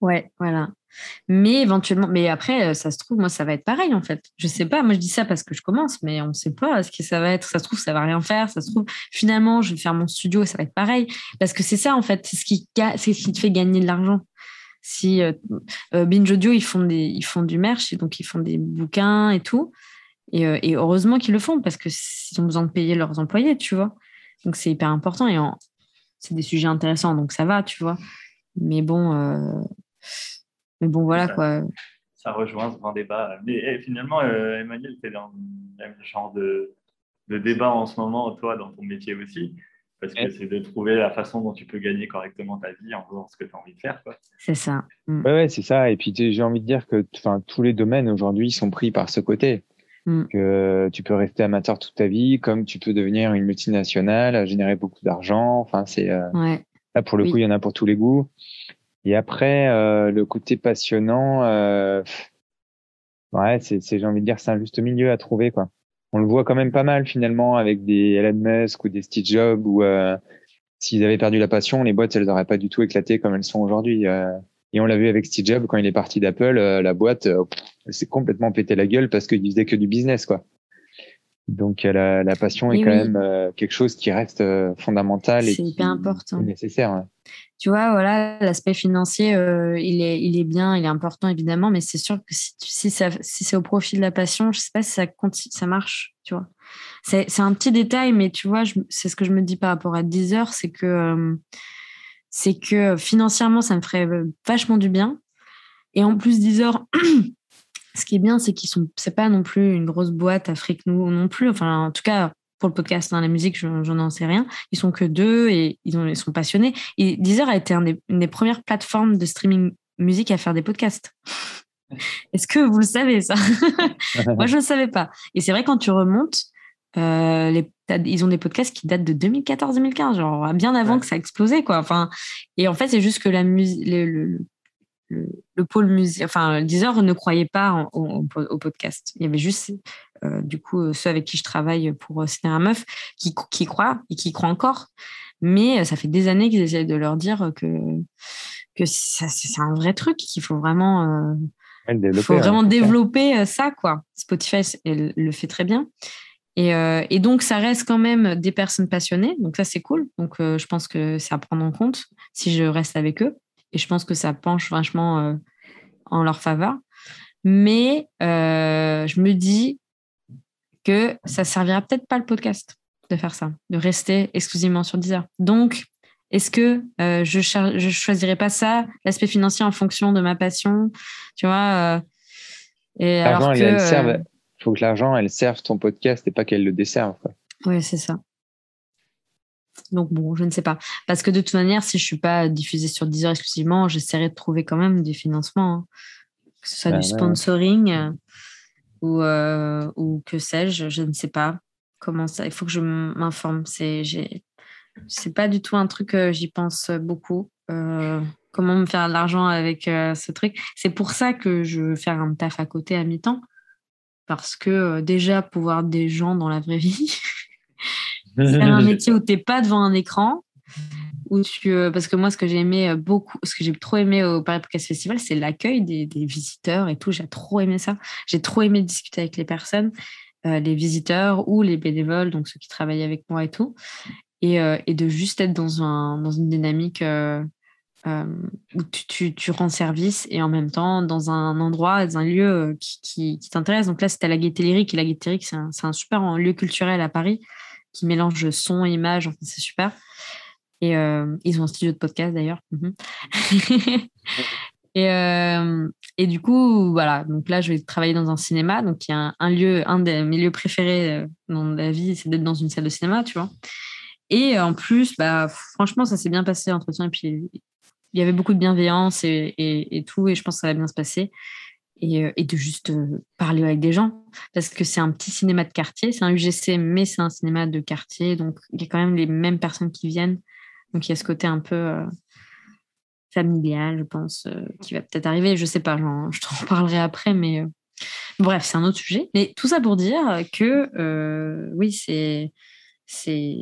Ouais, voilà. Mais éventuellement, mais après, euh, ça se trouve, moi, ça va être pareil en fait. Je sais pas. Moi, je dis ça parce que je commence, mais on ne sait pas ce que ça va être. Ça se trouve, ça va rien faire. Ça se trouve, finalement, je vais faire mon studio et ça va être pareil. Parce que c'est ça en fait, c'est ce qui, c'est ce qui te fait gagner de l'argent si euh, euh, Binge Audio ils font des ils font du merch et donc ils font des bouquins et tout. Et, euh, heureusement qu'ils le font parce que ont besoin de payer leurs employés tu vois. Donc c'est hyper important et c'est des sujets intéressants donc ça va tu vois. Mais bon mais bon voilà quoi. ça rejoint ce grand débat. Mais finalement Emmanuel tu es dans le même genre de, de débat en ce moment toi dans ton métier aussi parce que c'est de trouver la façon dont tu peux gagner correctement ta vie en faisant ce que tu as envie de faire. C'est ça. Mm. Ouais, c'est ça. Et puis j'ai envie de dire que tous les domaines aujourd'hui sont pris par ce côté. Mm. Que tu peux rester amateur toute ta vie, comme tu peux devenir une multinationale, générer beaucoup d'argent. Enfin, c'est euh, là pour le coup, il y en a pour tous les goûts. Et après, euh, le côté passionnant, euh, ouais, c'est j'ai envie de dire, c'est un juste milieu à trouver, quoi on le voit quand même pas mal finalement avec des Elon Musk ou des Steve Jobs où euh, s'ils avaient perdu la passion, les boîtes elles n'auraient pas du tout éclaté comme elles sont aujourd'hui. Euh. et on l'a vu avec Steve Jobs quand il est parti d'Apple, euh, la boîte s'est complètement pété la gueule parce qu'il faisait que du business quoi. Donc la, la passion est quand même quelque chose qui reste fondamental et, important. nécessaire tu vois, voilà, l'aspect financier, euh, il, est, il est bien, il est important évidemment, mais c'est sûr que si, si, si c'est au profit de la passion, je sais pas si ça, ça marche, tu vois. C'est un petit détail, mais tu vois, c'est ce que je me dis par rapport à Deezer, c'est que, euh, c'est que financièrement, ça me ferait euh, vachement du bien. Et en plus, Deezer, ce qui est bien, c'est qu'ils sont, c'est pas non plus une grosse boîte Afrique nous non plus. Enfin, en tout cas, pour le podcast, hein, la musique, j'en n'en sais rien. Ils sont que deux et ils, ont, ils sont passionnés. Et Deezer a été une des premières plateformes de streaming musique à faire des podcasts. Est-ce que vous le savez ça? Moi, je ne le savais pas. Et c'est vrai quand tu remontes, euh, les, ils ont des podcasts qui datent de 2014-2015, genre bien avant que ça a explosé, quoi. Enfin, et en fait, c'est juste que la musique, le, le, pôle musique, enfin, Deezer ne croyait pas au, podcast. Il y avait juste, euh, du coup, ceux avec qui je travaille pour euh, Cinéra Meuf qui, qui croient et qui croient encore. Mais euh, ça fait des années qu'ils essaient de leur dire que, que c'est un vrai truc, qu'il faut vraiment, faut vraiment développer ça, quoi. Spotify le fait très bien. Et, et, donc, ça reste quand même des personnes passionnées. Donc, ça, c'est cool. Donc, je pense que c'est à prendre en compte si je reste avec eux. Et je pense que ça penche vachement euh, en leur faveur. Mais euh, je me dis que ça servira peut-être pas le podcast de faire ça, de rester exclusivement sur Deezer. Donc, est-ce que euh, je ne choisirais pas ça, l'aspect financier en fonction de ma passion Tu vois, Et alors que, faut que l'argent, elle serve ton podcast et pas qu'elle le desserve. Oui, c'est ça. Donc bon, je ne sais pas. Parce que de toute manière, si je suis pas diffusée sur Deezer exclusivement, j'essaierai de trouver quand même des financements. Hein. Que ce soit bah du sponsoring euh, ou, euh, ou que sais-je, je ne sais pas comment ça. Il faut que je m'informe. C'est c'est pas du tout un truc que j'y pense beaucoup. Euh, comment me faire de l'argent avec ce truc. C'est pour ça que je veux faire un taf à côté à mi-temps. Parce que déjà, pouvoir des gens dans la vraie vie, c'est un métier où tu n'es pas devant un écran. Où tu, euh, parce que moi, ce que j'ai aimé euh, beaucoup, ce que j'ai trop aimé au Paris Podcast Festival, c'est l'accueil des, visiteurs et tout. J'ai trop aimé ça. J'ai trop aimé discuter avec les personnes, euh, les visiteurs ou les bénévoles, donc ceux qui travaillent avec moi et tout. Et, et de juste être dans, un, dans une dynamique où tu, tu, rends service et en même temps dans un endroit, dans un lieu qui, qui, t'intéresse. Donc là, c'était la Gaîté Lyrique. Et la Gaîté Lyrique, c'est un, un, super lieu culturel à Paris qui mélange son image. c'est super. Et euh, ils ont un studio de podcast d'ailleurs. Mhm. et, euh, et du coup, voilà. Donc là, je vais travailler dans un cinéma. Donc il y a un, lieu, un des mes lieux préférés euh, dans la vie, c'est d'être dans une salle de cinéma, tu vois. Et en plus, bah, franchement, ça s'est bien passé l'entretien. Et puis, il y avait beaucoup de bienveillance et, et, tout. Et je pense que ça va bien se passer. Euh, et, de juste euh, parler avec des gens. Parce que c'est un petit cinéma de quartier, c'est un UGC, mais c'est un cinéma de quartier. Donc, il y a quand même les mêmes personnes qui viennent. Donc, il y a ce côté un peu euh, familial, je pense, qui va peut-être arriver. Je sais pas, je t'en parlerai après, mais bref, c'est un autre sujet. Mais tout ça pour dire que oui, c'est. c'est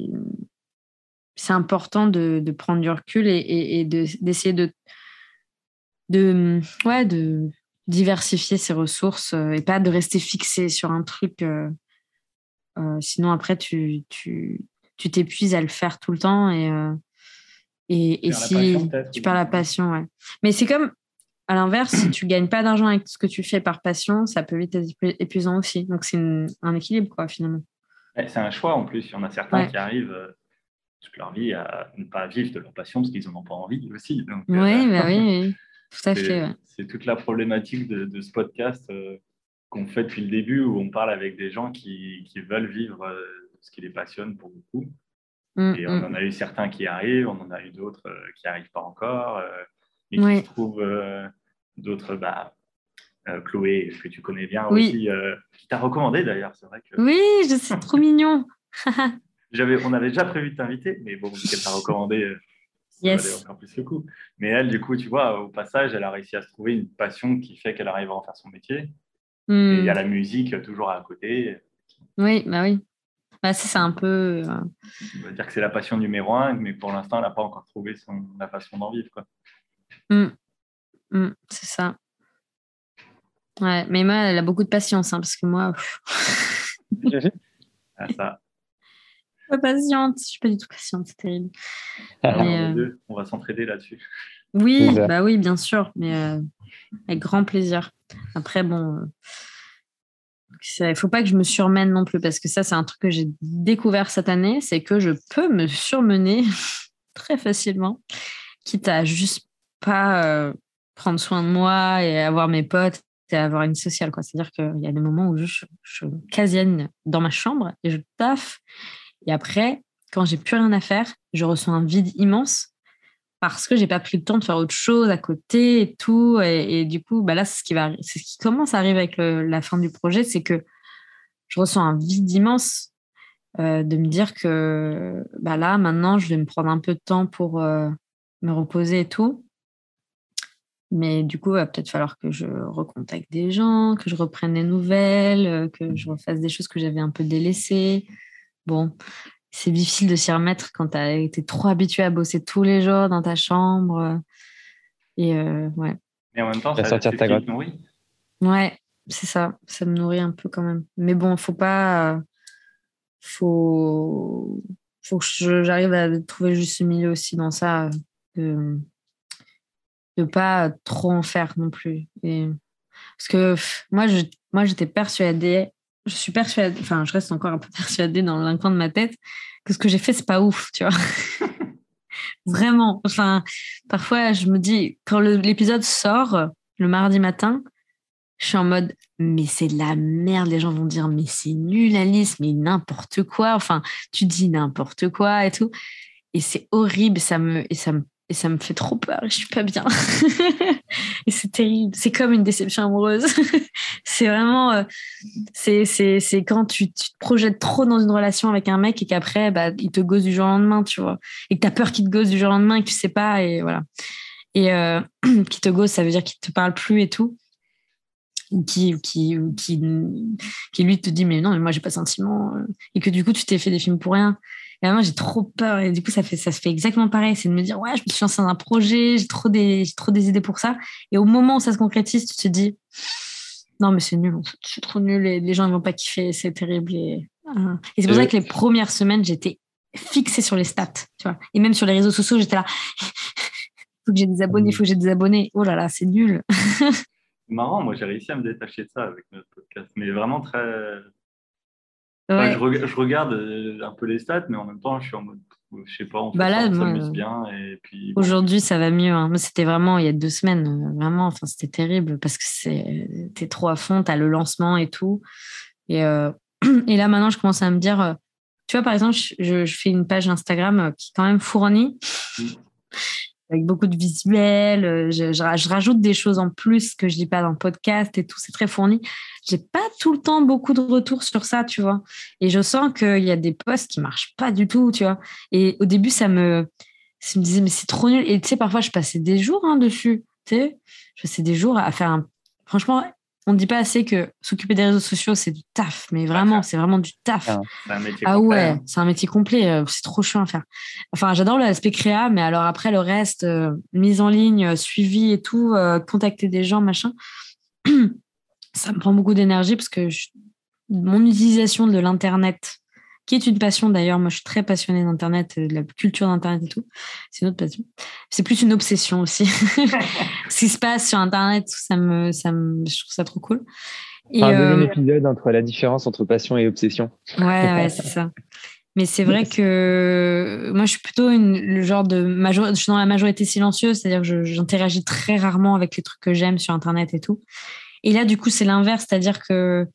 c'est important de, de, prendre du recul et, et, d'essayer de, de, ouais, de, diversifier ses ressources euh, et pas de rester fixé sur un truc. Euh, euh, sinon, après, tu, tu, tu t'épuises à le faire tout le temps et, et, et si tu perds la passion, ouais. Mais c'est comme, à l'inverse, si tu gagnes pas d'argent avec ce que tu fais par passion, ça peut vite être épuisant aussi. Donc, c'est un équilibre, quoi, finalement. C'est un choix en plus. Il y en a certains qui arrivent toute leur vie à ne pas vivre de leur passion parce qu'ils n'en ont pas envie aussi. Donc, oui, bah oui, oui, tout à fait c'est toute la problématique de, ce podcast euh, qu'on fait depuis le début, où on parle avec des gens qui, veulent vivre euh, ce qui les passionne pour beaucoup. Mm, et on mm. en a eu certains qui arrivent, on en a eu d'autres euh, qui n'arrivent pas encore, et qui se trouvent d'autres. Bah, Chloé, que tu connais bien aussi, qui t'a recommandé d'ailleurs, c'est vrai que. Oui, je suis trop mignon. on avait déjà prévu de t'inviter, mais bon, qu'elle t'a recommandé, yes. encore plus le coup. Mais elle, du coup, tu vois, au passage, elle a réussi à se trouver une passion qui fait qu'elle arrive à en faire son métier. Hmm. Et il y a la musique toujours à côté. Oui, bah oui. Bah, c'est un peu. Euh, On va dire que c'est la passion numéro un, mais pour l'instant, elle n'a pas encore trouvé son, la passion d'en vivre. Quoi. Hmm. Hmm, c'est ça. Ouais, mais moi, elle a beaucoup de patience, hein, parce que moi. ah, ça pas patiente, je suis pas du tout patiente, c'est terrible. Ah, euh, on va s'entraider là-dessus. Oui, bah oui, bien sûr, mais euh, avec grand plaisir. Après, bon, il ne faut pas que je me surmène non plus, parce que ça, c'est un truc que j'ai découvert cette année, c'est que je peux me surmener très facilement, quitte à juste pas euh, prendre soin de moi et avoir mes potes et avoir une sociale. C'est-à-dire qu'il y a des moments où je, je, je casienne dans ma chambre et je taffe et après, quand j'ai plus rien à faire, je ressens un vide immense parce que j'ai pas pris le temps de faire autre chose à côté et tout. Et, du coup, bah là, c'est ce qui va, c'est ce qui commence à arriver avec la fin du projet, c'est que je ressens un vide immense euh, de me dire que bah là, maintenant, je vais me prendre un peu de temps pour euh, me reposer et tout. Mais du coup, il va peut-être falloir que je recontacte des gens, que je reprenne des nouvelles, euh, que je refasse des choses que j'avais un peu délaissées. Bon, c'est difficile de s'y remettre quand tu as été trop habitué à bosser tous les jours dans ta chambre. Et euh, ouais. Et en même temps, ça sortir ta grotte. nourrit. Ouais, c'est ça. Ça me nourrit un peu quand même. Mais bon, faut pas. Faut, faut que j'arrive à trouver juste ce milieu aussi dans ça. De ne pas trop en faire non plus. Et... Parce que moi, je, moi, j'étais persuadée je suis persuadée, enfin, je reste encore un peu persuadée dans l'un coin de ma tête que ce que j'ai fait, c'est pas ouf, tu vois. Vraiment. Enfin, parfois, je me dis, quand l'épisode sort le mardi matin, je suis en mode, mais c'est de la merde. Les gens vont dire, mais c'est nul, Alice, mais n'importe quoi. Enfin, tu dis n'importe quoi et tout. Et c'est horrible, ça me, et ça me, et ça me fait trop peur. Je suis pas bien. et c'est terrible. C'est comme une déception amoureuse. c'est vraiment, euh, c'est, c'est, quand tu, te projettes trop dans une relation avec un mec et qu'après, bah, il te gosse du jour au lendemain, tu vois. Et que tu as peur qu'il te gosse du jour au lendemain et que tu sais pas. Et voilà. Et euh, te gosse, ça veut dire qu'il te parle plus et tout qui, qui, qui, qui lui te dit mais non mais moi j'ai pas de sentiment euh, et que du coup tu t'es fait des films pour rien et moi j'ai trop peur. Et du coup ça fait ça se fait exactement pareil. C'est de me dire ouais je me suis lancé dans un projet j'ai trop des trop des idées pour ça. Et au moment où ça se concrétise tu te dis non mais c'est nul c'est trop nul et les gens ils vont pas kiffer. C'est terrible et, euh, et c'est pour ça que les premières semaines j'étais fixée sur les stats tu vois. Et même sur les réseaux sociaux j'étais là. Faut que j'ai des abonnés faut que j'ai des abonnés. Oh là là c'est nul. Marrant, moi j'ai réussi à me détacher de ça avec notre podcast, mais vraiment très. Je, regarde euh, un peu les stats, mais en même temps, je suis en mode, je sais pas, on bah s'amuse bien. Et puis, Aujourd'hui, ça va mieux. Hein. C'était vraiment il y a deux semaines, euh, vraiment, enfin, c'était terrible parce que c'était trop à fond, tu as le lancement et tout. Et, euh, et là, maintenant, je commence à me dire, tu vois, par exemple, je, je fais une page Instagram qui est quand même fournie. Mm avec beaucoup de visuels. Euh, je, je, rajoute des choses en plus que je dis pas dans le podcast et tout. C'est très fourni. J'ai pas tout le temps beaucoup de retours sur ça, tu vois. Et je sens qu'il y a des posts qui marchent pas du tout, tu vois. Et au début, ça me, ça me disait, mais c'est trop nul. Et tu sais, parfois, je passais des jours hein, dessus. Tu sais, je passais des jours à faire un. Franchement, on ne dit pas assez que s'occuper des réseaux sociaux, c'est du taf, mais vraiment, c'est vraiment du taf. ah ouais, hein. c'est un métier complet, euh, c'est trop chiant à faire. Enfin, j'adore l'aspect créa, mais alors après, le reste, euh, mise en ligne, euh, suivi et tout, contacter des gens, machin, ça me prend beaucoup d'énergie parce que mon utilisation de l'Internet qui est une passion d'ailleurs. Moi, je suis très passionnée d'Internet, de la culture d'Internet et tout. C'est une autre passion. C'est plus une obsession aussi. Ce qui se passe sur Internet, ça me, ça me, je trouve ça trop cool. Et un euh... épisode entre la différence entre passion et obsession. Ouais, ouais, c'est ça. Mais c'est vrai que moi, je suis plutôt une, le genre de major... je suis dans la majorité silencieuse, c'est-à-dire que j'interagis très rarement avec les trucs que j'aime sur Internet et tout. Et là, du coup, c'est l'inverse, c'est-à-dire que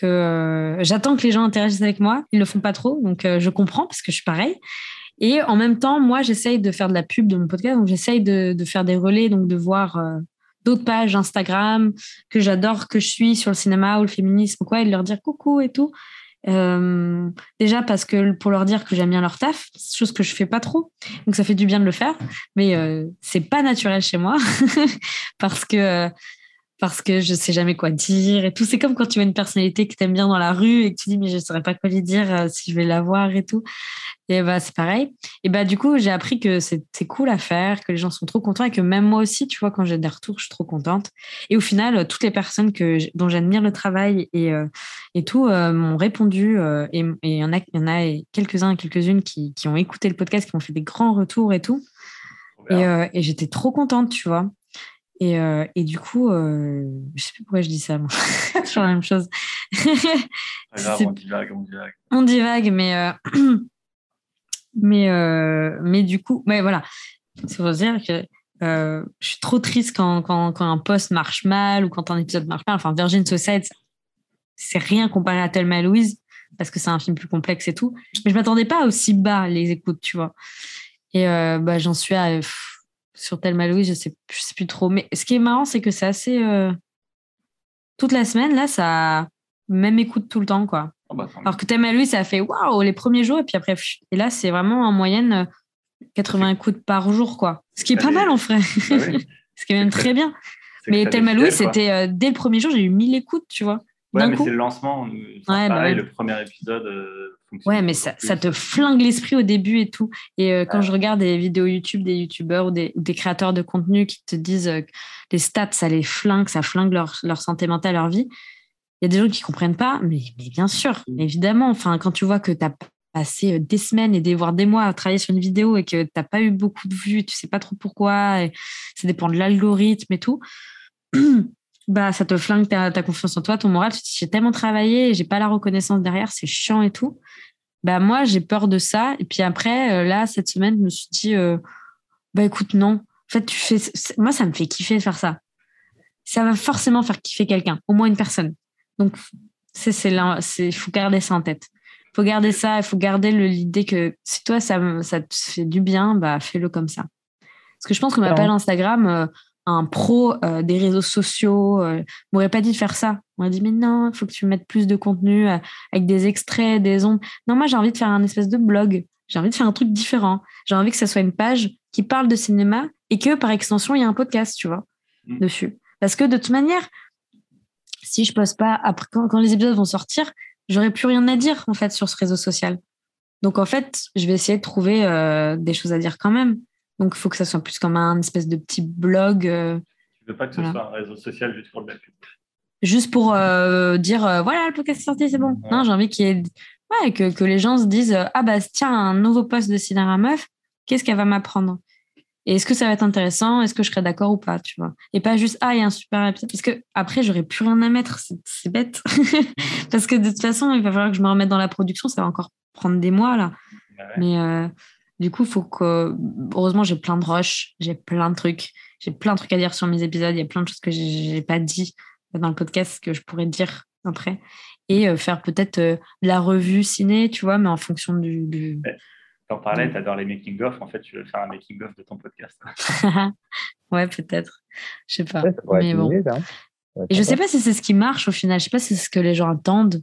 que euh, j'attends que les gens interagissent avec moi. Ils le font pas trop, donc euh, je comprends parce que je suis pareil. Et en même temps, moi, j'essaye de faire de la pub de mon podcast, donc j'essaye de, faire des relais, donc de voir euh, d'autres pages Instagram que j'adore, que je suis sur le cinéma ou le féminisme quoi, et de leur dire coucou et tout. Déjà parce que pour leur dire que j'aime bien leur taf, chose que je fais pas trop, donc ça fait du bien de le faire, mais euh, c'est pas naturel chez moi parce que parce que je sais jamais quoi dire et tout. C'est comme quand tu vois une personnalité que tu aimes bien dans la rue et que tu dis mais je saurais pas quoi lui dire euh, si je vais la voir et tout. Et bah c'est pareil. Et bah du coup, j'ai appris que c'est cool à faire, que les gens sont trop contents et que même moi aussi, tu vois, quand j'ai des retours, je suis trop contente. Et au final, toutes les personnes que dont j'admire le travail et euh, et tout euh, m'ont répondu et il y en a y en a quelques-uns et quelques-unes qui, qui ont écouté le podcast, qui m'ont fait des grands retours et tout. Et, et j'étais trop contente, tu vois. Et, euh, et, du coup, euh, je sais plus pourquoi je dis ça, c'est toujours la même chose. on divague, on divague. On divague, mais, euh, mais, euh, mais du coup, mais voilà. C'est pour dire que je suis trop triste quand, quand, quand, un post marche mal ou quand un épisode marche mal. Enfin, Virgin Suicide, c'est rien comparé à Thelma Louise parce que c'est un film plus complexe et tout. Mais je m'attendais pas aussi bas les écoutes, tu vois. Et bah, j'en suis à sur Thelma Louise, je sais, je sais plus trop. Mais ce qui est marrant, c'est que c'est assez. Euh, toute la semaine, là, ça. Même écoute tout le temps, quoi. Ah bah, Alors que Thelma Louise, ça a fait waouh les premiers jours, et puis après. Et là, c'est vraiment en moyenne 80 euh, écoutes par jour, quoi. Ce qui est pas mal, en vrai. Bah ce qui est même très bien. Mais Thelma Louise, c'était euh, dès le premier jour, j'ai eu 1000 écoutes, tu vois. Ouais, mais c'est le lancement. Bah pareil, le premier épisode. Euh, ouais, mais ça, ça, te flingue l'esprit au début et tout. Et euh, quand je regarde des vidéos YouTube, des YouTubeurs ou des, des, créateurs de contenu qui te disent que euh, les stats, ça les flingue, ça flingue leur, leur santé mentale, leur vie, il y a des gens qui comprennent pas, mais, mais bien sûr, mm. évidemment. Enfin, quand tu vois que tu as passé des semaines et des, voire des mois à travailler sur une vidéo et que tu n'as pas eu beaucoup de vues, tu sais pas trop pourquoi, et ça dépend de l'algorithme et tout. bah, ça te flingue ta, confiance en toi, ton moral. Tu te dis, j'ai tellement travaillé j'ai pas la reconnaissance derrière, c'est chiant et tout. Bah, moi, j'ai peur de ça. Et puis après, euh, là, cette semaine, je me suis dit, euh, bah, écoute, non. En fait, tu fais, moi, ça me fait kiffer de faire ça. ça va forcément faire kiffer quelqu'un, au moins une personne. Donc, c'est, c'est, il faut garder ça en tête. Il faut garder ça, il faut garder l'idée que si toi, ça, ça te fait du bien, bah, fais-le comme ça. Parce que je pense qu'on m'appelle Instagram euh, un pro euh, des réseaux sociaux. Euh, m'aurait pas dit de faire ça. On m'a dit, mais non, il faut que tu mettes plus de contenu euh, avec des extraits, des ondes. Non, moi, j'ai envie de faire un espèce de blog. J'ai envie de faire un truc différent. J'ai envie que ça soit une page qui parle de cinéma et que, par extension, il y a un podcast, tu vois, mm. dessus. Parce que de toute manière, si je poste pas, après, quand, les épisodes vont sortir, j'aurai plus rien à dire, en fait, sur ce réseau social. Donc, en fait, je vais essayer de trouver euh, des choses à dire quand même. Donc, il faut que ça soit plus comme un espèce de petit blog. Euh, tu veux pas que ce soit un réseau social juste pour le pub Juste pour euh, dire, voilà, le podcast est sorti, c'est bon. Non, j'ai envie qu'il y ait... Ouais, que, que, les gens se disent, ah bah tiens, un nouveau poste de Cinéra Meuf, qu'est-ce qu'elle va m'apprendre? Et est-ce que ça va être intéressant? Est-ce que je serai d'accord ou pas, tu vois? Et pas juste ah il y a un super épisode parce que après j'aurais plus rien à mettre, c'est bête. parce que de toute façon il va falloir que je me remette dans la production, ça va encore prendre des mois là. Bah Mais euh, du coup faut que heureusement j'ai plein de rushs, j'ai plein de trucs, j'ai plein de trucs à dire sur mes épisodes, il y a plein de choses que j'ai pas dit dans le podcast que je pourrais dire après et euh, faire peut-être euh, la revue ciné, tu vois, mais en fonction du, du en parlais, tu adores les making-of. En fait, tu veux faire un making-of de ton podcast. ouais, peut-être. Je sais pas. Mais bon. Hein. Et je sais pas si c'est ce qui marche au final. Je sais pas si c'est ce que les gens attendent.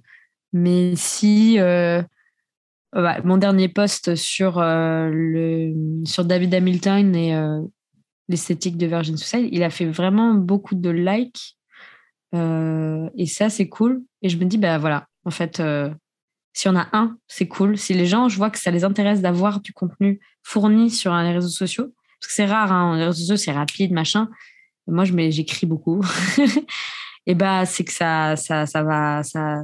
Mais si. Euh, bah, mon dernier post sur, euh, le, sur David Hamilton et euh, l'esthétique de Virgin Suicide, il a fait vraiment beaucoup de likes. et ça, c'est cool. Et je me dis, bah voilà, en fait, si on a un, c'est cool. Si les gens, je vois que ça les intéresse d'avoir du contenu fourni sur les réseaux sociaux, parce que c'est rare, hein, les réseaux sociaux, c'est rapide, machin. Moi, j'écris beaucoup. et bah, c'est que ça, ça, ça va, ça,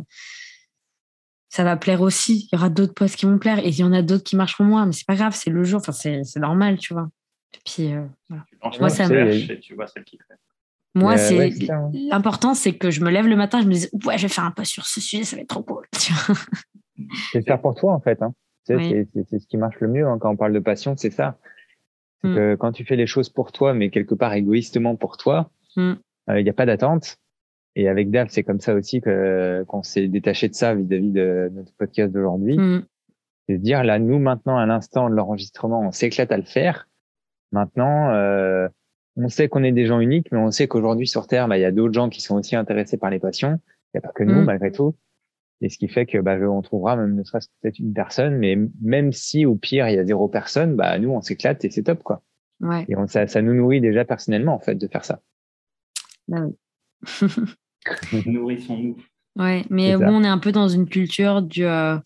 ça va plaire aussi. Il y aura d'autres posts qui vont plaire et il y en a d'autres qui marcheront moins, mais c'est pas grave, c'est le jour. Enfin, c'est, normal, tu vois. Et puis, euh, Moi, ça me... tu vois celle qui fait. Moi, c'est l'important, c'est que je me lève le matin, je me dis ouais, je vais faire un post sur ce sujet, ça va être trop cool. c'est faire pour toi en fait. Hein. C'est ce qui marche le mieux hein, quand on parle de passion, c'est ça. Mm. Que quand tu fais les choses pour toi, mais quelque part égoïstement pour toi, il mm. n'y euh, a pas d'attente. Et avec Dave, c'est comme ça aussi que qu'on s'est détaché de ça vis-à-vis de notre podcast d'aujourd'hui. Mm. C'est de dire là, nous maintenant, à l'instant de l'enregistrement, on s'éclate à le faire. Maintenant, euh, on sait qu'on est des gens uniques, mais on sait qu'aujourd'hui sur Terre, bah, il y a d'autres gens qui sont aussi intéressés par les passions. Il n'y a pas que nous, mm. malgré tout. Et ce qui fait que bah, on trouvera même ne serait-ce peut-être une personne, mais même si au pire il y a zéro personne, bah nous on s'éclate et c'est top quoi. Ouais. Et ça, ça nous nourrit déjà personnellement en fait de faire ça. Bah oui. Nourrissons-nous. Ouais, mais bon, on est un peu dans une culture du euh,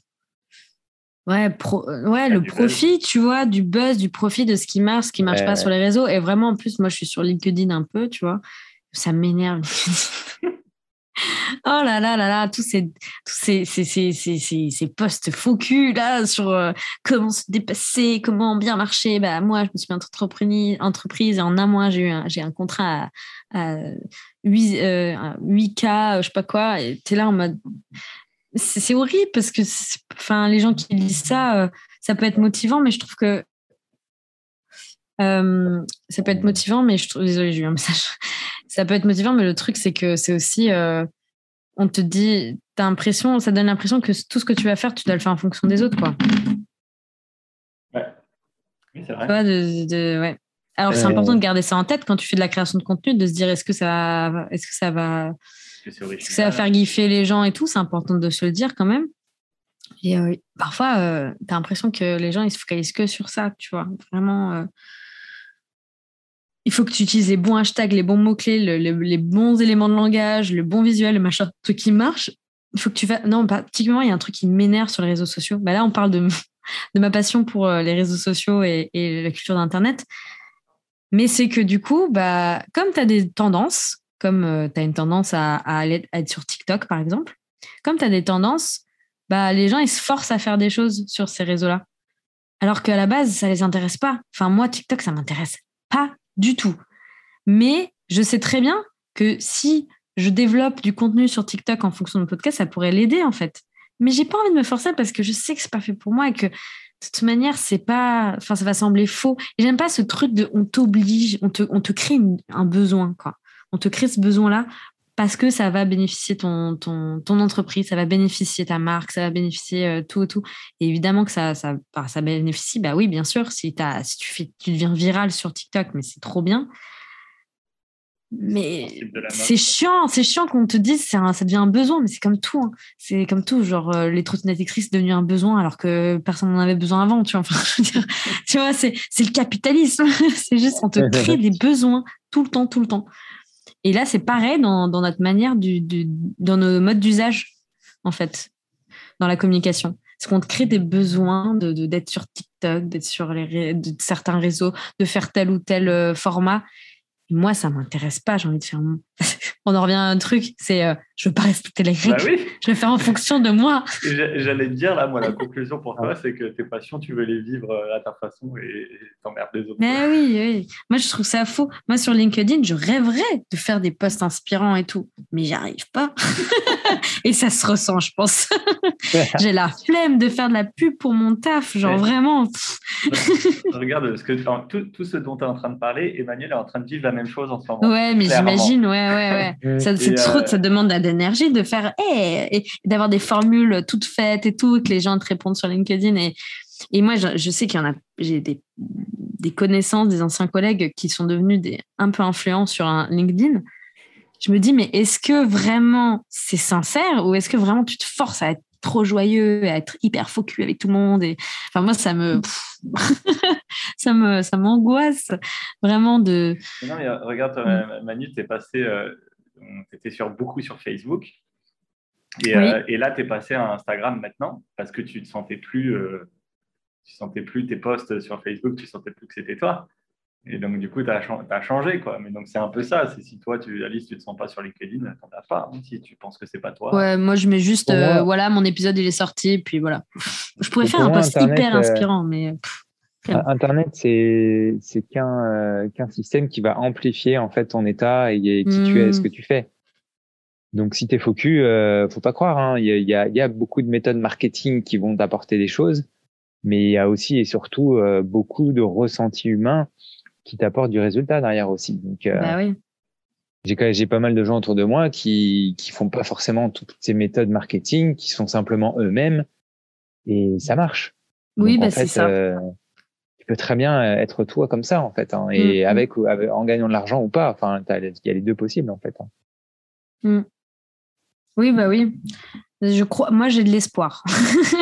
Ouais, ouais le profit, tu vois, du buzz, du profit de ce qui marche, ce qui marche pas sur les réseaux. Et vraiment, en plus, moi, je suis sur LinkedIn un peu, tu vois. Ça m'énerve. oh là là là là, tous ces, tous ces, ces, ces, ces, posts faux cul, là, sur euh, comment se dépasser, comment bien marcher. Bah, moi, je me suis entreprise, entreprise et en un mois, j'ai eu un, j'ai un contrat à, 8, 8K, je sais pas quoi. Et là c'est horrible parce que enfin les gens qui lisent ça euh, ça peut être motivant mais je trouve que euh, ça peut être motivant mais je trouve désolée j'ai eu un message. Ça peut être motivant mais le truc c'est que c'est aussi euh, on te dit t'as l'impression ça donne l'impression que tout ce que tu vas faire tu dois le faire en fonction des autres quoi. Ouais. Oui, c'est vrai. Ouais. alors c'est important de garder ça en tête quand tu fais de la création de contenu de se dire est-ce que ça est-ce que ça va que ça va faire giffer les gens et tout, c'est important de se le dire quand même. Et euh, parfois, euh, tu as l'impression que les gens, ils se focalisent que sur ça, tu vois. Vraiment, euh, il faut que tu utilises les bons hashtags, les bons mots-clés, les bons éléments de langage, le bon visuel, le machin, truc qui marche. Il faut que tu fasses... Non, particulièrement, il y a un truc qui m'énerve sur les réseaux sociaux. Bah là, on parle de, de ma passion pour les réseaux sociaux et, la culture d'Internet. Mais c'est que du coup, bah, comme tu as des tendances, comme euh, tu as une tendance à, être sur TikTok, par exemple, comme tu as des tendances, bah, les gens, ils se forcent à faire des choses sur ces réseaux-là. Alors qu'à la base, ça les intéresse pas. Enfin, moi, TikTok, ça m'intéresse pas du tout. Mais je sais très bien que si je développe du contenu sur TikTok en fonction de podcast, ça pourrait l'aider, en fait. Mais j'ai pas envie de me forcer parce que je sais que c'est pas fait pour moi et que de toute manière, c'est pas, enfin, ça va sembler faux. Et j'aime pas ce truc de on t'oblige, on te, on te crée un besoin, quoi on te crée ce besoin-là parce que ça va bénéficier ton, ton, ton, entreprise, ça va bénéficier ta marque, ça va bénéficier euh, tout, tout. Et évidemment que ça, ça, bah, ça bénéficie, bah oui, bien sûr, si, as, si tu, fais, tu deviens viral sur TikTok, mais c'est trop bien. Mais c'est chiant, c'est chiant qu'on te dise ça devient un besoin, mais c'est comme tout. Hein. C'est comme tout, genre euh, les trottinettes électriques devenu un besoin alors que personne n'en avait besoin avant. Tu vois, tu vois, c'est le capitalisme. c'est juste on te crée des besoins tout le temps, tout le temps. Et là, c'est pareil dans, dans, notre manière, du, du, dans nos modes d'usage, en fait, dans la communication. Parce qu'on te crée des besoins d'être de, d'être sur TikTok, d'être sur les, certains réseaux, de faire tel ou tel euh, format moi, ça m'intéresse pas. J'ai envie de faire. On en revient à un truc, c'est euh, je veux pas respecter les règles. Bah je vais faire en fonction de moi. J'allais te dire là, moi, la conclusion pour toi, c'est que tes passions, tu veux les vivre euh, à ta façon et t'emmerdes les autres. Mais oui, oui. Moi, je trouve ça faux. Moi, sur LinkedIn, je rêverais de faire des posts inspirants et tout, mais j'y arrive pas. et ça se ressent, je pense. J'ai la flemme de faire de la pub pour mon taf, genre vraiment. Regarde, ce que, tout, tout, ce dont tu es en train de parler, Emmanuel est en train de vivre la même chose en ce moment. Ouais, mais j'imagine, ouais, ouais, ouais. ça, trop, euh, ça demande d'énergie de faire, et d'avoir des formules toutes faites et tout, que les gens te répondent sur LinkedIn. Et, et moi, je, sais qu'il y en a, j'ai des, connaissances, des anciens collègues qui sont devenus des, un peu influents sur un LinkedIn je me dis, mais est-ce que vraiment c'est sincère ou est-ce que vraiment tu te forces à être trop joyeux, à être hyper focus avec tout le monde et enfin moi ça me ça me ça m'angoisse vraiment de non mais regarde. Manu tu es passé euh, tu étais sur beaucoup sur Facebook et, euh, et là tu es passé à Instagram maintenant parce que tu te sentais plus tu sentais plus tes posts sur Facebook tu sentais plus que c'était toi et donc, du coup, tu as, changé. Quoi. Mais donc, c'est un peu ça. C'est si toi, tu, Alice, tu ne te sens pas sur LinkedIn, tu n'en as pas. Hein, si tu penses que c'est pas toi. Ouais, moi, je mets juste, euh, voilà, mon épisode, il est sorti. Puis voilà. Je pourrais faire un post hyper euh, inspirant, mais. Internet, c'est euh, qu'un système qui va amplifier en fait ton état et qui tu es, ce hmm. que tu fais. Donc, si tu es focus, faut pas croire. Hein. Il, y a, il, y a, beaucoup de méthodes marketing qui vont t'apporter des choses, mais il y a aussi et surtout beaucoup de ressentis humains qui t'apporte du résultat derrière aussi. Donc, euh, bah oui. j'ai pas mal de gens autour de moi qui qui font pas forcément toutes ces méthodes marketing, qui sont simplement eux-mêmes et ça marche. Oui, bah c'est ça. Euh, peux très bien être toi comme ça en fait, hein, et mm, mm. avec, en gagnant de l'argent ou pas. Enfin, il y a les deux possibles en fait. Hein. Mm. Oui, bah oui. Je crois, moi j'ai de l'espoir.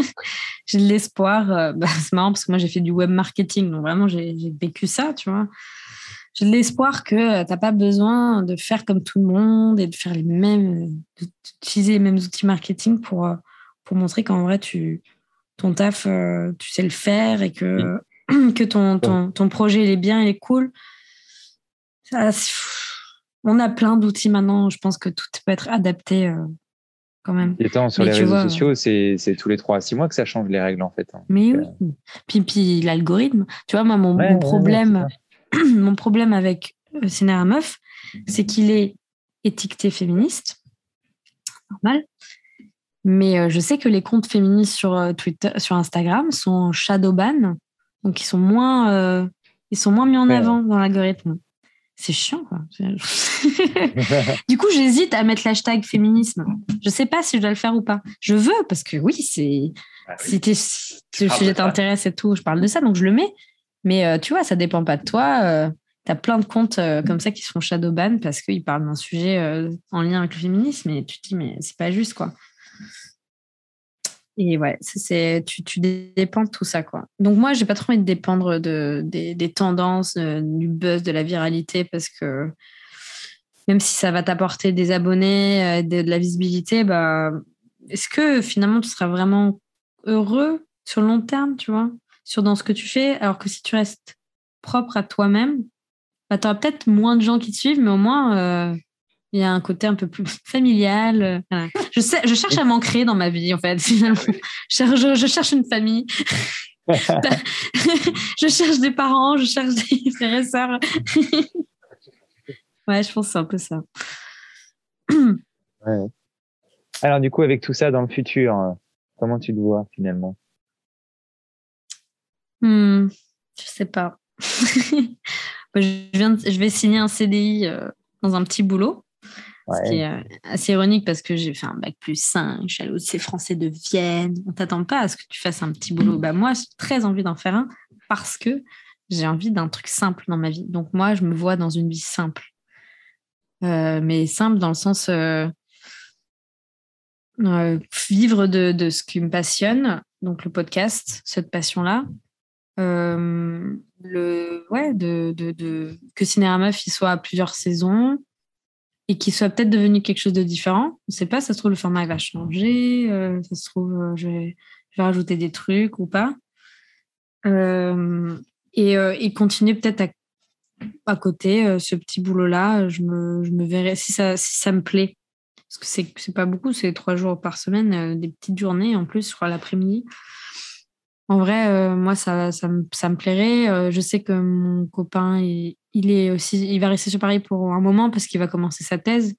j'ai de l'espoir. Euh, bah, c'est marrant parce que moi j'ai fait du web marketing, donc vraiment j'ai vécu ça, tu vois. J'ai de l'espoir que euh, tu n'as pas besoin de faire comme tout le monde et de faire les mêmes, d'utiliser les mêmes outils marketing pour, euh, pour montrer qu'en vrai tu, ton taf, tu sais le faire et que, que ton, ton, ton, projet il est bien, il est cool. Ça, on a plein d'outils maintenant. Je pense que tout peut être adapté même. Et tant sur les réseaux sociaux, c'est tous les 3 à 6 mois que ça change les règles en fait. Hein. Mais oui. Euh, puis, puis l'algorithme, tu vois, moi, mon, problème, mon problème avec euh, Meuf, c'est qu'il est étiqueté féministe. Normal. Mais euh, je sais que les comptes féministes sur euh, Twitter, sur Instagram sont shadowban, donc ils sont moins, ils sont moins mis en avant dans l'algorithme c'est chiant quoi. du coup, j'hésite à mettre l'hashtag féminisme. Je sais pas si je dois le faire ou pas. Je veux parce que oui, c'est bah si, le sujet t'intéresse et tout, je parle de ça donc je le mets. Mais euh, tu vois, ça dépend pas de toi. Euh, tu as plein de comptes euh, comme ça qui se font shadowban parce qu'ils parlent d'un sujet en lien avec le féminisme et tu te dis mais c'est pas juste quoi. Et ouais, c'est, tu, tu, dépends de tout ça, quoi. Donc moi, j'ai pas trop envie de dépendre de, des, tendances, euh, du buzz, de la viralité, parce que même si ça va t'apporter des abonnés, euh, de, de, la visibilité, bah, est-ce que finalement tu seras vraiment heureux sur le long terme, tu vois, sur dans ce que tu fais, alors que si tu restes propre à toi-même, bah, tu auras peut-être moins de gens qui te suivent, mais au moins, euh, il y a un côté un peu plus familial. Euh, je, sais, je cherche à m'ancrer dans ma vie, en fait, finalement. Je, je, cherche une famille. je cherche des parents, je cherche des frères et sœurs. ouais, je pense que c'est un peu ça. Alors, du coup, avec tout ça dans le futur, comment tu te vois finalement? Hmm, Je sais pas. je, viens je vais signer un CDI dans un petit boulot. Ce qui est euh, assez ironique parce que j'ai fait un bac plus 5, je suis allée au lycée français de Vienne. On t'attend pas à ce que tu fasses un petit boulot. Bah, moi, j'ai très envie d'en faire un parce que j'ai envie d'un truc simple dans ma vie. Donc, moi, je me vois dans une vie simple. Euh, mais simple dans le sens euh, vivre de, de, ce qui me passionne, donc le podcast, cette passion-là. le, ouais, de, de, de, que Cinéra Meuf il soit à plusieurs saisons, et qui soit peut-être devenu quelque chose de différent. On ne sait pas, ça se trouve, le format va changer, euh, ça se trouve, euh, je, vais, rajouter des trucs ou pas. Euh, et, continuer peut-être à, à, côté ce petit boulot-là, je me, je me verrai si ça, si ça me plaît. Parce que c'est pas beaucoup, c'est trois jours par semaine, des petites journées en plus, je crois, l'après-midi. En vrai, moi, ça, ça, me, ça me plairait. je sais que mon copain, il, il est aussi, il va rester sur Paris pour un moment parce qu'il va commencer sa thèse.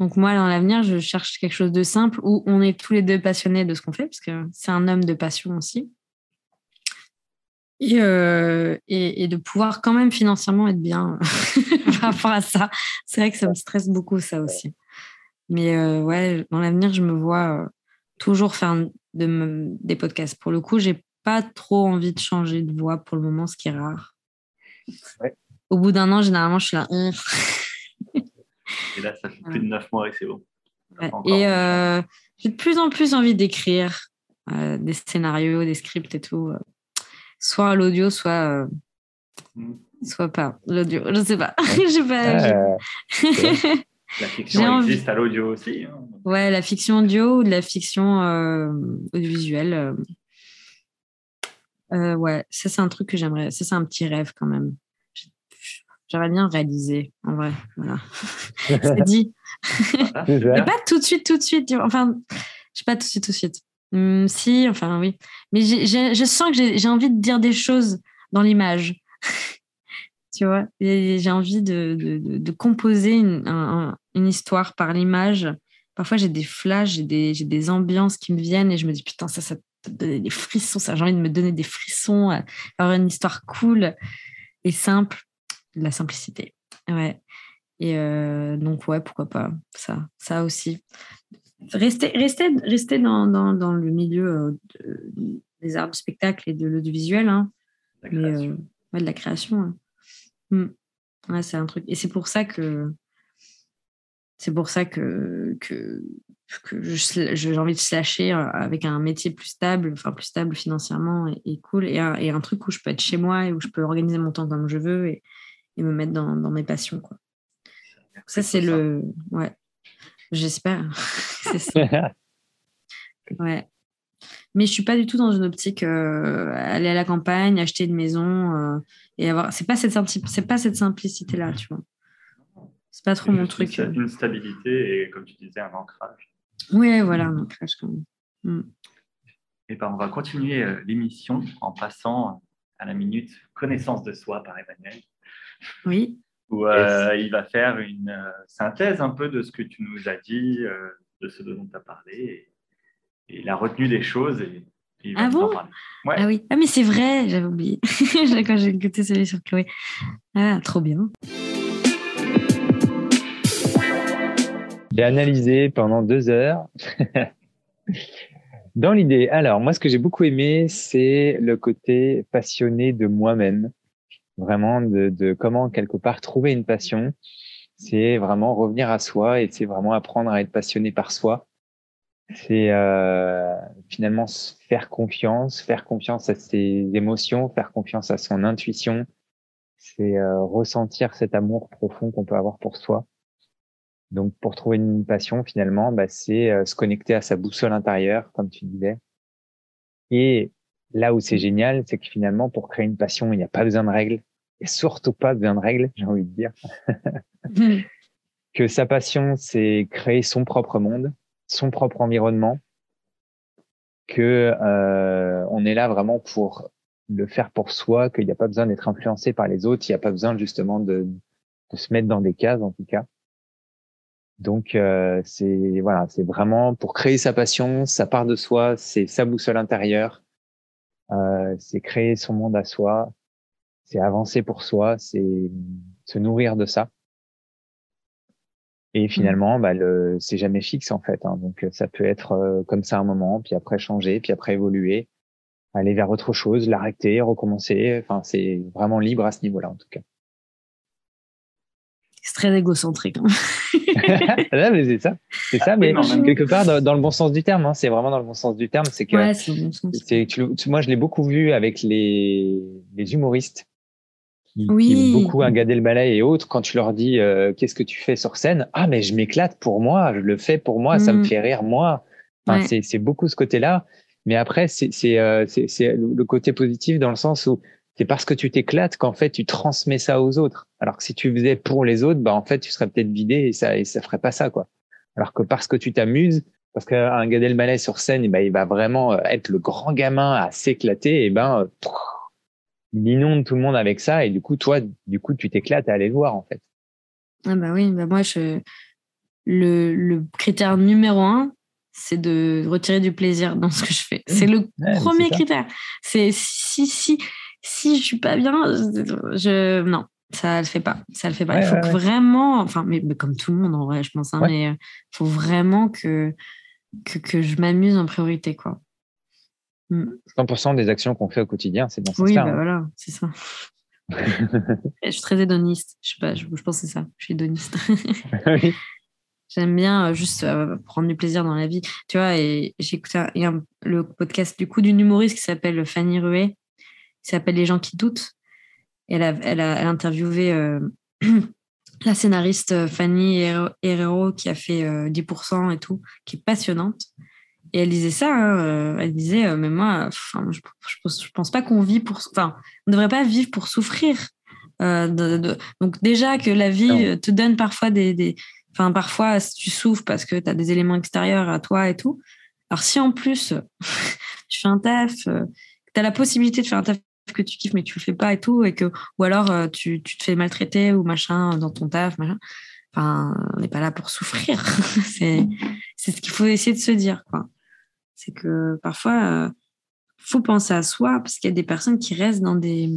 Donc moi, dans l'avenir, je cherche quelque chose de simple où on est tous les deux passionnés de ce qu'on fait, parce que c'est un homme de passion aussi. Et, euh, et, de pouvoir quand même financièrement être bien par rapport à ça. C'est vrai que ça me stresse beaucoup, ça aussi. Mais euh, ouais, dans l'avenir, je me vois euh, toujours faire de, des podcasts. Pour le coup, j'ai pas trop envie de changer de voix pour le moment, ce qui est rare. Ouais au bout d'un an, généralement, je suis là. et là, ça fait plus de neuf mois et c'est bon. Et euh, j'ai de plus en plus envie d'écrire euh, des scénarios, des scripts et tout. Euh, soit à l'audio, soit, mm. soit pas l'audio. Je sais pas. pas la fiction existe à l'audio aussi. Hein. Ouais, la fiction audio ou de la fiction audiovisuelle. ouais, ça c'est un truc que j'aimerais. Ça c'est un petit rêve quand même. J'aimerais bien réaliser, en vrai. Voilà. C'est dit. Mais pas tout de suite, tout de suite. Enfin, je sais pas tout de suite, tout de suite. Hum, si, enfin, oui. Mais je sens que j'ai envie de dire des choses dans l'image. Tu vois J'ai envie de, de, de, composer une, une histoire par l'image. Parfois, j'ai des flashs, j'ai des, des ambiances qui me viennent et je me dis, putain, ça, ça te donner des frissons. Ça, j'ai envie de me donner des frissons, avoir une histoire cool et simple la simplicité. Ouais. Et euh, donc, ouais, pourquoi pas, ça, ça aussi. Rester, rester, rester dans, dans, dans le milieu euh, des arts du spectacle et de l'audiovisuel, hein, mais, euh, ouais, de la création. Hein. Hmm. Ouais, c'est un truc. Et c'est pour ça que c'est pour ça que, que, que j'ai envie de se lâcher avec un métier plus stable, enfin plus stable financièrement et, cool, et un, et un, truc où je peux être chez moi et où je peux organiser mon temps comme je veux et, et me mettre dans, dans mes passions. Quoi. Ça, c'est le. Ouais. J'espère. c'est ça. ouais. Mais je suis pas du tout dans une optique euh, aller à la campagne, acheter une maison euh, et avoir. C'est pas cette c'est pas cette simplicité là, tu vois. C'est pas trop mon truc. Une, une stabilité et comme tu disais un ancrage. Oui, voilà un ancrage quand même. Mm. Et eh ben, on va continuer euh, l'émission en passant à la minute connaissance de soi par Emmanuel. Oui. Où euh, il va faire une euh, synthèse un peu de ce que tu nous as dit, euh, de ce dont tu as parlé. Et, il a retenu des choses et, il va ah bon parler. Ah oui, ah, mais c'est vrai, j'avais oublié quand j'ai écouté celui sur Chloé. Ah, trop bien. J'ai analysé pendant deux heures. Dans l'idée, alors moi, ce que j'ai beaucoup aimé, c'est le côté passionné de moi-même vraiment de, de, comment quelque part trouver une passion. C'est vraiment revenir à soi et c'est vraiment apprendre à être passionné par soi. C'est euh, finalement faire confiance, faire confiance à ses émotions, faire confiance à son intuition. C'est euh, ressentir cet amour profond qu'on peut avoir pour soi. Donc pour trouver une passion finalement, bah, c'est euh, se connecter à sa boussole intérieure, comme tu disais. Et là où c'est génial, c'est que finalement, pour créer une passion, il n'y a pas besoin de règles. Et surtout pas besoin de règles, j'ai envie de dire. que sa passion, c'est créer son propre monde, son propre environnement. Que euh, on est là vraiment pour le faire pour soi, qu'il n'y a pas besoin d'être influencé par les autres, il n'y a pas besoin justement de, se mettre dans des cases en tout cas. Donc euh, c'est voilà, c'est vraiment pour créer sa passion, ça part de soi, c'est sa boussole intérieure, euh, c'est créer son monde à soi, c'est avancer pour soi, c'est se nourrir de ça. Et finalement, bah, le, c'est jamais fixe en fait. Hein. Donc ça peut être comme ça un moment, puis après changer, puis après évoluer, aller vers autre chose, l'arrêter, recommencer. Enfin, c'est vraiment libre à ce niveau-là en tout cas. C'est très égocentrique. Hein. mais c'est ça, c'est ça, mais quelque part dans, le bon sens du terme. Hein. c'est vraiment dans le bon sens du terme. C'est que ouais, c'est bon sens. moi, je l'ai beaucoup vu avec les, les humoristes qui, oui. beaucoup un Gad Elmaleh et autres. Quand tu leur dis euh, qu'est-ce que tu fais sur scène, ah mais je m'éclate pour moi, je le fais pour moi, ça me mm. fait rire moi. Enfin, c'est beaucoup ce côté-là. Mais après, c'est euh, le côté positif dans le sens où c'est parce que tu t'éclates qu'en fait tu transmets ça aux autres. Alors que si tu faisais pour les autres, bah en fait tu serais peut-être vidé et ça et ça ferait pas ça quoi. Alors que parce que tu t'amuses, parce qu'un Gad Elmaleh sur scène, et eh ben il va vraiment euh, être le grand gamin à s'éclater, et eh ben euh, il inonde tout le monde avec ça et du coup toi du coup tu t'éclates à aller le voir en fait. Ah bah oui, bah moi je le, le critère numéro un, c'est de retirer du plaisir dans ce que je fais. C'est le premier critère. C'est si si si je suis pas bien, je non, ça le fait pas, ça le fait pas. il faut vraiment, enfin, mais, comme tout le monde en vrai, je pense, hein, mais il euh, faut vraiment que, que, que je m'amuse en priorité, quoi. 100% mm. des actions qu'on fait au quotidien, c'est dans ce Oui, bah hein. voilà, c'est ça. je suis très hédoniste. Je sais pas, je, pense que c'est ça. Je suis hédoniste. J'aime bien euh, juste euh, prendre du plaisir dans la vie. Tu vois, et j'ai écouté le podcast du coup d'une humoriste qui s'appelle Fanny Ruet qui s'appelle Les gens qui doutent. Elle a, elle a, interviewé euh, la scénariste Fanny Herrero qui a fait 10% euh, et tout, qui est passionnante. Et elle disait ça, hein, elle disait, mais moi, je, je, pense pas qu'on vit pour... Enfin, on ne devrait pas vivre pour souffrir. donc déjà que la vie te donne parfois des... des enfin, parfois, tu souffres parce que tu as des éléments extérieurs à toi et tout. Alors si en plus, tu fais un taf, tu as la possibilité de faire un taf que tu kiffes mais tu le fais pas et tout et que ou alors euh, tu, tu te fais maltraiter ou machin dans ton taf machin enfin on n'est pas là pour souffrir c'est c'est ce qu'il faut essayer de se dire quoi c'est que parfois euh, faut penser à soi parce qu'il y a des personnes qui restent dans des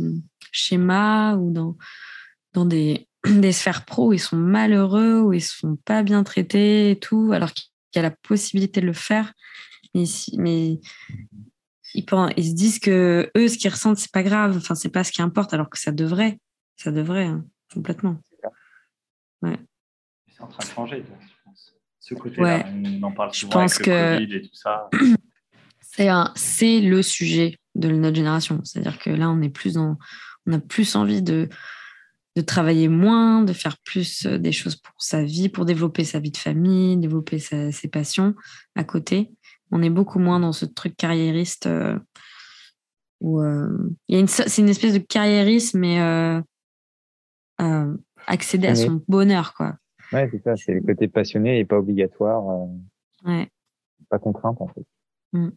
schémas ou dans dans des des sphères pro où ils sont malheureux où ils se font pas bien traités et tout alors qu'il y a la possibilité de le faire mais, mais ils, ils se disent que eux, ce qu'ils ressentent, c'est pas grave. Enfin, c'est pas ce qui importe, alors que ça devrait. Ça devrait, hein, complètement. Ouais. C'est en train de changer, je pense. Ce côté-là, on en parle souvent je pense avec le Covid et tout ça. C'est le sujet de notre génération. C'est-à-dire que là, on est plus on a plus envie de, de travailler moins, de faire plus euh, des choses pour sa vie, pour développer sa vie de famille, développer ses passions à côté. On est beaucoup moins dans ce truc carriériste euh, où euh, c'est une espèce de carriérisme mais euh, accéder à son bonheur, quoi. Ouais, c'est ça. C'est le côté passionné et pas obligatoire. ouais. Pas contrainte, en fait. Mm.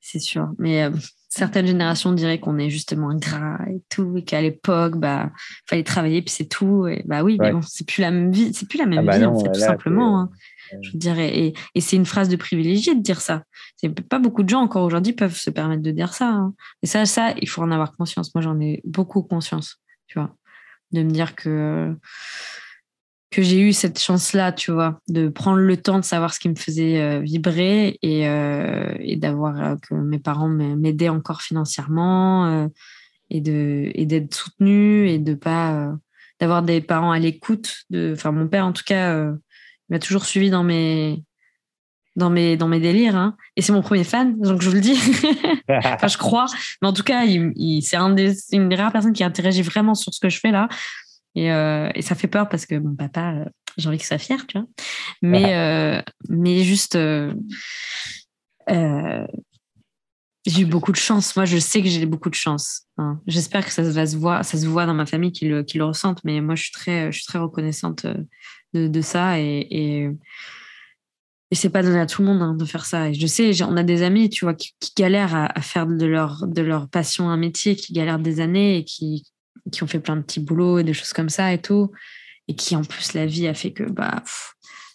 C'est sûr. Mais certaines générations diraient qu'on est justement ingrat et tout, et qu'à l'époque, bah, fallait travailler, puis c'est tout. Et bah oui, mais bon, c'est plus la même vie, c'est plus la même ah bah vie, en fait, tout simplement. Hein. Je dirais, et, et c'est une phrase de privilégié de dire ça. C'est pas beaucoup de gens encore aujourd'hui peuvent se permettre de dire ça. Hein. Et ça, ça, il faut en avoir conscience. Moi, j'en ai beaucoup conscience, tu vois, de me dire que que j'ai eu cette chance-là, tu vois, de prendre le temps de savoir ce qui me faisait euh, vibrer et, euh, et d'avoir euh, que mes parents m'aidaient encore financièrement et de et d'être soutenu et de pas d'avoir des parents à l'écoute de enfin mon père en tout cas il m'a toujours suivi dans mes dans mes dans mes délires hein. et c'est mon premier fan donc je vous le dis. Enfin je crois. Mais en tout cas il, c'est un des, une des rares personnes qui interagit vraiment sur ce que je fais là et, euh, et ça fait peur parce que mon papa euh, j'ai envie qu'il soit fier tu vois mais euh, mais juste j'ai eu beaucoup de chance moi je sais que j'ai beaucoup de chance hein. j'espère que ça va se voir ça se voit dans ma famille qui le, ressentent mais moi je suis très je suis très reconnaissante de, ça et, et, c'est pas donné à tout le monde hein, de faire ça. Et je sais, on a des amis, tu vois, qui, galèrent à, faire de leur, de leur passion un métier, qui galèrent des années et qui, qui ont fait plein de petits boulots et des choses comme ça et tout. Et qui, en plus, la vie a fait que, bah,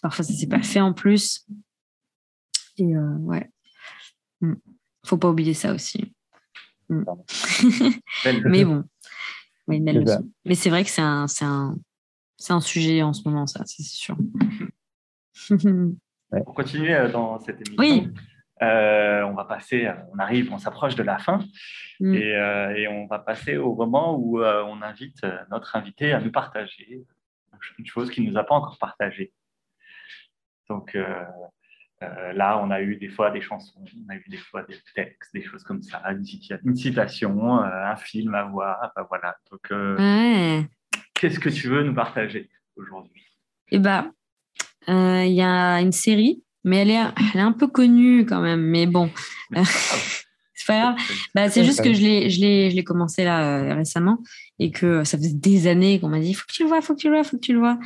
parfois, ça s'est pas fait en plus. Et euh, ouais. Mm. Faut pas oublier ça aussi. Mm. mais bon. Mais c'est vrai que c'est un, c'est un sujet en ce moment, ça, c'est sûr. Pour continuer euh, dans cette émission, oui. Euh, on va passer, on arrive, on s'approche de la fin mm. euh, et, on va passer au moment où on invite notre invité à nous partager une chose qu'il ne nous a pas encore partagée. Donc là, on a eu des fois des chansons, on a eu des fois des textes, des choses comme ça, une citation, un film à voir, voilà. Donc, qu'est-ce que tu veux nous partager aujourd'hui? Eh ben, il y a une série mais elle est, elle est un peu connue quand même. Mais bon, c'est pas grave. Bah, c'est juste que je l'ai, je l'ai, je l'ai commencé là euh, récemment et que ça faisait des années qu'on m'a dit faut que tu le vois, faut que tu le vois, faut que tu le vois.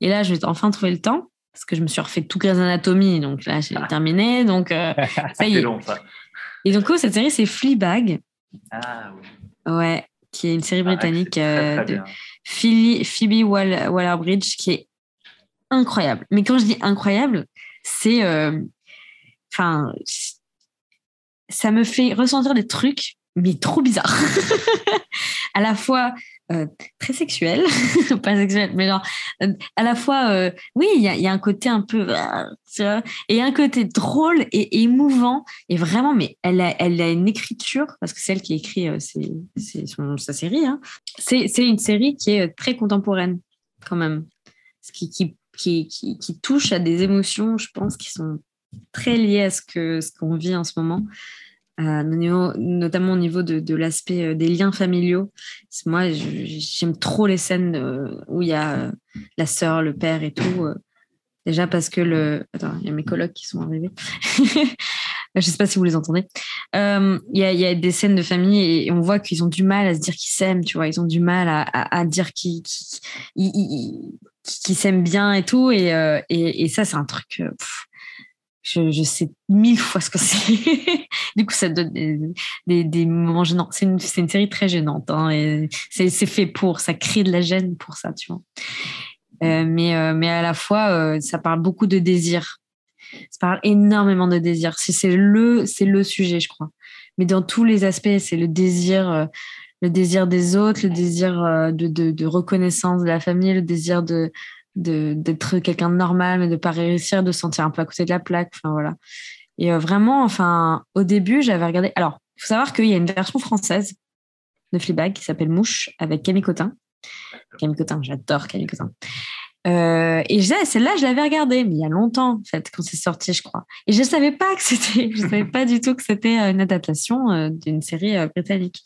Et là, je vais enfin trouver le temps parce que je me suis refait tout Grey's Anatomy, donc là, j'ai terminé. Donc euh, ça y est. Long, ça. Et donc, cette série, c'est Fleabag. Ah oui. Ouais, qui est une série ah, britannique euh, de Phoebe Waller-Bridge qui est incroyable. Mais quand je dis incroyable, c'est, euh, enfin, ça me fait ressentir des trucs, mais trop bizarres. à la fois euh, très sexuel, pas sexuel, mais genre, euh, à la fois, oui, il y a, un côté un peu, et un côté drôle et, émouvant, et vraiment, mais elle a, elle a une écriture, parce que c'est elle qui écrit c'est, sa série, hein. c'est, une série qui est très contemporaine, quand même, ce qui qui, qui, touche à des émotions, je pense, qui sont très liées à ce qu'on ce qu'on vit en ce moment, euh, notamment au niveau de, de l'aspect euh, des liens familiaux. Moi, j'aime trop les scènes euh, où il y a la sœur, le père et tout. Déjà parce que le... Attends, il y a mes colocs qui sont arrivés. je ne sais pas si vous les entendez. Il y, a, des scènes de famille et on voit qu'ils ont du mal à se dire qu'ils s'aiment, tu vois. Ils ont du mal à, dire qu'ils qui, s'aiment bien et tout. Et, euh, et, ça, c'est un truc. Euh, je, sais mille fois ce que c'est. du coup, ça donne des, des, des moments gênants. C'est une, série très gênante. Hein, et c'est fait pour. Ça crée de la gêne pour ça, tu vois. Euh, mais, mais à la fois, ça parle beaucoup de désir. Ça parle énormément de désir. C'est le, le sujet, je crois. Mais dans tous les aspects, c'est le désir le désir des autres, le désir euh, de, de, reconnaissance de la famille, le désir de d'être quelqu'un de normal, mais de pas réussir, de se sentir un peu à côté de la plaque. Enfin voilà. Et euh, vraiment, enfin, au début, j'avais regardé. Alors, il faut savoir qu'il y a une version française de Fleabag qui s'appelle Mouche avec Camille Cotin. Camille Cotin, j'adore Camille Cotin. Euh, et celle-là, je l'avais regardée, mais il y a longtemps, en fait, quand c'est sorti, je crois. Et je savais pas que c'était, je savais pas du tout que c'était une adaptation d'une série britannique.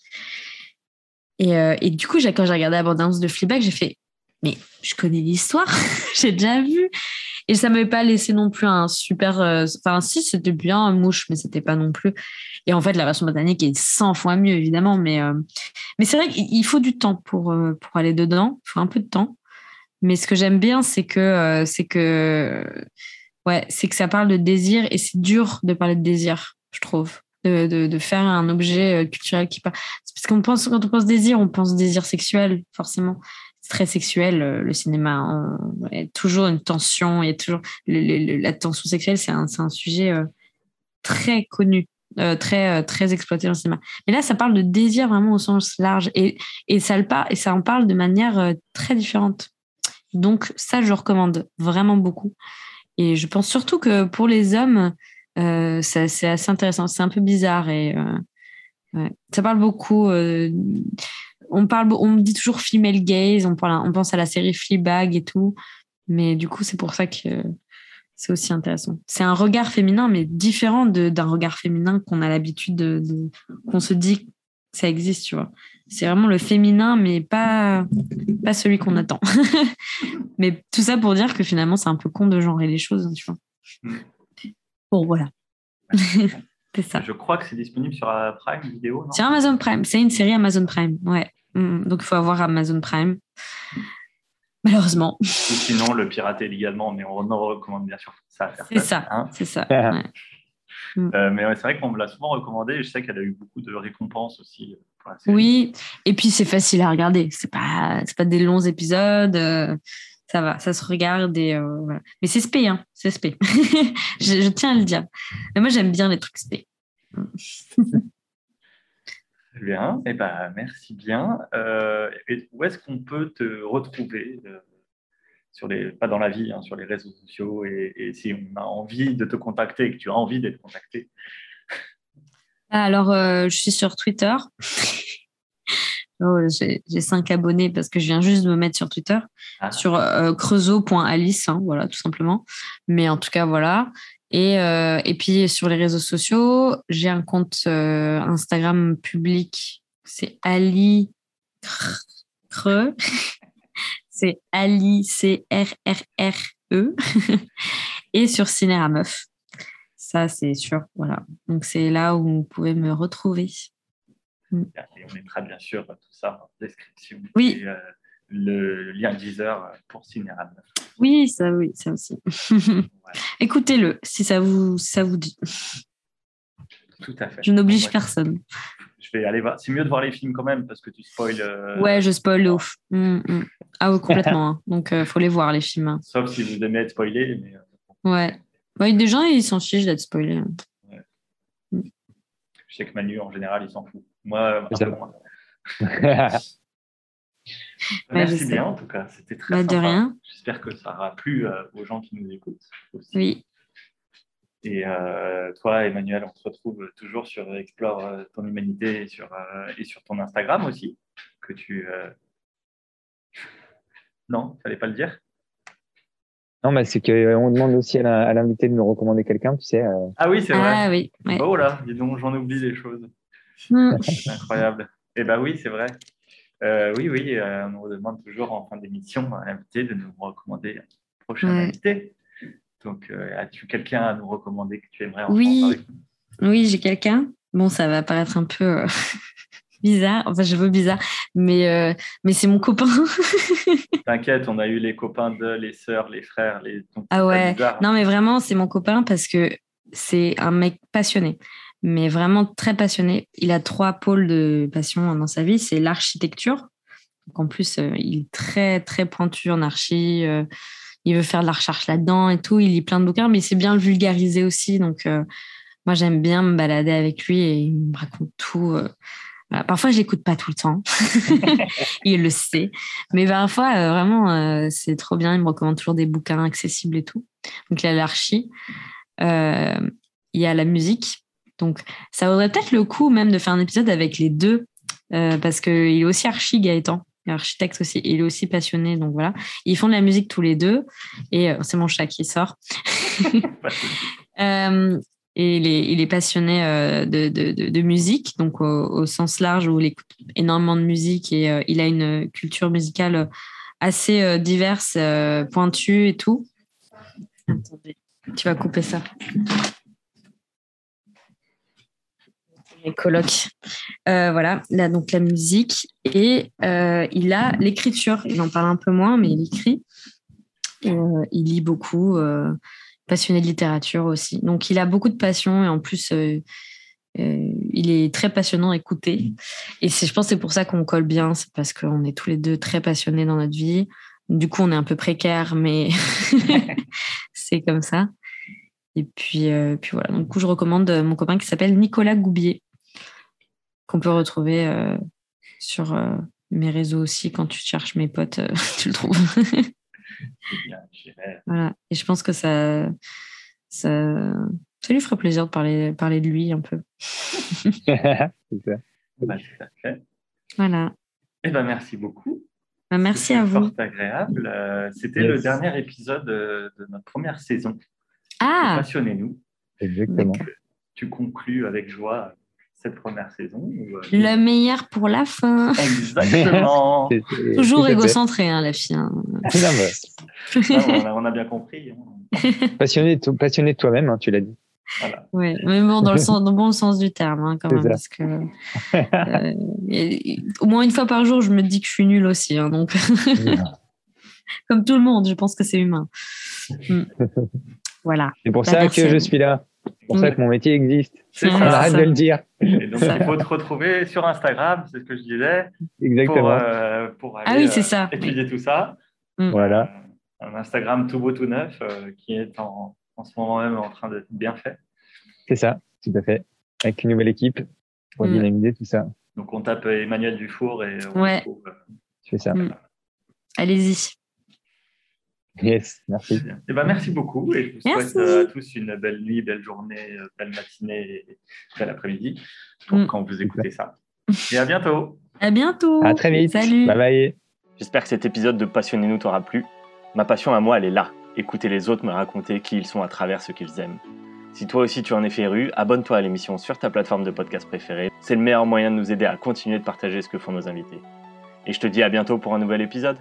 Et, euh, et du coup, quand j'ai regardé l'abondance de Fleabag, j'ai fait, mais je connais l'histoire, j'ai déjà vu. Et ça m'avait pas laissé non plus un super. Euh, enfin, si, c'était bien un mouche, mais c'était pas non plus. Et en fait, la version botanique est 100 fois mieux, évidemment. Mais, euh, mais c'est vrai qu'il faut du temps pour, pour aller dedans. Il faut un peu de temps. Mais ce que j'aime bien, c'est que, c'est que, ouais, c'est que ça parle de désir et c'est dur de parler de désir, je trouve de, faire un objet euh, culturel qui parle. Parce qu'on pense, quand on pense désir, on pense désir sexuel, forcément. C'est très sexuel, euh, le cinéma. Il y a toujours une tension, il toujours. la tension sexuelle, c'est un, un, sujet euh, très connu. très très exploité dans le cinéma. Mais là, ça parle de désir vraiment au sens large et, et ça le et ça en parle de manière très différente. Donc ça, je recommande vraiment beaucoup. Et je pense surtout que pour les hommes, euh, c'est assez intéressant. C'est un peu bizarre et euh, ça parle beaucoup. Euh, on parle, on me dit toujours female gaze. On, parle, on pense à la série Fleabag et tout, mais du coup, c'est pour ça que c'est aussi intéressant. C'est un regard féminin, mais différent d'un regard féminin qu'on a l'habitude de, qu'on se dit que ça existe, tu vois. C'est vraiment le féminin, mais pas, pas celui qu'on attend. mais tout ça pour dire que finalement, c'est un peu con de genrer les choses, tu vois. Voilà. c'est ça. Je crois que c'est disponible sur euh, Prime Vidéo. Sur Amazon Prime. C'est une série Amazon Prime. Ouais. Mm, donc, il faut avoir Amazon Prime. Malheureusement. Ou sinon, le pirater légalement, mais on en recommande bien sûr ça. C'est ça. Hein. c'est ça. Mm. Euh, mais c'est vrai qu'on me l'a souvent recommandé. Je sais qu'elle a eu beaucoup de récompenses aussi. Pour la série. Oui, et puis c'est facile à regarder. C'est pas, pas des longs épisodes. Ça va, ça se regarde et euh, voilà. Mais c'est spé, hein, c'est spé. je, tiens à le dire. Mais moi, j'aime bien les trucs spé. bien, et eh ben, merci bien. Euh, où est-ce qu'on peut te retrouver euh, sur les, pas dans la vie, hein, sur les réseaux sociaux. Et, si on a envie de te contacter, que tu as envie d'être contacté? Alors, je suis sur Twitter. Oh, j'ai cinq abonnés parce que je viens juste de me mettre sur Twitter, ah. sur euh, creusot.alice, hein, voilà, tout simplement. Mais en tout cas, voilà. Et, euh, et puis sur les réseaux sociaux, j'ai un compte euh, Instagram public, c'est Ali Creux. c'est Ali C-R-R-R-E. et sur Cinéra Meuf. Ça, c'est sûr. Voilà. Donc, c'est là où vous pouvez me retrouver. Mm. Et on mettra bien sûr tout ça en description. Oui. Euh, le lien Deezer pour Cinéra Oui, ça, oui, ça aussi. Écoutez-le si ça vous, ça vous dit. Tout à fait. Je n'oblige personne. Je vais aller voir. C'est mieux de voir les films quand même parce que tu spoil. Euh, ouais, je spoil ouf. Mm, mm. Ah oui, complètement. Hein. Donc, il euh, faut les voir, les films. Hein. Sauf si vous aimez être spoilé. Mais... Ouais. Bah, des gens, ils s'en fichent d'être spoilés. Ouais. Je sais que Manu, en général, il s'en fout. Moi. Merci bien, en tout cas. C'était très bah, sympa. J'espère que ça aura plu euh, aux gens qui nous écoutent aussi. Oui. Et euh, toi, Emmanuel, on se retrouve toujours sur Explore euh, ton humanité et sur, et sur ton Instagram aussi, que tu... Non, il fallait pas le dire non, mais c'est qu'on demande aussi à l'invité de nous recommander quelqu'un, tu sais. Ah oui, c'est vrai. Ah oui. Oh là, dis donc, j'en oublie des choses. Hmm. Incroyable. Eh bien oui, c'est vrai. Euh, oui, oui, euh, on nous demande toujours en fin d'émission à l'invité de nous recommander un prochain invité. Donc, euh, as-tu quelqu'un à nous recommander que tu aimerais entendre Oui, oui j'ai quelqu'un. Bon, ça va paraître un peu bizarre. Enfin, je veux bizarre, mais, mais c'est mon copain. T'inquiète, on a eu les copains de, les sœurs, les frères, les. ah ouais. Non, mais vraiment, c'est mon copain parce que c'est un mec passionné mais vraiment très passionné. Il a trois pôles de passion dans sa vie. C'est l'architecture. en plus, euh, il est très, très pointu en archi. Euh, il veut faire de la recherche là-dedans et tout. Il lit plein de bouquins, mais il sait bien le vulgariser aussi. Donc, euh, moi, j'aime bien me balader avec lui et il me raconte tout. Parfois, je l'écoute pas tout le temps. il le sait. Mais parfois, vraiment, c'est trop bien. Il me recommande toujours des bouquins accessibles et tout. Donc, il y a l'archi. il y a la musique. Donc, ça vaudrait peut-être le coup même de faire un épisode avec les deux, euh, parce qu'il est aussi archi Gaëtan, architecte aussi, il est aussi passionné, donc voilà. Ils font de la musique tous les deux, et euh, c'est mon chat qui sort. Euh, et il est, passionné de, musique, donc au, sens large, où il écoute énormément de musique et il a une culture musicale assez diverse, pointue et tout. Attendez, tu vas couper ça. Euh, voilà, là, donc la musique. Et euh, il a l'écriture. Il en parle un peu moins, mais il écrit. Euh, il lit beaucoup, passionné de littérature aussi. Donc il a beaucoup de passion et en plus, il est très passionnant à écouter. Et je pense que c'est pour ça qu'on colle bien, c'est parce qu'on est tous les deux très passionnés dans notre vie. Du coup, on est un peu précaire, mais c'est comme ça. Et puis, puis voilà. Donc, du coup, je recommande mon copain qui s'appelle Nicolas Goubier qu'on peut retrouver euh, sur euh, mes réseaux aussi. Quand tu cherches mes potes, euh, tu le trouves. voilà. Et je pense que ça, ça, ça, lui ferait plaisir de parler, parler de lui un peu. Bah, voilà. Eh ben, merci beaucoup. Bah, merci à vous. C'était agréable. C'était le dernier épisode de notre première saison. Ah Passionnez-nous. Exactement. Tu conclus avec joie cette première saison. Euh, le meilleur pour la fin. Exactement. Toujours égocentré, hein, la fille. Hein. on, a, bien compris. Hein. passionné, passionné de toi-même, hein, tu l'as dit. Voilà. Oui, mais bon, dans le, sens, dans le bon sens du terme, quand même. Parce que, euh, au moins une fois par jour, je me dis que je suis nulle aussi. donc, comme tout le monde, je pense que c'est humain. Hmm. Voilà. C'est pour bah, ça que je suis là. C'est pour ça que mon métier existe. On arrête de le dire. Et donc, il faut te retrouver sur Instagram, c'est ce que je disais. Exactement. Euh, pour, aller ah oui, ça. Euh, étudier tout ça. Mm. Voilà. Un Instagram tout beau, tout neuf, euh, qui est en, en, ce moment même en train d'être bien fait. C'est ça, tout à fait. Avec une nouvelle équipe pour mm. dynamiser tout ça. Donc, on tape Emmanuel Dufour et on ouais. C'est ça. Mm. Allez-y. Yes, merci. Eh ben, merci beaucoup et je vous souhaite à tous une belle nuit, belle journée, belle matinée et bel après-midi mm. quand vous écoutez ça. Et à bientôt. À bientôt. À très vite. Salut. Bye bye. J'espère que cet épisode de Passionnez-nous t'aura plu. Ma passion à moi, elle est là. Écouter les autres me raconter qui ils sont à travers ce qu'ils aiment. Si toi aussi tu en es féru, abonne-toi à l'émission sur ta plateforme de podcast préférée. C'est le meilleur moyen de nous aider à continuer de partager ce que font nos invités. Et je te dis à bientôt pour un nouvel épisode.